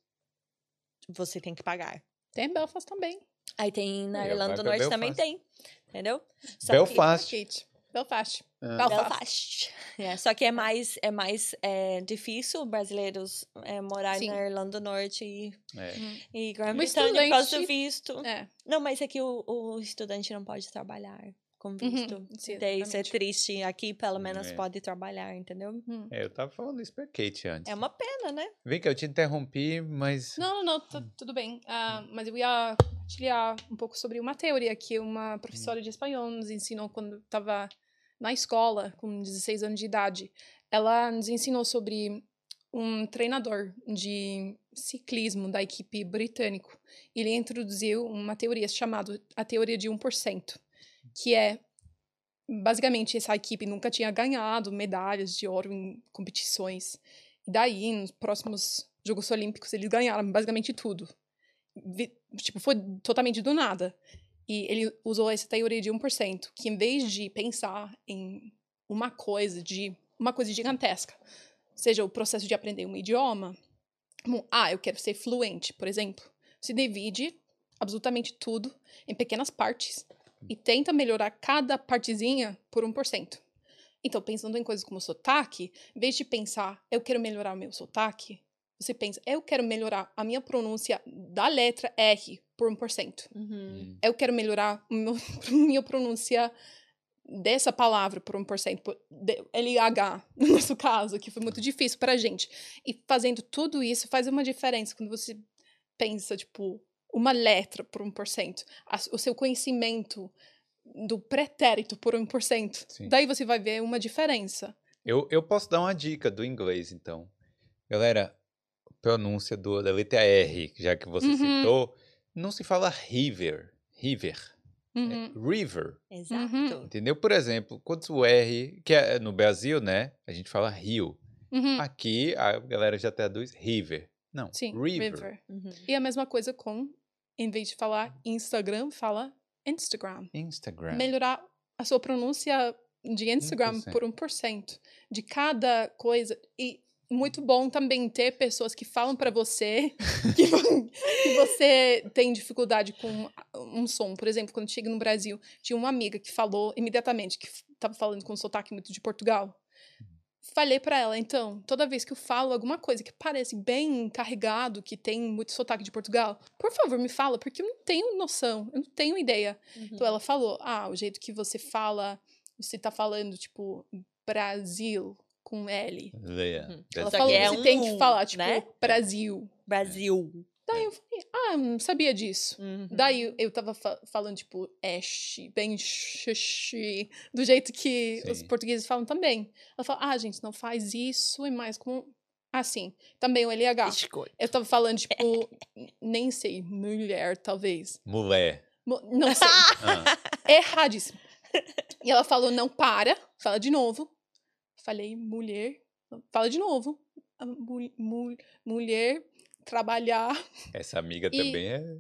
você tem que pagar. Tem em Belfast também. Aí tem na É, Irlanda do Norte também Belfast. tem, entendeu? Só que- Belfast. Kate. Belfast. Ah, Belfast. Belfast. É, só que é mais, é mais é, difícil brasileiros é, morar Sim. na Irlanda do Norte e, é. e Um Grã-Bretanha por causa do visto. É. Não, mas é que o, o estudante não pode trabalhar com visto. Uhum, sim, Daí isso é triste. Aqui, pelo menos, É. pode trabalhar, entendeu? Hum. É, eu tava falando isso pra Kate antes. É uma pena, né? Vem que eu te interrompi, mas. Não, não, não, tá tudo bem. Ah, mas eu ia compartilhar um pouco sobre uma teoria que uma professora de espanhol nos ensinou quando estava na escola, com 16 anos de idade. Ela nos ensinou sobre um treinador de ciclismo da equipe britânico. Ele introduziu uma teoria chamada a teoria de 1%, que é basicamente essa equipe nunca tinha ganhado medalhas de ouro em competições. E daí, nos próximos Jogos Olímpicos, eles ganharam basicamente tudo. Tipo, foi totalmente do nada. E ele usou essa teoria de 1%, que em vez de pensar em uma coisa de uma coisa gigantesca, seja o processo de aprender um idioma, como, ah, eu quero ser fluente, por exemplo, se divide absolutamente tudo em pequenas partes e tenta melhorar cada partezinha por 1%. Então, pensando em coisas como sotaque, em vez de pensar, eu quero melhorar o meu sotaque, você pensa, eu quero melhorar a minha pronúncia da letra R por 1%. Uhum. Hum. Eu quero melhorar meu- minha pronúncia dessa palavra por 1%, por- de- LH, no nosso caso, que foi muito difícil pra gente. E fazendo tudo isso faz uma diferença quando você pensa, tipo, uma letra por 1%, a- o seu conhecimento do pretérito por 1%. Sim. Daí você vai ver uma diferença. Eu, eu posso dar uma dica do inglês, então. Galera, pronúncia do, da letra R, já que você Uhum. citou, não se fala river. River. é Uhum. river. Exato. Entendeu? Por exemplo, quando o R, que é no Brasil, né? A gente fala rio. Uhum. Aqui a galera já traduz river. Não, Sim, river. river. Uhum. E a mesma coisa com, em vez de falar Instagram, fala Instagram. Instagram. melhorar a sua pronúncia de Instagram 1%. por 1% de cada coisa. E muito bom também ter pessoas que falam pra você que, que você tem dificuldade com um som. Por exemplo, quando cheguei no Brasil, tinha uma amiga que falou imediatamente que estava falando com um sotaque muito de Portugal. Falei pra ela, então, toda vez que eu falo alguma coisa que parece bem carregado, que tem muito sotaque de Portugal, por favor, me fala, porque eu não tenho noção, eu não tenho ideia. Uhum. Então ela falou: ah, o jeito que você fala, você tá falando, tipo, Brasil com L. Leia. Uhum. Dessa Ela Só falou que é você um tem que falar, tipo, né? Brasil. Brasil. Daí eu falei, ah, não sabia disso. Uhum. Daí eu- eu tava fa- falando, tipo, esh, bem xixi, do jeito que os Sim. portugueses falam também. Ela falou, ah, gente, não faz isso, é mais como. Assim. Também o LH. Biscoito. Eu tava falando, tipo, nem sei, mulher, talvez. Mulher. Mo- Não sei. Ah, Erradíssimo. E ela falou, não para, fala de novo. Falei, mulher, fala de novo. A mu- mu- mulher, trabalhar. essa amiga E- também é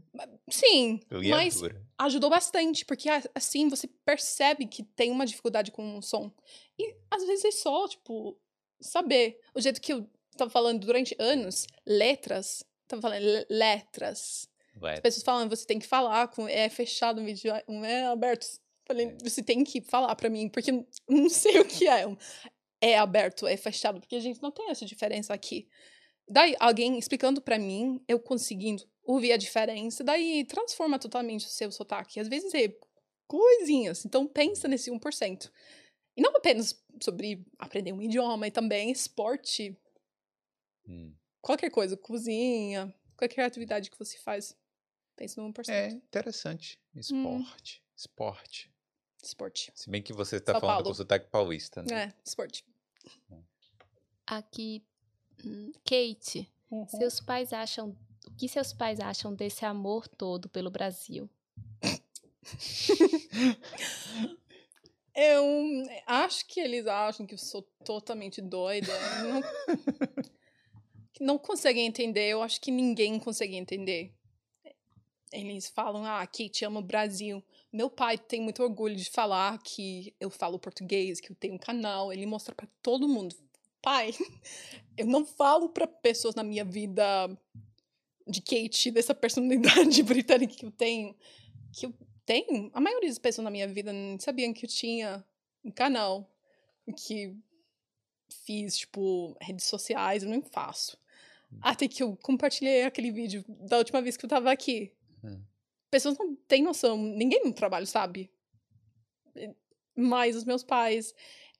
Sim, mas liadura. ajudou bastante, porque assim você percebe que tem uma dificuldade com o som. E às vezes é só, tipo, saber. O jeito que eu tava falando durante anos, letras, tava falando le- letras. Vai. As pessoas falam, você tem que falar com é fechado, um vídeo, um é aberto. Falei, você tem que falar pra mim, porque eu não sei o que é. É aberto, é fechado, porque a gente não tem essa diferença aqui. Daí, alguém explicando pra mim, eu conseguindo ouvir a diferença, daí transforma totalmente o seu sotaque. Às vezes é coisinhas, então pensa nesse 1%. E não apenas sobre aprender um idioma, e também esporte, Hum. qualquer coisa, cozinha, qualquer atividade que você faz. Pensa no 1%. É interessante. Esporte. Esporte. Esporte. Se bem que você está falando Paulo. com sotaque paulista, né? É, esporte. Aqui, hum, Kate, Uhum. seus pais acham. O que seus pais acham desse amor todo pelo Brasil? Eu acho que eles acham que eu sou totalmente doida. Não, não conseguem entender. Eu acho que ninguém consegue entender. Eles falam, ah, Kate ama o Brasil. Meu pai tem muito orgulho de falar que eu falo português, que eu tenho um canal. Ele mostra pra todo mundo. Pai, eu não falo pra pessoas na minha vida de Kate, dessa personalidade britânica que eu tenho. Que eu tenho. A maioria das pessoas na minha vida nem sabiam que eu tinha um canal. Que fiz, tipo, redes sociais, eu nem faço. Até que eu compartilhei aquele vídeo da última vez que eu tava aqui. Hum. Pessoas não têm noção, ninguém no trabalho sabe. Mas os meus pais,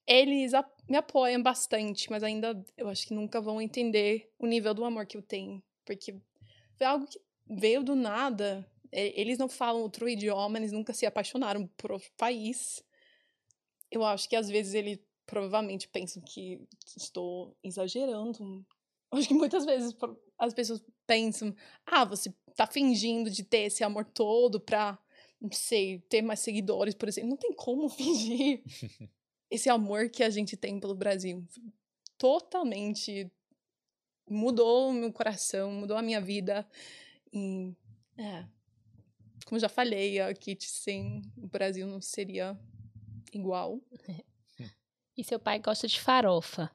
eles a- me apoiam bastante, mas ainda eu acho que nunca vão entender o nível do amor que eu tenho. Porque foi algo que veio do nada. Eles não falam outro idioma, eles nunca se apaixonaram por outro país. Eu acho que às vezes eles provavelmente pensam que estou exagerando. Acho que muitas vezes as pessoas pensam: ah, você tá fingindo de ter esse amor todo pra, não sei, ter mais seguidores, por exemplo. Não tem como fingir esse amor que a gente tem pelo Brasil. Totalmente mudou o meu coração, mudou a minha vida. E, é, como já falei, a Kit sem o Brasil não seria igual. E seu pai gosta de farofa.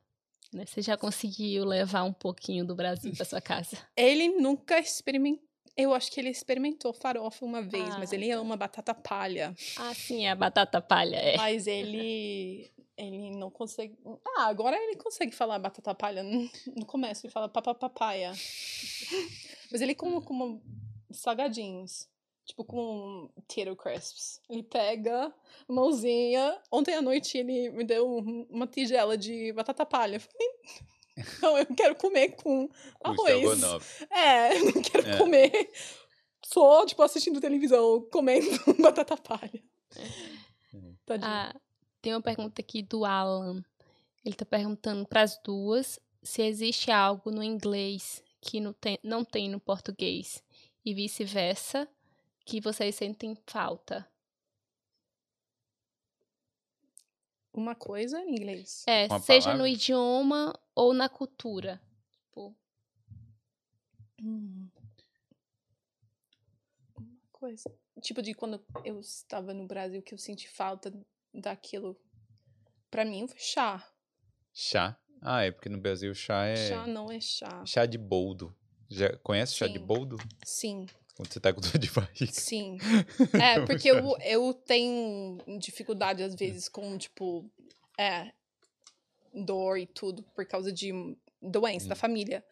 Né? Você já conseguiu levar um pouquinho do Brasil para sua casa? Ele nunca experimentou. Eu acho que ele experimentou farofa uma vez, mas Ah, ele ama batata palha. Ah, sim, é a batata palha. É. Mas ele. Ele não consegue. Ah, agora ele consegue falar batata palha. No começo ele fala papapapaya. Mas ele come como salgadinhos. Tipo com Tato Crisps. Ele pega a mãozinha. Ontem à noite ele me deu um- uma tigela de batata palha. Eu falei, não, eu quero comer com arroz. É, eu não quero É. comer. Só, tipo, assistindo televisão, comendo batata palha. Tadinho. Ah, tem uma pergunta aqui do Alan. Ele tá perguntando para as duas se existe algo no inglês que não tem, não tem no português e vice-versa que vocês sentem falta. Uma coisa em inglês. É, Uma seja palavra? no idioma ou na cultura. Tipo, Hum. Uma coisa. Tipo de quando eu estava no Brasil que eu senti falta daquilo. Pra mim foi chá. Chá. Ah, é porque no Brasil chá é. Chá não é chá. Chá de boldo. Já conhece chá de boldo? Sim, Quando você tá com dor de barriga. sim. É, porque eu, eu tenho dificuldade às vezes com, tipo, é, dor e tudo por causa de doença da Hum. família.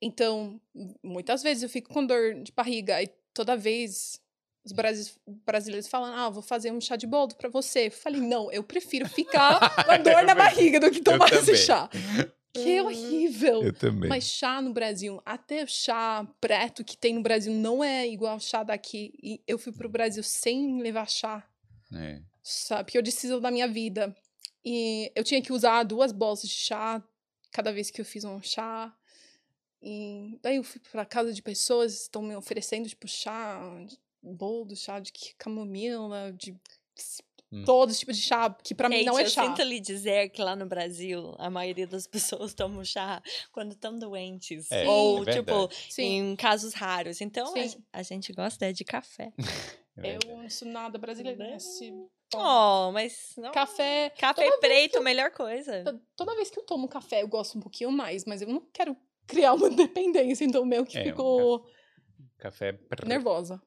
Então, muitas vezes eu fico com dor de barriga e toda vez os brasi- brasileiros falam, ah, vou fazer um chá de boldo pra você. Eu falei, não, eu prefiro ficar com a dor na barriga do que tomar esse chá. Que é horrível. Eu também. Mas chá no Brasil, até o chá preto que tem no Brasil não é igual ao chá daqui. E eu fui pro Brasil sem levar chá, É. sabe? Porque eu preciso da minha vida. E eu tinha que usar duas bolsas de chá cada vez que eu fiz um chá. E daí eu fui pra casa de pessoas que estão me oferecendo, tipo, chá, de boldo, chá de camomila, de Hum. todos os tipos de chá, que pra mim não é eu chá. sinto lhe dizer que lá no Brasil, a maioria das pessoas tomam chá quando estão doentes. É, Ou, é tipo. Sim, em casos raros. Então, a, a gente gosta é de café. É eu não sou nada brasileira. Né? Oh, mas não. Café. Café preto, melhor coisa. To- Toda vez que eu tomo café, eu gosto um pouquinho mais, mas eu não quero criar uma dependência, então meio que É, um fico Café. preto. nervosa.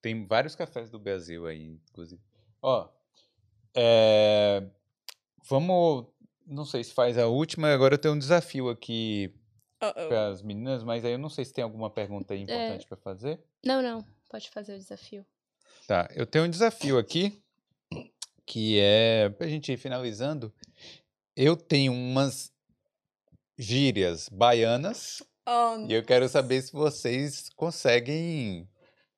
Tem vários cafés do Brasil aí, inclusive. Ó, é, vamos. Não sei se faz a última. Agora eu tenho um desafio aqui Uh-oh. para as meninas, mas aí eu não sei se tem alguma pergunta É. importante para fazer. não, não, pode fazer o desafio. Tá, eu tenho um desafio aqui que é pra gente ir finalizando. Eu tenho umas gírias baianas Um, e eu quero saber se vocês conseguem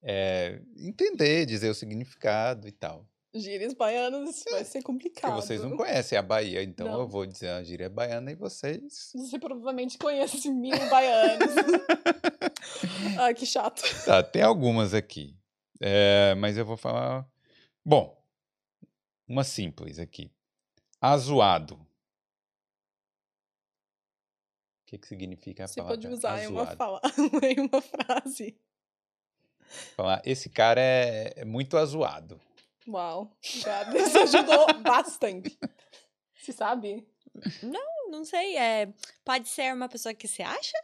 é, entender, dizer o significado e tal. Gírias baianas vai ser Porque complicado. vocês não conhecem a Bahia, então eu Não. vou dizer a gíria baiana e vocês. Você provavelmente conhece mil baianos. ah, que chato. Tá, tem algumas aqui. É, mas eu vou falar. Bom, uma simples aqui. Azoado. O que, que significa a Você palavra pode usar em uma, fala, em uma frase. Falar, esse cara é, é muito azoado. Uau. Obrigada. Isso ajudou bastante. Você sabe? Não sei, é. Pode ser uma pessoa que se acha?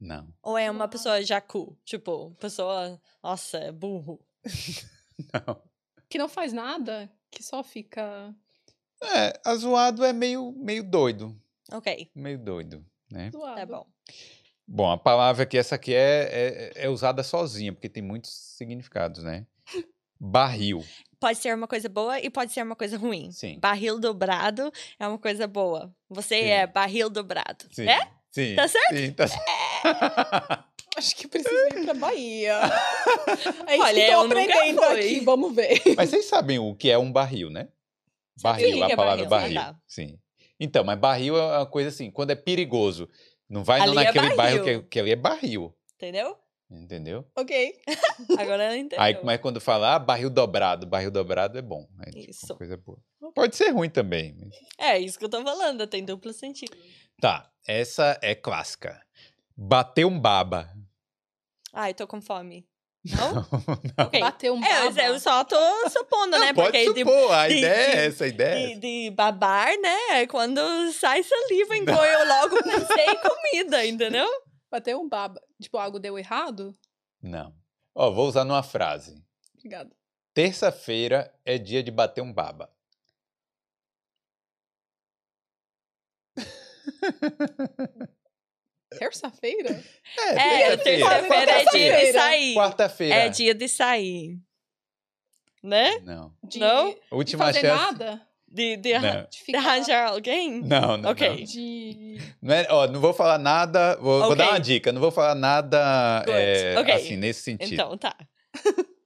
Não. Ou é uma pessoa jacu? Tipo, pessoa. Nossa, é burro. Não. Que não faz nada, que só fica. É, azoado é meio, meio doido. Ok, Meio doido, né? zoado. tá bom. Bom, a palavra que essa aqui é, é, é usada sozinha, porque tem muitos significados, né? Barril. Pode ser uma coisa boa e pode ser uma coisa ruim. Sim. Barril dobrado é uma coisa boa. Você Sim. é barril dobrado. Sim. É? Sim. Tá certo? Sim, tá certo. Acho que precisa ir pra Bahia. É isso Olha, que eu aprendendo aqui, vamos ver. Mas vocês sabem o que é um barril, né? Barril, Sim, a é palavra barril, barril. ah, tá. Sim. Então, mas barril é uma coisa assim, quando é perigoso. Não vai não Ali é naquele bairro que, barril. que ali é barril. Entendeu? Entendeu? ok. Agora eu entendo. Aí, mas quando falar ah, barril dobrado, barril dobrado é bom. É tipo, Isso. uma coisa boa. Pode ser ruim também. mas- É isso que eu tô falando, tem duplo sentido. Tá, essa é clássica. Bater um baba. Ai, tô com fome. Não? Não. Ok. Bateu um É, eu- baba. eu só tô supondo, né? Pode Porque de, supor, a de- ideia é de- essa, a ideia é de, essa. de babar, né? É Quando sai saliva, então eu logo pensei em comida, entendeu? Bateu um baba. Tipo, algo deu errado? Não. Ó, vou usar numa frase. Obrigada. Terça-feira é dia de bater um baba. Terça-feira? É, terça-feira é dia de sair. Quarta-feira. É dia de sair. Né? Não. De, Não? de Última fazer chance. nada? De, de, arran- Não. De de ficar... arranjar alguém? Não, não. Ok. não. De... Não, é- ó, não vou falar nada. Vou, vou Ok. dar uma dica. Não vou falar nada é, Ok. assim, nesse sentido. Então, tá.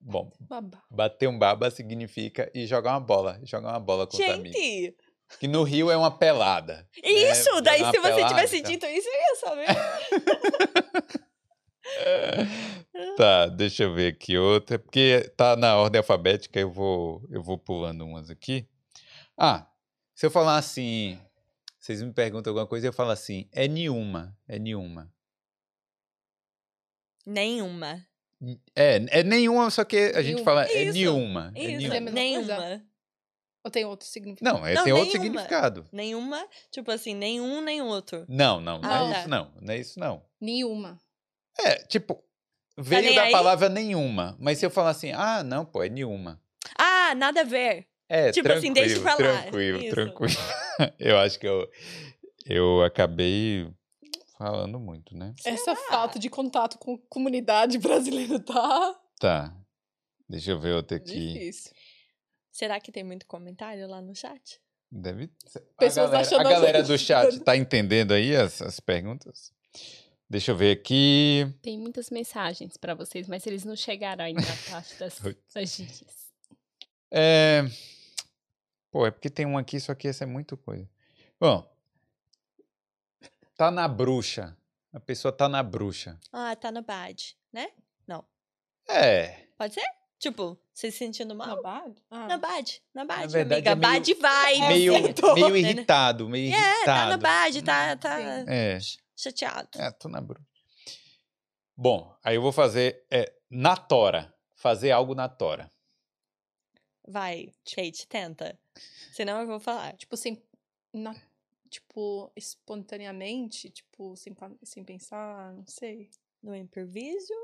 Bom, Babá. bater um baba significa ir jogar uma bola. Jogar uma bola com os amigos. Gente, Que no Rio é uma pelada. né? isso! Jogar Daí, uma se você pelada, tivesse tá. dito isso, eu ia saber. Tá, deixa eu ver aqui outra, porque tá na ordem alfabética, eu vou, eu vou pulando umas aqui. Ah, se eu falar assim, vocês me perguntam alguma coisa, eu falo assim, é nenhuma, é nenhuma. Nenhuma. É, é nenhuma, só que a gente Nenhuma. fala é Isso, nenhuma. É Isso, É a nenhuma. coisa? nenhuma. Ou tem outro significado? Não, é, Não, tem outro nenhuma. significado. Nenhuma, tipo assim, nenhum nem outro. Não, não, não Ah, é tá. isso não, não é isso não. Nenhuma. É, tipo, veio nem da aí? palavra nenhuma, mas se eu falar assim, ah, não, pô, é nenhuma. Ah, nada a ver. É, Tipo assim, deixa pra lá. Tranquilo, Isso. tranquilo. eu acho que eu, eu acabei falando muito, né? Essa falta de contato com a comunidade brasileira tá Tá. Deixa eu ver outra aqui. difícil. Será que tem muito comentário lá no chat? Deve ser. A Pessoas galera, achando a galera do chat tá entendendo aí as, as perguntas? Deixa eu ver aqui. Tem muitas mensagens pra vocês, mas eles não chegaram ainda na parte das, das gírias. É... Pô, é porque tem um aqui, só que esse é muito coisa. Bom, tá na bruxa. A pessoa tá na bruxa. Ah, tá no bad, né? É. Pode ser? Tipo, se sentindo Na mal? bad? Ah. Na bad, na bad, verdade, amiga. é meio- bad vai. Meio, meio irritado, meio É, tá irritado. na bad, tá, tá. É. chateado. É, tô na bruxa. Bom, aí eu vou fazer é, na tora. Fazer algo na tora. Vai, Kate, tenta. Senão eu vou falar. Tipo, sem. na- tipo, espontaneamente, tipo, sem, sem pensar, não sei. No improviso?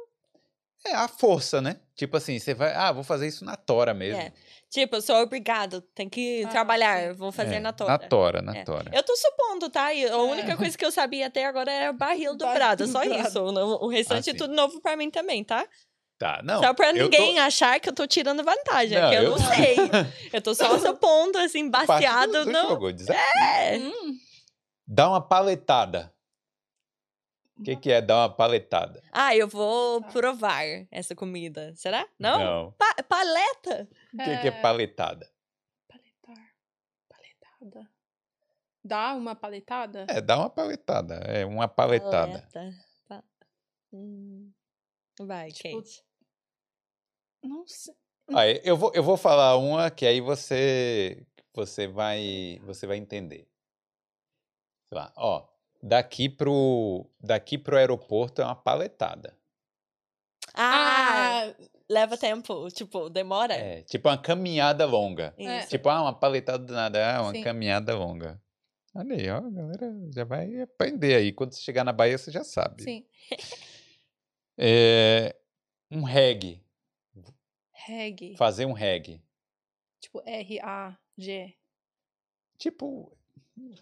É a força, né? Tipo assim, você vai, ah, vou fazer isso na tora mesmo. É. Tipo, eu sou obrigado, tem que Ah, trabalhar, sim. vou fazer É, na tora. Na tora, na É. tora. Eu tô supondo, tá? E a É. única coisa que eu sabia até agora era barril Barril dobrado, só isso. O o restante é sim. tudo novo pra mim também, tá? Tá, não. só pra ninguém tô- achar que eu tô tirando vantagem, Não, que eu, eu- não sei. Eu tô só supondo, assim, baseado do, do no... jogo, desafio. É. Hum, Dá uma paletada. O que, que é dar uma paletada? Ah, eu vou Tá. provar essa comida. Será? Não? Não. Pa- paleta? O que, que é paletada? Paletar. Paletada. Dá uma paletada? É, dá uma paletada. É uma paletada. Paleta. Pa- Hum. Vai, Tipo, Kate. Não sei. Aí, eu, vou, eu vou falar uma que aí você você vai você vai entender. Sei lá, ó, daqui pro daqui pro aeroporto é uma paletada. Ah, Ah, leva tempo. Tipo, demora? É, tipo uma caminhada longa. Isso. Tipo, ah, uma paletada do nada, ah, uma Sim. caminhada longa. Olha aí, ó, a galera já vai aprender aí. Quando você chegar na Bahia, você já sabe. sim. É, um reggae. Reggae. Fazer um reggae. Tipo, R-A-G. Tipo,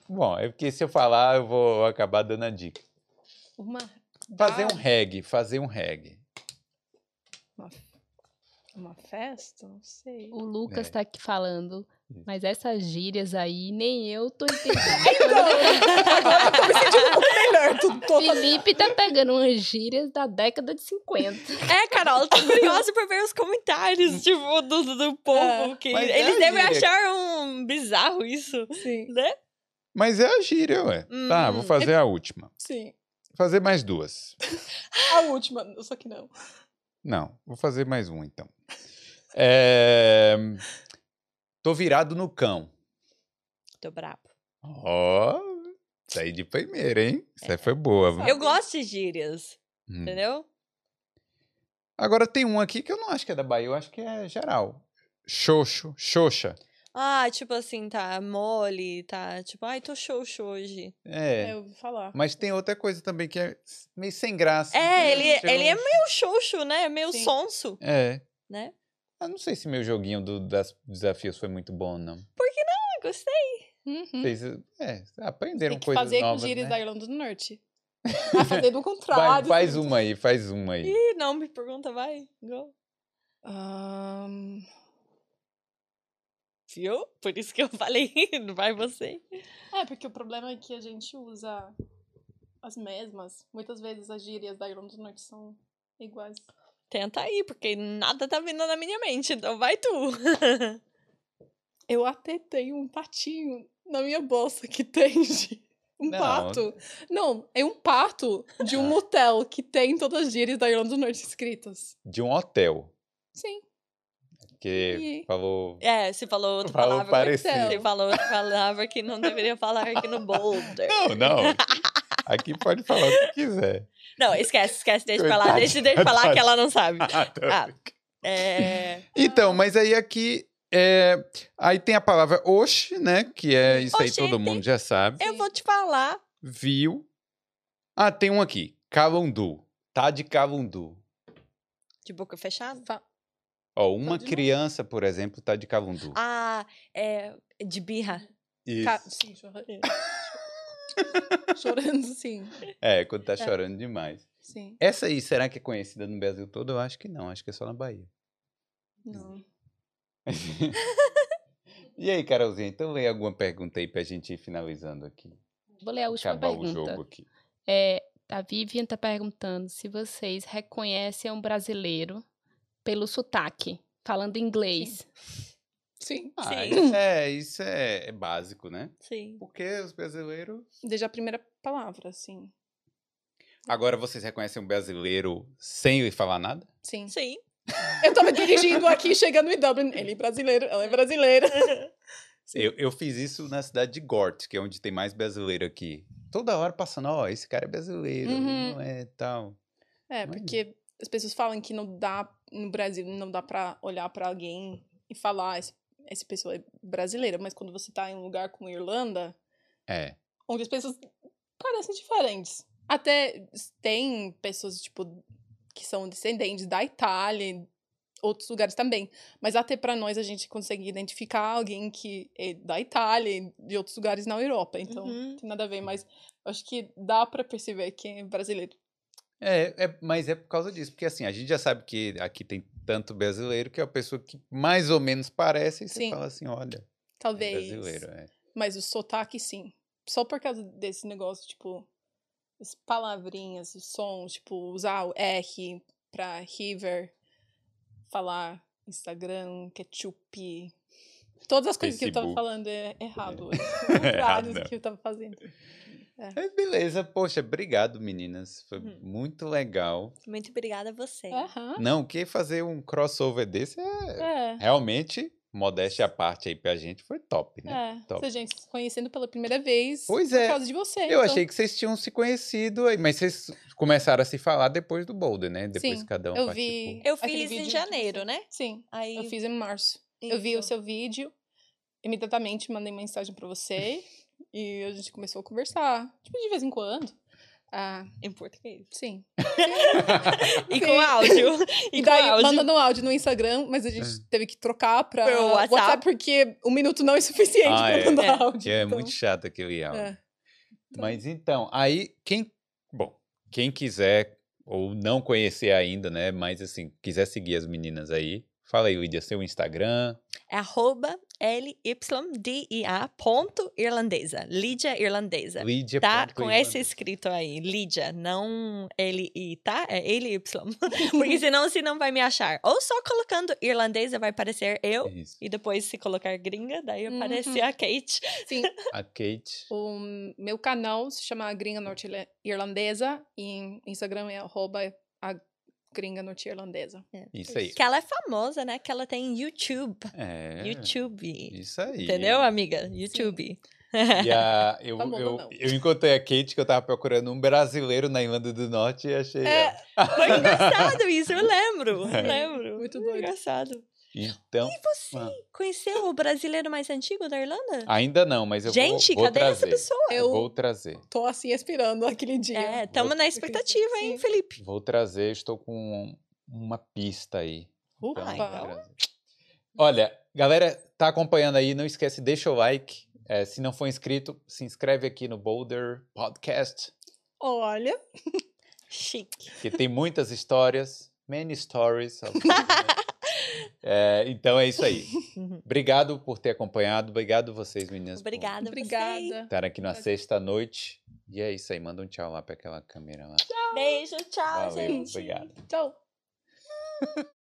bom, é porque se eu falar, eu vou acabar dando a dica. Uma. Fazer um reggae, fazer um reggae. Uma, uma festa? Não sei. O Lucas É. tá aqui falando, mas essas gírias aí nem eu tô entendendo. Agora eu tô me sentindo pouco melhor. Tô, tô fazendo- Felipe tá pegando umas gírias da década de 50. É, Carol, eu tô curiosa pra ver os comentários, tipo, do, do, povo. É, que é eles a devem gíria. achar um bizarro isso, Sim, né? Mas é a gíria, ué. Tá, vou Hum. fazer a última. sim. Fazer mais duas. A última, só que não. Não, vou fazer mais um então. É, Tô virado no cão. Tô brabo. Ó, saí de primeira, hein? Essa aí foi boa. viu? Eu gosto de gírias, Hum. entendeu? Agora tem um aqui que eu não acho que é da Bahia, eu acho que é geral. Xoxo, xoxa. Ah, tipo assim, tá mole, tá tipo, ai, tô xoxo hoje. É, É. eu ouvi falar. Mas tem outra coisa também que é meio sem graça. É, ele, Chega ele é um- meio xoxo, né? Meio Sim. sonso, É. né? Eu não sei se meu joguinho do, das desafios foi muito bom, não. Ah, gostei. Uhum. Vocês, é, aprenderam Tem que coisas fazer novas, com gírias né? da Irlanda do Norte. Vai fazer do Vai, contrário. faz uma aí, faz uma aí. Ih, não me pergunta, vai. Go. Por isso que eu falei, vai você. É, porque o problema é que a gente usa as mesmas. Muitas vezes as gírias da Irlanda do Norte são iguais. Tenta aí, porque nada tá vindo na minha mente, então vai tu. Eu até tenho um patinho na minha bolsa que tem de- um Não. pato. Não, é um pato de um motel que tem todas as gírias da Irlanda do Norte escritas. De um hotel. Sim. Que falou. É, você falou outra Falou palavra. parecido. Você falou outra palavra que não deveria falar aqui no Boulder. Não, não. Aqui pode falar o que quiser. Não, esquece, esquece, deixa pra lá, Verdade, deixa, deixa pra lá que ela não sabe. Ah, tô Ah. É. Então, mas aí aqui. é, aí tem a palavra oxe, né? Que é isso aí, todo Oxente. mundo já sabe. Eu vou te falar. Viu. Ah, tem um aqui. Calundu. Tá de calundu. De boca fechada? Fa- Ó, uma criança, por exemplo, tá de calundu. Ah, é. De birra. Isso. Ca- Sim, chorando. Chorando, sim. É, quando tá chorando demais. Sim. Essa aí, será que é conhecida no Brasil todo? Eu acho que não, acho que é só na Bahia. Não. e aí, Carolzinha, então vem alguma pergunta aí pra gente ir finalizando aqui. Vou ler a última Acabar pergunta. o jogo aqui. É, a Vivian tá perguntando se vocês reconhecem um brasileiro pelo sotaque, falando inglês. Sim. Ah, Sim. isso é, isso é, é básico, né? Sim. Porque os brasileiros. Desde a primeira palavra, sim. Agora vocês reconhecem um brasileiro sem ele falar nada? Sim. Sim. Eu tava dirigindo aqui, chegando em Dublin. Ele é brasileiro, ela é brasileira. Sim. Eu, eu fiz isso na cidade de Gort, que é onde tem mais brasileiro aqui. Toda hora passando, ó, esse cara é brasileiro, Uhum. não é tal. É, Mas- porque as pessoas falam que não dá, no Brasil, não dá pra olhar pra alguém e falar, esse, essa pessoa é brasileira. Mas quando você tá em um lugar como Irlanda, É. onde as pessoas parecem diferentes. Até tem pessoas, tipo, que são descendentes da Itália, outros lugares também. Mas até pra nós a gente consegue identificar alguém que é da Itália e de outros lugares na Europa. Então, Uhum. tem nada a ver, mas eu acho que dá pra perceber quem é brasileiro. É, é, mas é por causa disso, porque assim, a gente já sabe que aqui tem tanto brasileiro que é a pessoa que mais ou menos parece e você fala assim, olha, é Talvez. brasileiro, é. Mas o sotaque, sim. Só por causa desse negócio, tipo, as palavrinhas, os sons, tipo, usar o R pra river, falar Instagram, ketchup. Todas as coisas que eu tava Facebook. falando é errado. hoje. O contrário do não. que eu tava fazendo. É, beleza, poxa, obrigado meninas, foi Uhum. muito legal. Muito obrigada a você. Aham. Não, que fazer um crossover desse é É. realmente, modéstia à parte aí pra gente, foi top, né? É, Top. se a gente se conhecendo pela primeira vez Pois por é, causa de você. Eu então- achei que vocês tinham se conhecido aí, mas vocês começaram a se falar depois do Boulder, né? Depois Sim, que cada um eu vi- Eu fiz em janeiro, né? Sim, Aí eu fiz em março. Eu vi o Isso. seu vídeo, imediatamente mandei mensagem pra você e a gente começou a conversar. Tipo, de vez em quando. Ah, em português. sim. E com áudio. E, E com daí, áudio. mandando áudio no Instagram, mas a gente teve que trocar pra Pro WhatsApp. WhatsApp porque um minuto não é suficiente Ah, pra é. mandar É. áudio. Que é então, muito chato aquele áudio. é. Mas então, aí quem, bom, quem quiser ou não conhecer ainda, né, mas assim, quiser seguir as meninas aí, fala aí, Lídia, seu Instagram. É arroba L-Y-D-I-A ponto irlandesa. Lídia irlandesa. Lídia. Tá com Irlandesa. esse escrito aí, Lídia, não L-I, tá? É L-Y. Porque senão você não vai me achar. Ou só colocando irlandesa vai aparecer eu. Isso. E depois, se colocar gringa, daí Uhum. aparece a Kate. Sim, A Kate. o meu canal se chama Gringa Norte Irlandesa e Instagram é arroba a Gringa Norte Irlandesa. Isso aí. Que ela é famosa, né? Que ela tem YouTube. É. YouTube. Isso aí. Entendeu, amiga? YouTube. E a, eu, Famosa eu, não. eu encontrei a Kate que eu tava procurando um brasileiro na Irlanda do Norte e achei. É, ela. Foi engraçado isso, eu lembro. É. Lembro. Muito Foi doido. engraçado. Então, E você ah. conheceu o brasileiro mais antigo da Irlanda? ainda não, mas eu Gente, vou, vou cadê trazer. essa pessoa? Eu vou trazer. tô assim esperando aquele dia. É, tamo na expectativa, hein, Sim. Felipe? Vou trazer, estou com uma pista aí. Opa! Então. Olha, galera, tá acompanhando aí, não esquece, deixa o like. É, se não for inscrito, se inscreve aqui no Boulder Podcast, Olha, Chique. que tem muitas histórias, many stories. É, então é isso aí. Obrigado por ter acompanhado, obrigado vocês, meninas, por Obrigada, vocês. obrigada. estarem aqui na sexta noite. E é isso aí, manda um tchau lá para aquela câmera lá. Beijo, tchau, Valeu, gente. obrigado. tchau.